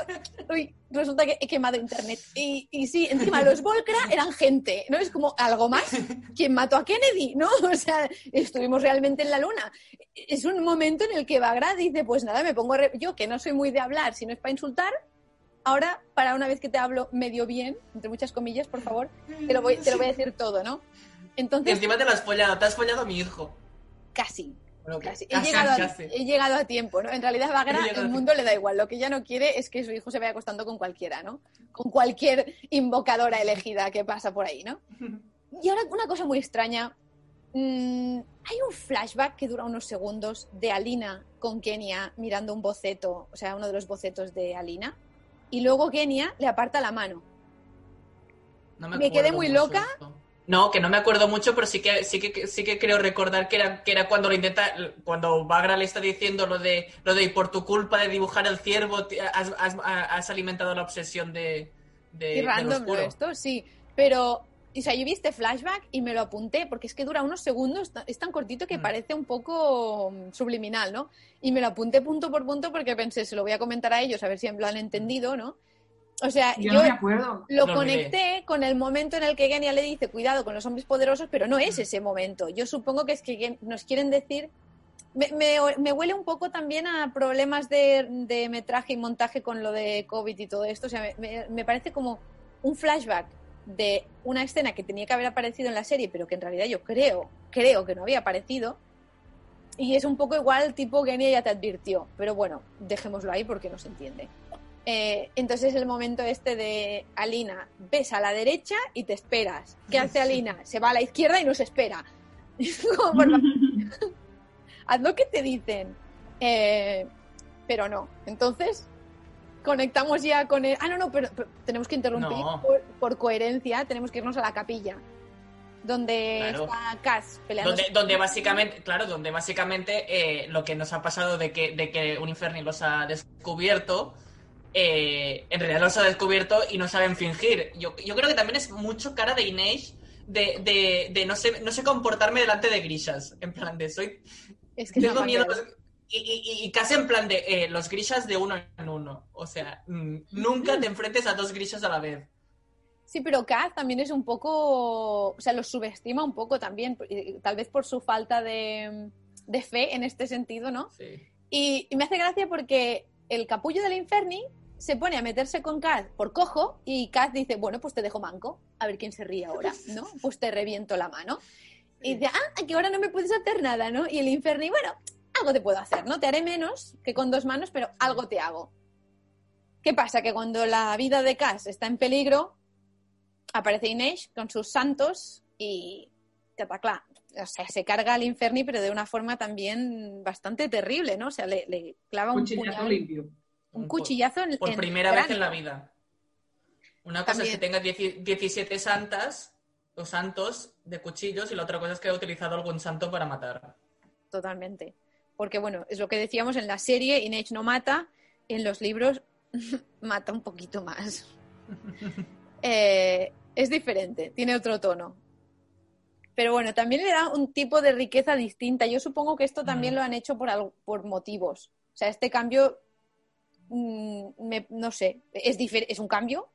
Uy, resulta que he quemado internet. Y, y sí, encima los Volcra eran gente, ¿no? Es como algo más. ¿Quién mató a Kennedy? ¿No? O sea, estuvimos realmente en la luna. Es un momento en el que Bagra dice, pues nada, me pongo... Yo, que no soy muy de hablar, si no es para insultar, ahora, para una vez que te hablo medio bien, entre muchas comillas, por favor, te lo voy, te lo voy a decir todo, ¿no? Entonces... Y encima te lo has follado, te has follado a mi hijo. Casi. Bueno, Casi. He, casi, llegado a, he llegado a tiempo, ¿no? En realidad, Bagra, el mundo le da igual. Lo que ella no quiere es que su hijo se vaya acostando con cualquiera, ¿no? Con cualquier invocadora elegida que pasa por ahí, ¿no? Y ahora una cosa muy extraña. Mm, hay un flashback que dura unos segundos de Alina con Kenia mirando un boceto, o sea, uno de los bocetos de Alina. Y luego Kenia le aparta la mano. No Me quedé acuerdo muy loca. esto. No, que no me acuerdo mucho, pero sí que sí que sí que creo recordar que era que era cuando lo intenta cuando Bagra le está diciendo lo de lo de "Y por tu culpa de dibujar el ciervo has, has- has alimentado la obsesión de de, y de lo random lo oscuro". esto, sí. Pero, o sea, yo vi este flashback y me lo apunté porque es que dura unos segundos, es tan cortito que Mm. parece un poco mm, subliminal, ¿no? Y me lo apunté punto por punto porque pensé, se lo voy a comentar a ellos a ver si lo han entendido, ¿no? O sea, Yo, yo, no me acuerdo. lo Lo conecté con el momento en el que Genia le dice cuidado con los hombres poderosos, pero no Mm. es ese momento. Yo supongo que es que nos quieren decir. Me, me- me huele un poco también a problemas de, de metraje y montaje con lo de COVID y todo esto. O sea, me, me- me parece como un flashback de una escena que tenía que haber aparecido en la serie, pero que en realidad yo creo, creo que no había aparecido. Y es un poco igual, tipo Genia ya te advirtió. Pero bueno, dejémoslo ahí porque no se entiende. Eh, entonces el momento este de Alina, ves a la derecha y te esperas. ¿Qué hace Alina? Se va a la izquierda y nos espera. Haz lo que te dicen. Eh, pero no. Entonces, conectamos ya con el... Ah, no, no, pero, pero tenemos que interrumpir No. por, por coherencia. Tenemos que irnos a la capilla. Donde Claro. está Cass peleando. Donde, donde básicamente, claro, donde básicamente eh, lo que nos ha pasado de que, de que un los ha descubierto, eh, en realidad los ha descubierto y no saben fingir. Yo, yo creo que también es mucho cara de Inage de, de, de no, sé, no sé comportarme delante de grishas. En plan de soy. Es que es Tengo miedo. Y, y- y casi en plan de eh, los grishas de uno en uno. O sea, mm, nunca te enfrentes a dos grishas a la vez. Sí, pero Kaz también es un poco, o sea, los subestima un poco también, tal vez por su falta de, de fe en este sentido, ¿no? Sí. Y, y me hace gracia porque el capullo del Inferni se pone a meterse con Kaz por cojo y Kaz dice, bueno, pues te dejo manco, a ver quién se ríe ahora, ¿no? Pues te reviento la mano. Y dice, ah, que ahora no me puedes hacer nada, ¿no? Y el Inferni, bueno, algo te puedo hacer, ¿no? Te haré menos que con dos manos, pero algo te hago. ¿Qué pasa? Que cuando la vida de Kaz está en peligro, aparece Inés con sus santos y cataclá. O sea, se carga al Inferni, pero de una forma también bastante terrible, ¿no? O sea, le, le clava un, Cuchillazo puñal, limpio. un Un cuchillazo en Por en primera vez en la vida. Una cosa es que tenga dieci- 17 santas o santos de cuchillos y la otra cosa es que haya utilizado algún santo para matar. Totalmente. Porque, bueno, es lo que decíamos en la serie, Inage no mata, en los libros mata un poquito más. Eh, es diferente, tiene otro tono. Pero bueno, también le da un tipo de riqueza distinta. Yo supongo que esto también Mm. lo han hecho por, algo- por motivos. O sea, este cambio, mm, me- no sé, es, es un cambio.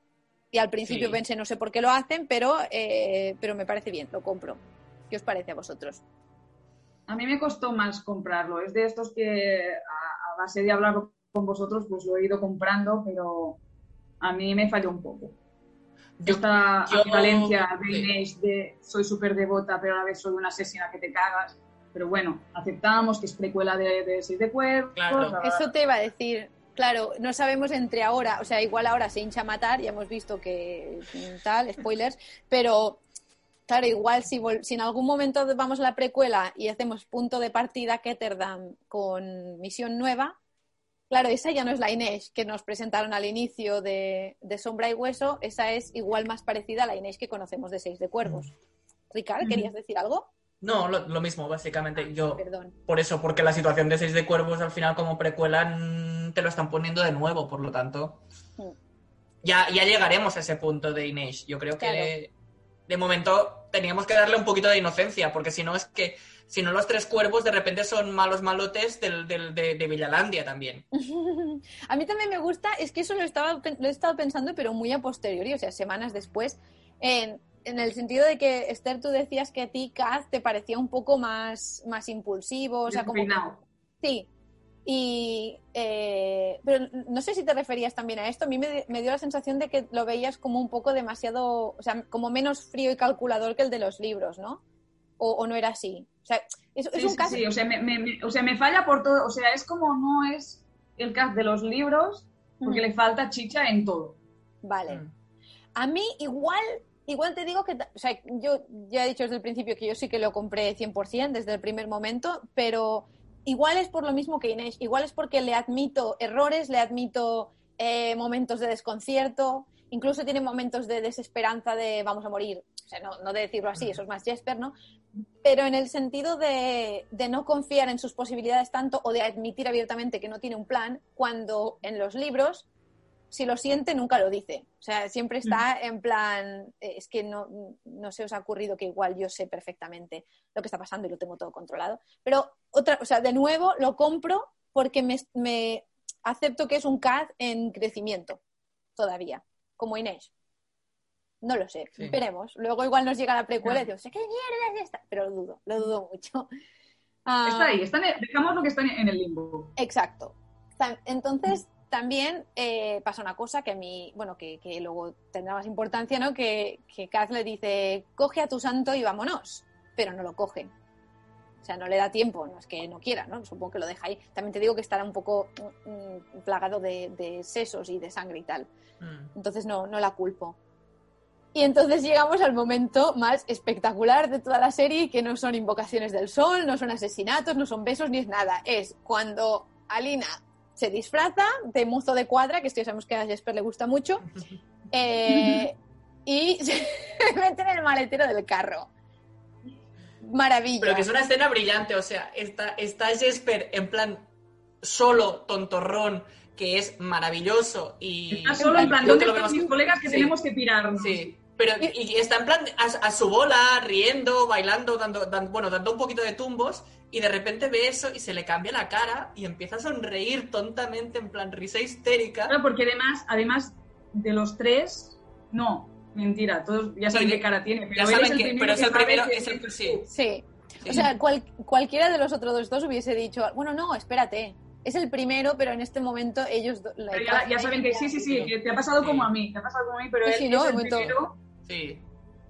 Y al principio Sí. pensé, no sé por qué lo hacen, pero, eh, pero me parece bien, lo compro. ¿Qué os parece a vosotros? A mí me costó más comprarlo. Es de estos que a, a base de hablar con vosotros, pues lo he ido comprando, pero a mí me falló un poco. Yo- Esta yo- ambivalencia de de soy súper devota, pero a la vez soy una asesina que te cagas. Pero bueno, aceptamos que es precuela de, de Seis de Cuervos. Claro. Eso te iba a decir. Claro, no sabemos entre ahora, o sea, igual ahora se hincha a matar, ya hemos visto que tal, spoilers, pero claro, igual si, vol- si en algún momento vamos a la precuela y hacemos punto de partida Ketterdam con misión nueva, claro, esa ya no es la Inés que nos presentaron al inicio de, de Sombra y Hueso, esa es igual más parecida a la Inés que conocemos de Seis de Cuervos. Ricard, ¿querías decir algo? No, lo, lo mismo, básicamente. Yo, Perdón. por eso, porque la situación de Seis de Cuervos al final como precuela mm, te lo están poniendo de nuevo, por lo tanto. Mm. Ya, ya llegaremos a ese punto de Inés. Yo creo que de momento teníamos que darle un poquito de inocencia, porque si no es que, si no los tres cuervos de repente son malos malotes del, del- de, de Villalandia también. A mí también me gusta, es que eso lo, estaba, lo he estado pensando, pero muy a posteriori, o sea, semanas después, en, en el sentido de que, Esther, tú decías que a ti, Kaz, te parecía un poco más, más impulsivo, o sea, como... Sí. Y, eh, pero no sé si te referías también a esto. A mí me, me dio la sensación de que lo veías como un poco demasiado, o sea, como menos frío y calculador que el de los libros, ¿no? O, o no era así. O sea, es, es Sí, un sí, caso. sí, o sea, me, me- me- o sea, me falla por todo. O sea, es como no es el cast de los libros, porque Ujú. le falta chicha en todo. Vale. Mm. A mí igual, igual te digo que, o sea, yo ya he dicho desde el principio que yo sí que lo compré 100% desde el primer momento, pero igual es por lo mismo que Inés, igual es porque le admito errores, le admito eh, momentos de desconcierto, incluso tiene momentos de desesperanza de vamos a morir, o sea, no, no de decirlo así, eso es más Jesper, ¿no? Pero en el sentido de, de no confiar en sus posibilidades tanto o de admitir abiertamente que no tiene un plan, cuando en los libros si lo siente, nunca lo dice. O sea, siempre está en plan, eh, es que no, no se os ha ocurrido que igual yo sé perfectamente lo que está pasando y lo tengo todo controlado. Pero, otra, o sea, de nuevo lo compro porque me, me acepto que es un CAD en crecimiento todavía, como Inés. No lo sé, Sí. veremos. Luego igual nos llega la precuela y digo, ¿qué mierda es esta? Pero lo dudo, lo dudo mucho. Ah, Está ahí, está en el- dejamos lo que está en el limbo. Exacto. Entonces, también eh, pasa una cosa que a mí, bueno, que, que luego tendrá más importancia, ¿no? Que, que Kaz le dice, coge a tu santo y vámonos, pero no lo coge. O sea, no le da tiempo, no es que no quiera, ¿no? Supongo que lo deja ahí. También te digo que estará un poco mm, plagado de, de sesos y de sangre y tal. Mm. Entonces no, no la culpo. Y entonces llegamos al momento más espectacular de toda la serie, que no son invocaciones del sol, no son asesinatos, no son besos ni es nada. Es cuando Alina se disfraza de mozo de cuadra, que esto ya sabemos que a Jesper le gusta mucho, eh, y se mete en el maletero del carro. Maravilla. Pero que es una escena brillante, o sea, está, está Jesper en plan solo, tontorrón, que es maravilloso y... Está solo en plan, ¿dónde están mis colegas que Sí. tenemos que pirarnos? Sí, pero y está en plan a, a su bola, riendo, bailando, dando, dan- bueno, dando un poquito de tumbos y de repente ve eso y se le cambia la cara y empieza a sonreír tontamente en plan risa histérica. Claro, porque además, además de los tres, no, mentira, todos ya saben Sí, qué cara tiene, pero Ya saben es el que, primero pero es el primero, que- es el sí, Sí. sí. O sea, cual- cualquiera de los otros dos hubiese dicho, bueno, no, espérate, es el primero, pero en este momento ellos... la- pero ya, ya saben que sí, sí, sí, que te ha pasado Sí. como a mí, te ha pasado como a mí, pero Sí, él sí, no, es el primero. sí.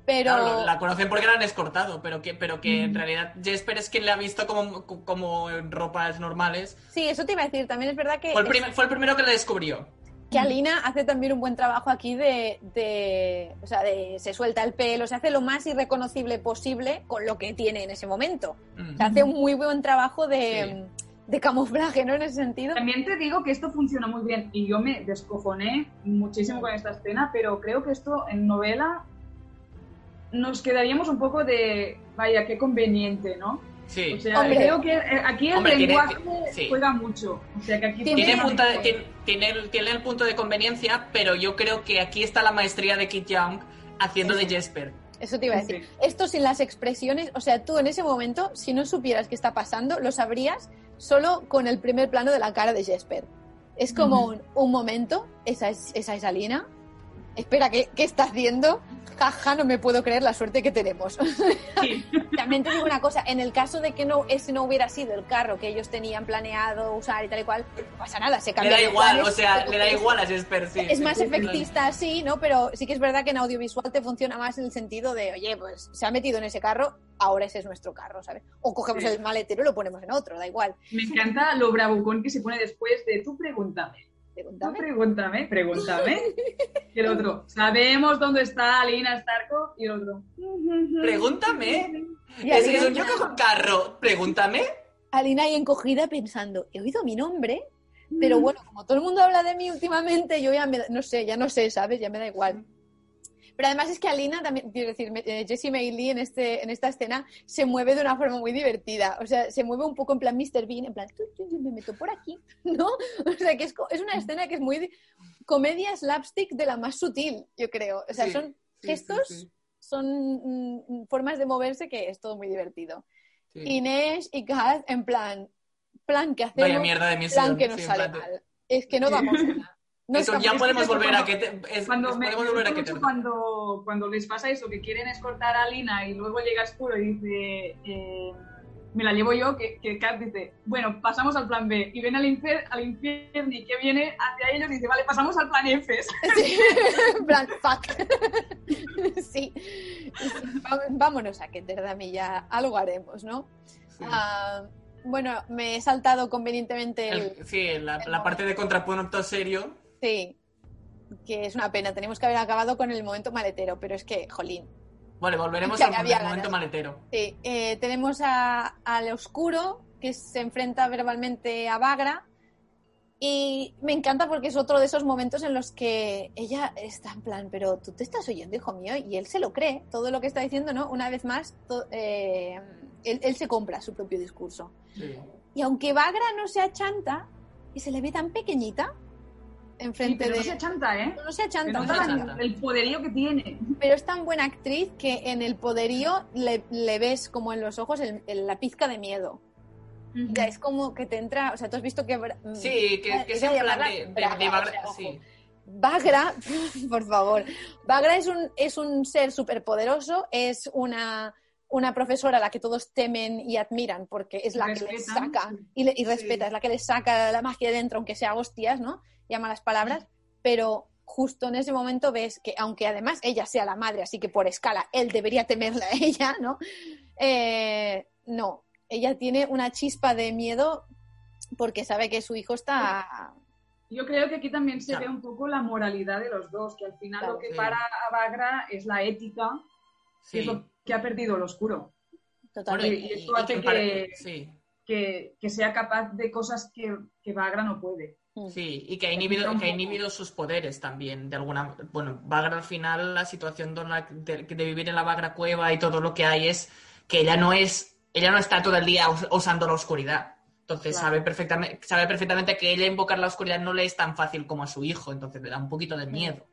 Pero... Claro, la conocen porque la han escortado, pero que, pero que en Mm. realidad Jesper es quien le ha visto como, como en ropas normales. Sí, eso te iba a decir. También es verdad que, Fue el, prim- fue el primero que le descubrió. que Alina hace también un buen trabajo aquí de, de- O sea, de se suelta el pelo, se hace lo más irreconocible posible con lo que tiene en ese momento. Mm. Se hace un muy buen trabajo de, de camuflaje, ¿no? En ese sentido. También te digo que esto funciona muy bien y yo me descojoné muchísimo con esta escena, pero creo que esto en novela nos quedaríamos un poco de, vaya, qué conveniente, ¿no? Sí. O sea, Hombre. creo que eh, aquí el Hombre, tiene- lenguaje sí. juega mucho. O sea, que aquí Tiene Tiene, punta- tiene, tiene el, tiene el punto de conveniencia, pero yo creo que aquí está la maestría de Kit Young haciendo de Jesper. Eso te iba a Sí, decir. sí. Esto sin las expresiones, o sea, tú en ese momento, si no supieras qué está pasando, lo sabrías solo con el primer plano de la cara de Jesper. Es como un, un momento, esa es, esa es Alina. Espera, ¿qué, ¿qué está haciendo? Jaja, no me puedo creer la suerte que tenemos. Sí. También te digo una cosa, en el caso de que no ese no hubiera sido el carro que ellos tenían planeado usar y tal y cual, no pasa nada, se Le cambia da de igual, planes, o sea, le da es- igual a Jesper, sí. es sí, más sí, efectista así, ¿no? Pero sí que es verdad que en audiovisual te funciona más en el sentido de, oye, pues se ha metido en ese carro, ahora ese es nuestro carro, ¿sabes? O cogemos Sí. el maletero y lo ponemos en otro, da igual. Me encanta lo bravucón que se pone después de tú pregúntame. Pregúntame. pregúntame, pregúntame. Y el otro, sabemos dónde está Alina Starko. Y el otro, Pregúntame. Y Es que yo cojo el carro, pregúntame. Alina ahí encogida pensando, he oído mi nombre, pero bueno, como todo el mundo habla de mí últimamente, yo ya me, da- no sé, ya no sé, ¿sabes? Ya me da igual. Pero además es que Alina también, quiero decir, eh, Jessie May Lee en, este, en esta escena se mueve de una forma muy divertida. O sea, se mueve un poco en plan Mr. Bean, en plan, "Tu, tu, tu, me meto por aquí, ¿no? O sea, que es, es una escena que es muy comedia slapstick de la más sutil, yo creo. O sea, Sí, son sí, gestos sí, son mm, formas de moverse que es todo muy divertido. Inés y Kat, en plan, plan que hacemos, Vaya mierda de plan que nos sale de- mal. Es que no damos una. No ya podemos volver a cuando- que te, es- Cuando es- me, podemos me volver a que te- cuando, cuando les pasa eso, que quieren escortar a Lina y luego llega Oscuro y dice, eh, me la llevo yo, que, que Kat dice, bueno, pasamos al plan B. Y ven al, infer- al infierno y que viene hacia ellos y dice, vale, pasamos al plan F. Sí, plan, fuck. Sí. Vámonos a que Dami ya algo haremos, ¿no? sí. Ah, bueno, me he saltado convenientemente el, El- sí, la, el la parte de contrapunto serio. Sí, que es una pena. Tenemos que haber acabado con el momento maletero, pero es que, jolín. Vale, volveremos al momento, momento ganas. maletero. Sí, eh, tenemos a- al oscuro que se enfrenta verbalmente a Bagra. Y me encanta porque es otro de esos momentos en los que ella está en plan, pero tú te estás oyendo, hijo mío, y él se lo cree, todo lo que está diciendo, ¿no? Una vez más, eh, él, él se compra su propio discurso. Sí. Y aunque Bagra no sea chanta, y se le ve tan pequeñita, Sí, enfrente pero de... no se chanta, ¿eh? No se Se chanta, no se la- chanta. el poderío que tiene. pero es tan buena actriz que en el poderío le, le ves como en los ojos el- el- la pizca de miedo. O sea, es como que te entra, o sea, tú has visto que... Sí, que, que es en plan de, de, Braga, de o Bagra- sea, ojo. sí. Bagra, por favor, Bagra es un, es un ser superpoderoso, es una, una profesora a la que todos temen y admiran porque es la que les saca sí. y, le- y Sí. respeta, es la que les saca la magia de dentro, aunque sea hostias, ¿no? Llama las palabras, pero justo en ese momento ves que, aunque además ella sea la madre, así que por escala él debería temerla a ella, ¿no? Eh, no, ella tiene una chispa de miedo porque sabe que su hijo está... Yo creo que aquí también se Claro. ve un poco la moralidad de los dos, que al final Claro. lo que Sí. para a Bagra es la ética, que es Sí. lo que ha perdido el oscuro. Bueno, Totalmente. y eso hace para- que- sí. Que, que sea capaz de cosas que, que Bagra no puede. Sí, y que ha inhibido, Un que ha poco. inhibido sus poderes también, de alguna Bueno, Bagra al final, la situación de, vivir en la Bagra cueva y todo lo que hay es que ella no es, ella no está todo el día us- usando la oscuridad. Entonces Claro. sabe perfectamente, sabe perfectamente que ella invocar la oscuridad no le es tan fácil como a su hijo, entonces le da un poquito de miedo.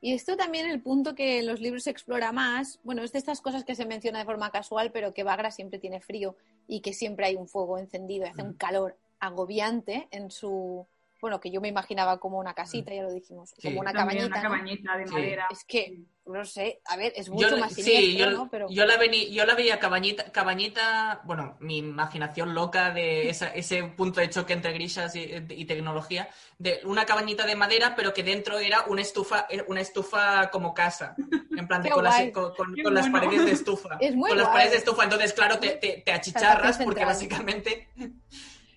Y esto también el punto que en los libros se explora más, bueno, es de estas cosas que se menciona de forma casual, pero que Bagra siempre tiene frío y que siempre hay un fuego encendido y hace un Mm. calor agobiante en su, bueno, que yo me imaginaba como una casita, ya lo dijimos, Sí. como una cabañita. Una ¿no? cabañita de Sí. madera. Es que, no sé, a ver, es mucho Yo, más sí, siniestro, yo, ¿no? Pero yo la veni- yo la veía cabañita, cabañita, bueno, mi imaginación loca de esa- ese punto de choque entre grishas y, y tecnología, de una cabañita de madera, pero que dentro era una estufa, una estufa como casa, en plan de con, las, guay. con, con- Qué con las bueno. paredes de estufa. Es muy con las paredes de estufa, entonces claro, te, te, te achicharras porque básicamente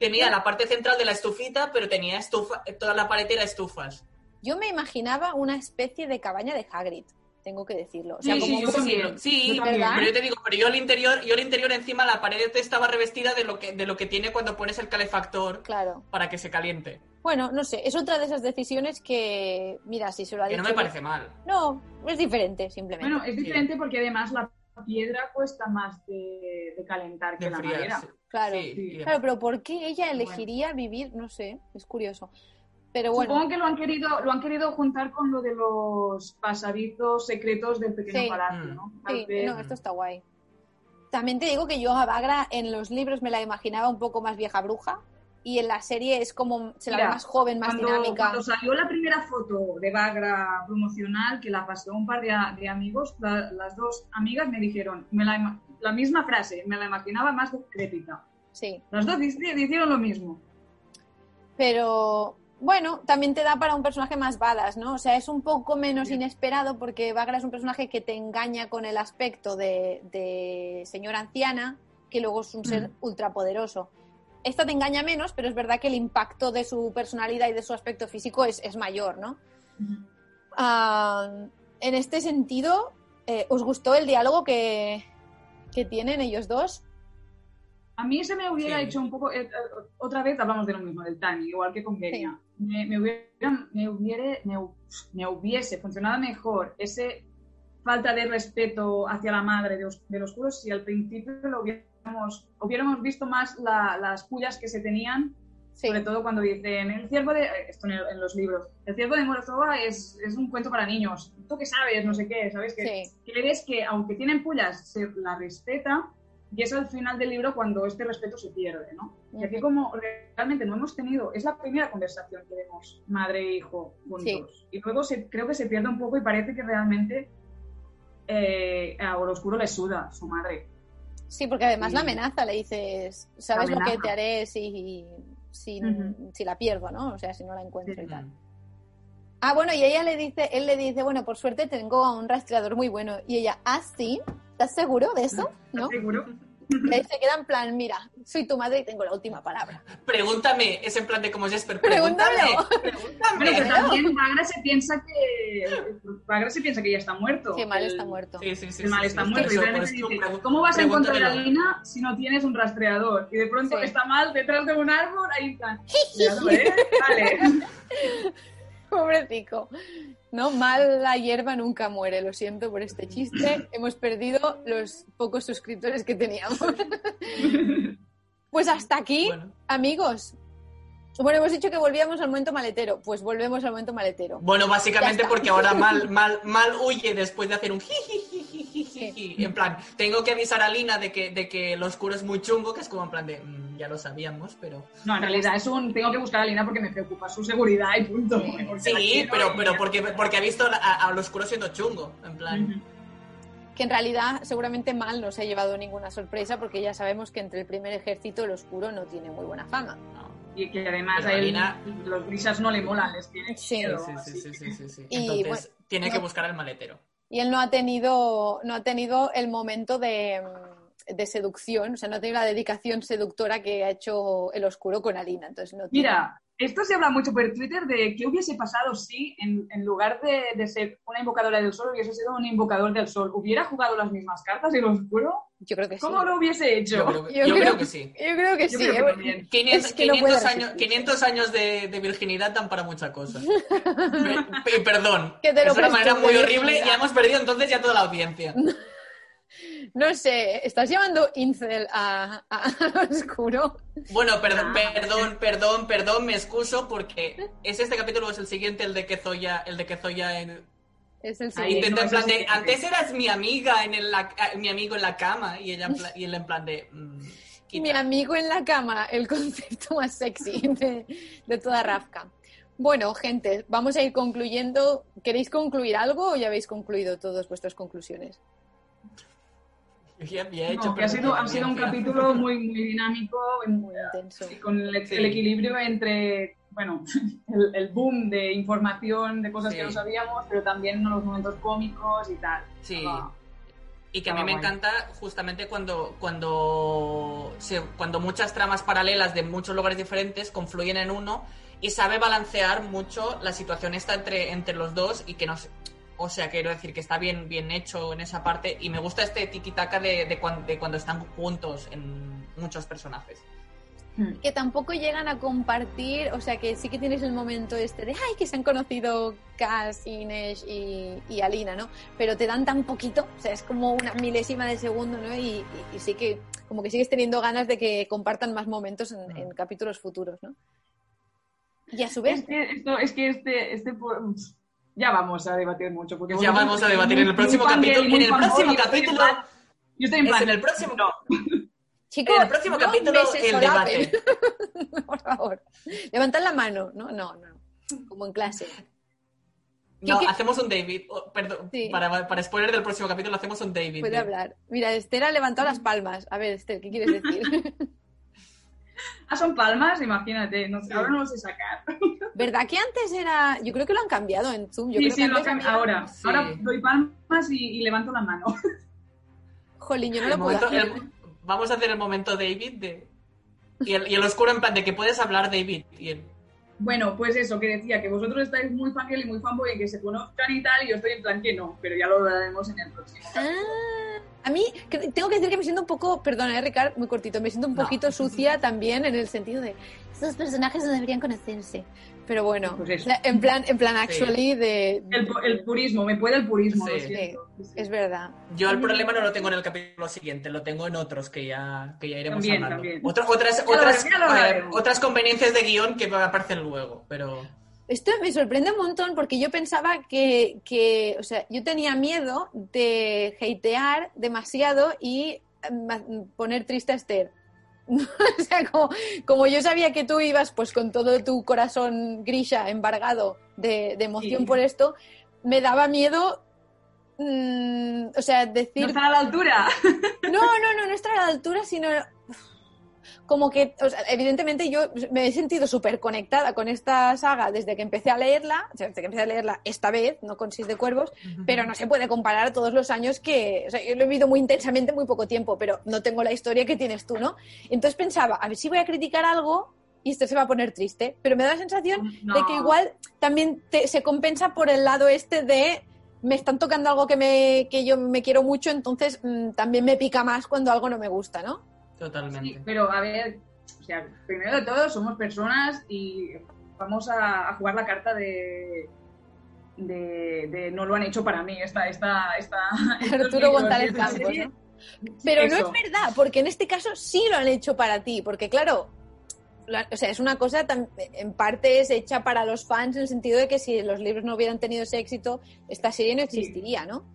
tenía la parte central de la estufita, pero tenía estufa, toda la pared era estufas. yo me imaginaba una especie de cabaña de Hagrid, tengo que decirlo. O sea, Sí, como sí, un yo también. Sí, pero yo te digo, pero yo al interior, yo al interior encima la pared estaba revestida de lo que, de lo que tiene cuando pones el calefactor Claro. para que se caliente. Bueno, no sé, es otra de esas decisiones que, mira, si se lo ha Que dicho... no me parece mal. No, es diferente, simplemente. Bueno, es diferente porque además la piedra cuesta más de, de calentar que la madera. sí. Claro. Sí. Claro, pero ¿por qué ella elegiría vivir? No sé, es curioso. Pero bueno, Supongo que lo han querido, lo han querido juntar con lo de los pasadizos secretos del pequeño Sí. palacio, Mm. ¿no? Tal sí, vez- no, esto está guay. También te digo que yo a Bagra en los libros me la imaginaba un poco más vieja bruja y en la serie es como se la ve más joven, más cuando, dinámica. cuando salió la primera foto de Bagra promocional, que la pasó un par de, amigos, la- las dos amigas me dijeron me la, la misma frase, me la imaginaba más decrépita. Sí, Las dos hicieron lo mismo. pero bueno, también te da para un personaje más balas, ¿no? O sea, es un poco menos Sí. inesperado porque Bagra es un personaje que te engaña con el aspecto de, de señora anciana, que luego es un ser Mm. ultrapoderoso. Esta te engaña menos, pero es verdad que el impacto de su personalidad y de su aspecto físico es, es mayor, ¿no? Ah, en este sentido, eh, ¿os gustó el diálogo que, que tienen ellos dos? A mí se me hubiera Sí. hecho un poco, eh, eh, otra vez hablamos de lo mismo, del Tani, igual que con Genia. Me, me, hubiera- me, me hu- me hubiese funcionado mejor ese falta de respeto hacia la madre de, os- de los oscuros si al principio lo hubiéramos, hubiéramos visto más la- las pullas que se tenían Sí. Sobre todo cuando dicen, el ciervo de... Esto en, el- en los libros. El ciervo de Morozova es, es un cuento para niños. ¿Tú qué sabes? No sé qué, ¿sabes? Que, Sí. que ves que, aunque tienen pullas, se la respeta y es al final del libro cuando este respeto se pierde, ¿no? Y aquí como realmente no hemos tenido... Es la primera conversación que vemos madre e hijo juntos. Y luego se, creo que se pierde un poco y parece que realmente eh, a Oscuro le suda su madre. Sí, porque además la amenaza, le dices, ¿sabes lo que te haré si, si, si la pierdo, ¿no? O sea, si no la encuentro Sí. y tal. Ah, bueno, y ella le dice, él le dice, bueno, por suerte tengo un rastreador muy bueno. Y ella, ah, sí, ¿estás seguro de eso? ¿No? ¿Seguro? Y ahí se queda en plan, mira, soy tu madre y tengo la última palabra. Pregúntame, es en plan de como Jesper. Pregúntame. Pregúntame. Pero también Bagra se piensa que Bagra se piensa que ya está muerto. Que mal está muerto. Sí, sí, sí. El mal sí, está sí. muerto. Y realmente dice, ¿cómo vas a encontrar a. Lina si no tienes un rastreador? Y de pronto Sí. está mal detrás de un árbol, ahí. Vale. Pobrecico. No, mal la hierba nunca muere. Lo siento por este chiste. Hemos perdido los pocos suscriptores que teníamos. Pues hasta aquí, Bueno. amigos. Bueno, hemos dicho que volvíamos al momento maletero. Pues volvemos al momento maletero. Bueno, básicamente porque ahora mal, mal, mal huye después de hacer un jijijijiji. En plan, tengo que avisar a Lina de que, de que lo oscuro es muy chungo, que es como en plan de, "Mm, ya lo sabíamos, pero... No, en realidad es un. Tengo que buscar a Lina porque me preocupa su seguridad y punto. Sí, pero, pero porque, porque ha visto a, a lo oscuro siendo chungo. En plan. Que en realidad seguramente mal no se ha llevado ninguna sorpresa porque ya sabemos que entre el primer ejército el oscuro no tiene muy buena fama. no. Y que además Pero a él Lina- los grisas no le molan, les tiene Sí. miedo, Sí, sí, sí, que- sí, sí, sí. Y, Entonces, bueno, tiene que buscar al maletero. Y él no ha tenido, no ha tenido el momento de, mm, de seducción, o sea, no ha tenido la dedicación seductora que ha hecho el oscuro con Alina. Entonces no Mira, esto se habla mucho por Twitter de qué hubiese pasado si en, en lugar de, de ser una invocadora del sol hubiese sido un invocador del sol. ¿Hubiera jugado las mismas cartas el oscuro? yo creo que sí. ¿Cómo lo hubiese hecho? Yo creo, que- Yo yo creo- creo que sí. Yo creo que Yo sí. creo que ¿eh? también. 500, Es que no 500 puede años, resistir. 500 años de, de virginidad dan para muchas cosas. Pe- pe- perdón. Que te lo es una manera muy horrible y hemos perdido entonces ya toda la audiencia. No sé, ¿estás llamando incel a, a- a oscuro? Bueno, perdón, Ah. perdón, perdón, perdón, me excuso porque es este capítulo o es el siguiente, el de que Zoya, el de que Zoya en- Es el siguiente. intenta no, en plan de, antes eras mi amiga en el, la- ah, mi amigo en la cama y ella y él en plan de mm. Mi amigo en la cama, el concepto más sexy de, de toda Rafka. Bueno, gente, vamos a ir concluyendo. ¿Queréis concluir algo o ya habéis concluido todas vuestras conclusiones? Hecho No, que ha sido, ha sido un capítulo muy, muy dinámico Muy intenso. y con el, Sí. el equilibrio entre, bueno, el, el boom de información, de cosas Sí. que no sabíamos, pero también los momentos cómicos y tal. Sí. Y que a mí me guay. encanta justamente cuando, cuando, se- cuando muchas tramas paralelas de muchos lugares diferentes confluyen en uno y sabe balancear mucho la situación esta entre, entre los dos y que no se- O sea, quiero decir que está bien, bien hecho en esa parte y me gusta este tiki-taka de, de, cuan- de cuando están juntos en muchos personajes. Hmm. que tampoco llegan a compartir, o sea que sí que tienes el momento este de, ay, que se han conocido Cass, Inés y, y Alina, ¿no? Pero te dan tan poquito, o sea, es como una milésima de segundo, ¿no? Y, y- y sí que, como que sigues teniendo ganas de que compartan más momentos en, en capítulos futuros, ¿no? Y a su vez, Es que, esto, es que este, este ya vamos a debatir mucho. Porque Ya vamos a debatir en el próximo capítulo. En el próximo yo estoy en capítulo. plan- Yo estoy en Es plan. en el próximo. No, chicos, En el próximo no capítulo, el debate. Por favor, levantad la mano, no, no, no, como en clase. No, ¿Qué- qué- hacemos un David. Oh, perdón, Sí. para, para spoiler del próximo capítulo hacemos un David. Puede de- hablar. Mira, Esther ha levantado las palmas. A ver, Esther, ¿qué quieres decir? ah, son palmas, imagínate. No sé, ahora no lo sé sacar. ¿Verdad que antes era.? Yo creo que lo han cambiado en Zoom. Yo sí, creo sí, que lo hacen había- ahora. Sí. Ahora doy palmas y, y levanto la mano. Jolín, yo no El lo puedo hacer. el- vamos a hacer el momento David de. Y el, y el oscuro en plan de que puedes hablar David. Y él. Bueno, pues eso, que decía que vosotros estáis muy fangirl y muy fanboy y que se conozcan y tal, y yo estoy en plan que no, pero ya lo hablaremos en el próximo. Ah, a mí tengo que decir que me siento un poco, perdona, eh, Ricard, muy cortito, me siento un No. poquito sucia también en el sentido de, estos personajes no deberían conocerse. Pero bueno, Pues en plan, en plan actually de... El, el purismo, me puede el purismo, Sí. lo. Sí, sí. Es verdad. Yo el problema no lo tengo en el capítulo siguiente, lo tengo en otros que ya, que ya iremos También, hablando. también. Otro- otras, otras, ver, otras conveniencias de guion que aparecen luego, pero... Esto me sorprende un montón porque yo pensaba que, que, o sea, yo tenía miedo de hatear demasiado y ma- poner triste a Esther. o sea, como, como yo sabía que tú ibas pues con todo tu corazón grisha embargado de, de emoción Sí. por esto, me daba miedo, mm, o sea, No decir... están a la altura. No, no, no, no estar a la altura, sino como que, o sea, evidentemente yo me he sentido súper conectada con esta saga desde que empecé a leerla, o sea, desde que empecé a leerla esta vez, no con Sis de Cuervos, pero no se puede comparar a todos los años que, o sea, yo lo he vivido muy intensamente muy poco tiempo, pero no tengo la historia que tienes tú, ¿no? Entonces pensaba, a ver si voy a criticar algo y esto se va a poner triste, pero me da la sensación No. de que igual también te- se compensa por el lado este de me están tocando algo que, me, que yo me quiero mucho, entonces mm, también me pica más cuando algo no me gusta, ¿no? Totalmente. Sí, pero a ver, o sea, primero de todo somos personas y vamos a, a jugar la carta de, de, de no lo han hecho para mí esta esta esta Arturo González Campos. Pero no es verdad, porque en este caso sí lo han hecho para ti, porque claro, la- o sea, es una cosa tan, en parte es hecha para los fans en el sentido de que si los libros no hubieran tenido ese éxito, esta serie no existiría, ¿no?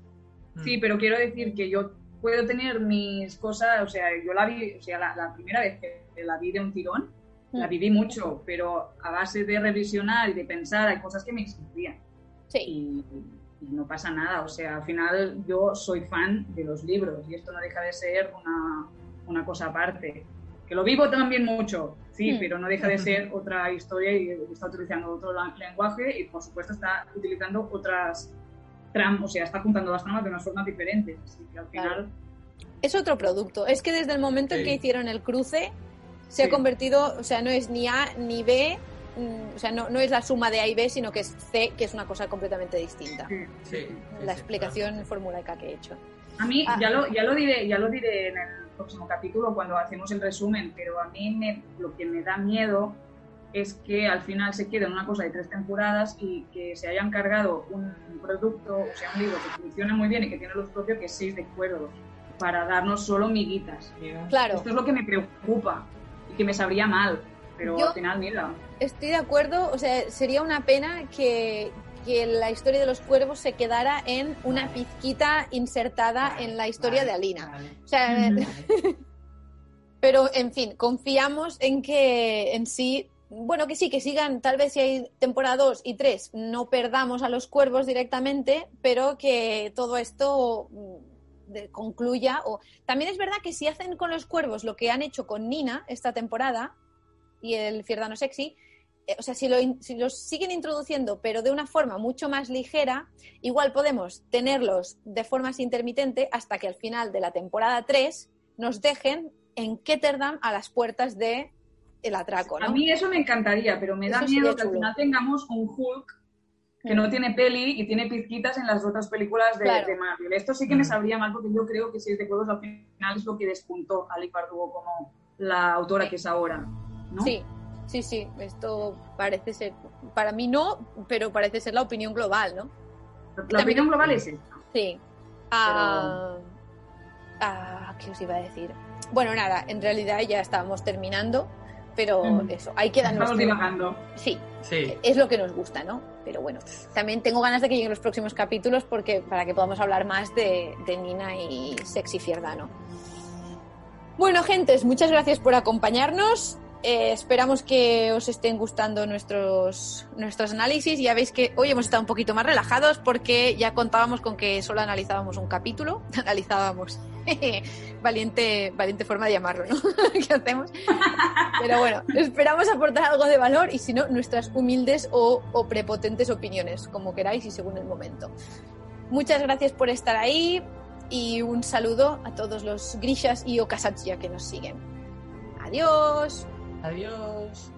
Sí, pero quiero decir que yo puedo tener mis cosas, o sea, yo la vi, o sea, la, la primera vez que la vi de un tirón, la Mm. viví mucho, pero a base de revisionar y de pensar, hay cosas que me excluían. Sí, y, y no pasa nada. O sea, al final yo soy fan de los libros y esto no deja de ser una, una cosa aparte. Que lo vivo también mucho, sí, Hmm. pero no deja de ser otra historia y está utilizando otro lenguaje y por supuesto está utilizando otras tramas, o sea, está juntando las tramas de unas formas diferentes. Así que al final, Claro. es otro producto. Es que desde el momento en que hicieron el cruce, se ha convertido, o sea, no es ni A ni B, mm, o sea, no, no es la suma de A y B, sino que es C, que es una cosa completamente distinta. sí, La sí, explicación formulaica que he hecho. A mí, Ah. ya, lo, ya, lo diré, ya lo diré en el próximo capítulo cuando hacemos el resumen, pero a mí me- lo que me da miedo es que al final se quede en una cosa de tres temporadas y que se hayan cargado un producto, o sea, un libro que funciona muy bien y que tiene luz propio, que es seis de cuerdos, para darnos solo miguitas. claro. Esto es lo que me preocupa y que me sabría mal, pero Yo- al final, mira. estoy de acuerdo, o sea, sería una pena que, que la historia de los cuervos se quedara en una pizquita insertada en la historia Vale, de Alina. vale, O sea. Pero, en fin, confiamos en que en sí, bueno, que sí, que sigan, tal vez si hay temporada 2 y 3, no perdamos a los cuervos directamente, pero que todo esto mm, concluya. O... También es verdad que si hacen con los cuervos lo que han hecho con Nina esta temporada y el Fierdano Sexy, eh, o sea, si, lo los siguen introduciendo, pero de una forma mucho más ligera, igual podemos tenerlos de forma intermitente hasta que al final de la temporada 3 nos dejen en Ketterdam a las puertas de el atraco, ¿no? A mí eso me encantaría, pero me da Eso miedo que al final tengamos un Hulk que Mm. no tiene peli y tiene pizquitas en las otras películas de, Claro. de Marvel. Esto sí que me Mm. sabría mal porque yo creo que Seis de Juegos al final es lo que despuntó a Lee Bardugo como la autora que es ahora. ¿no? Sí, sí, sí, esto parece ser, para mí no, pero parece ser la opinión global, ¿no? La También- opinión global es esta. Sí. Ah, ah, ¿Qué os iba a decir? Bueno, nada, en realidad ya estábamos terminando, pero eso, ahí quedan Estamos nuestros- divagando. Sí, Sí. es lo que nos gusta, ¿no? Pero bueno, también tengo ganas de que lleguen los próximos capítulos porque para que podamos hablar más de, de Nina y Sexy Fierdano. Bueno, gentes, muchas gracias por acompañarnos. Eh, esperamos que os estén gustando nuestros, nuestros análisis. Ya veis que hoy hemos estado un poquito más relajados porque ya contábamos con que solo analizábamos un capítulo. Analizábamos. valiente, valiente forma de llamarlo, ¿no? ¿Qué hacemos? Pero bueno, esperamos aportar algo de valor y si no, nuestras humildes o, prepotentes opiniones, como queráis y según el momento. Muchas gracias por estar ahí y un saludo a todos los grishas y okasatsuya que nos siguen. Adiós. Adiós.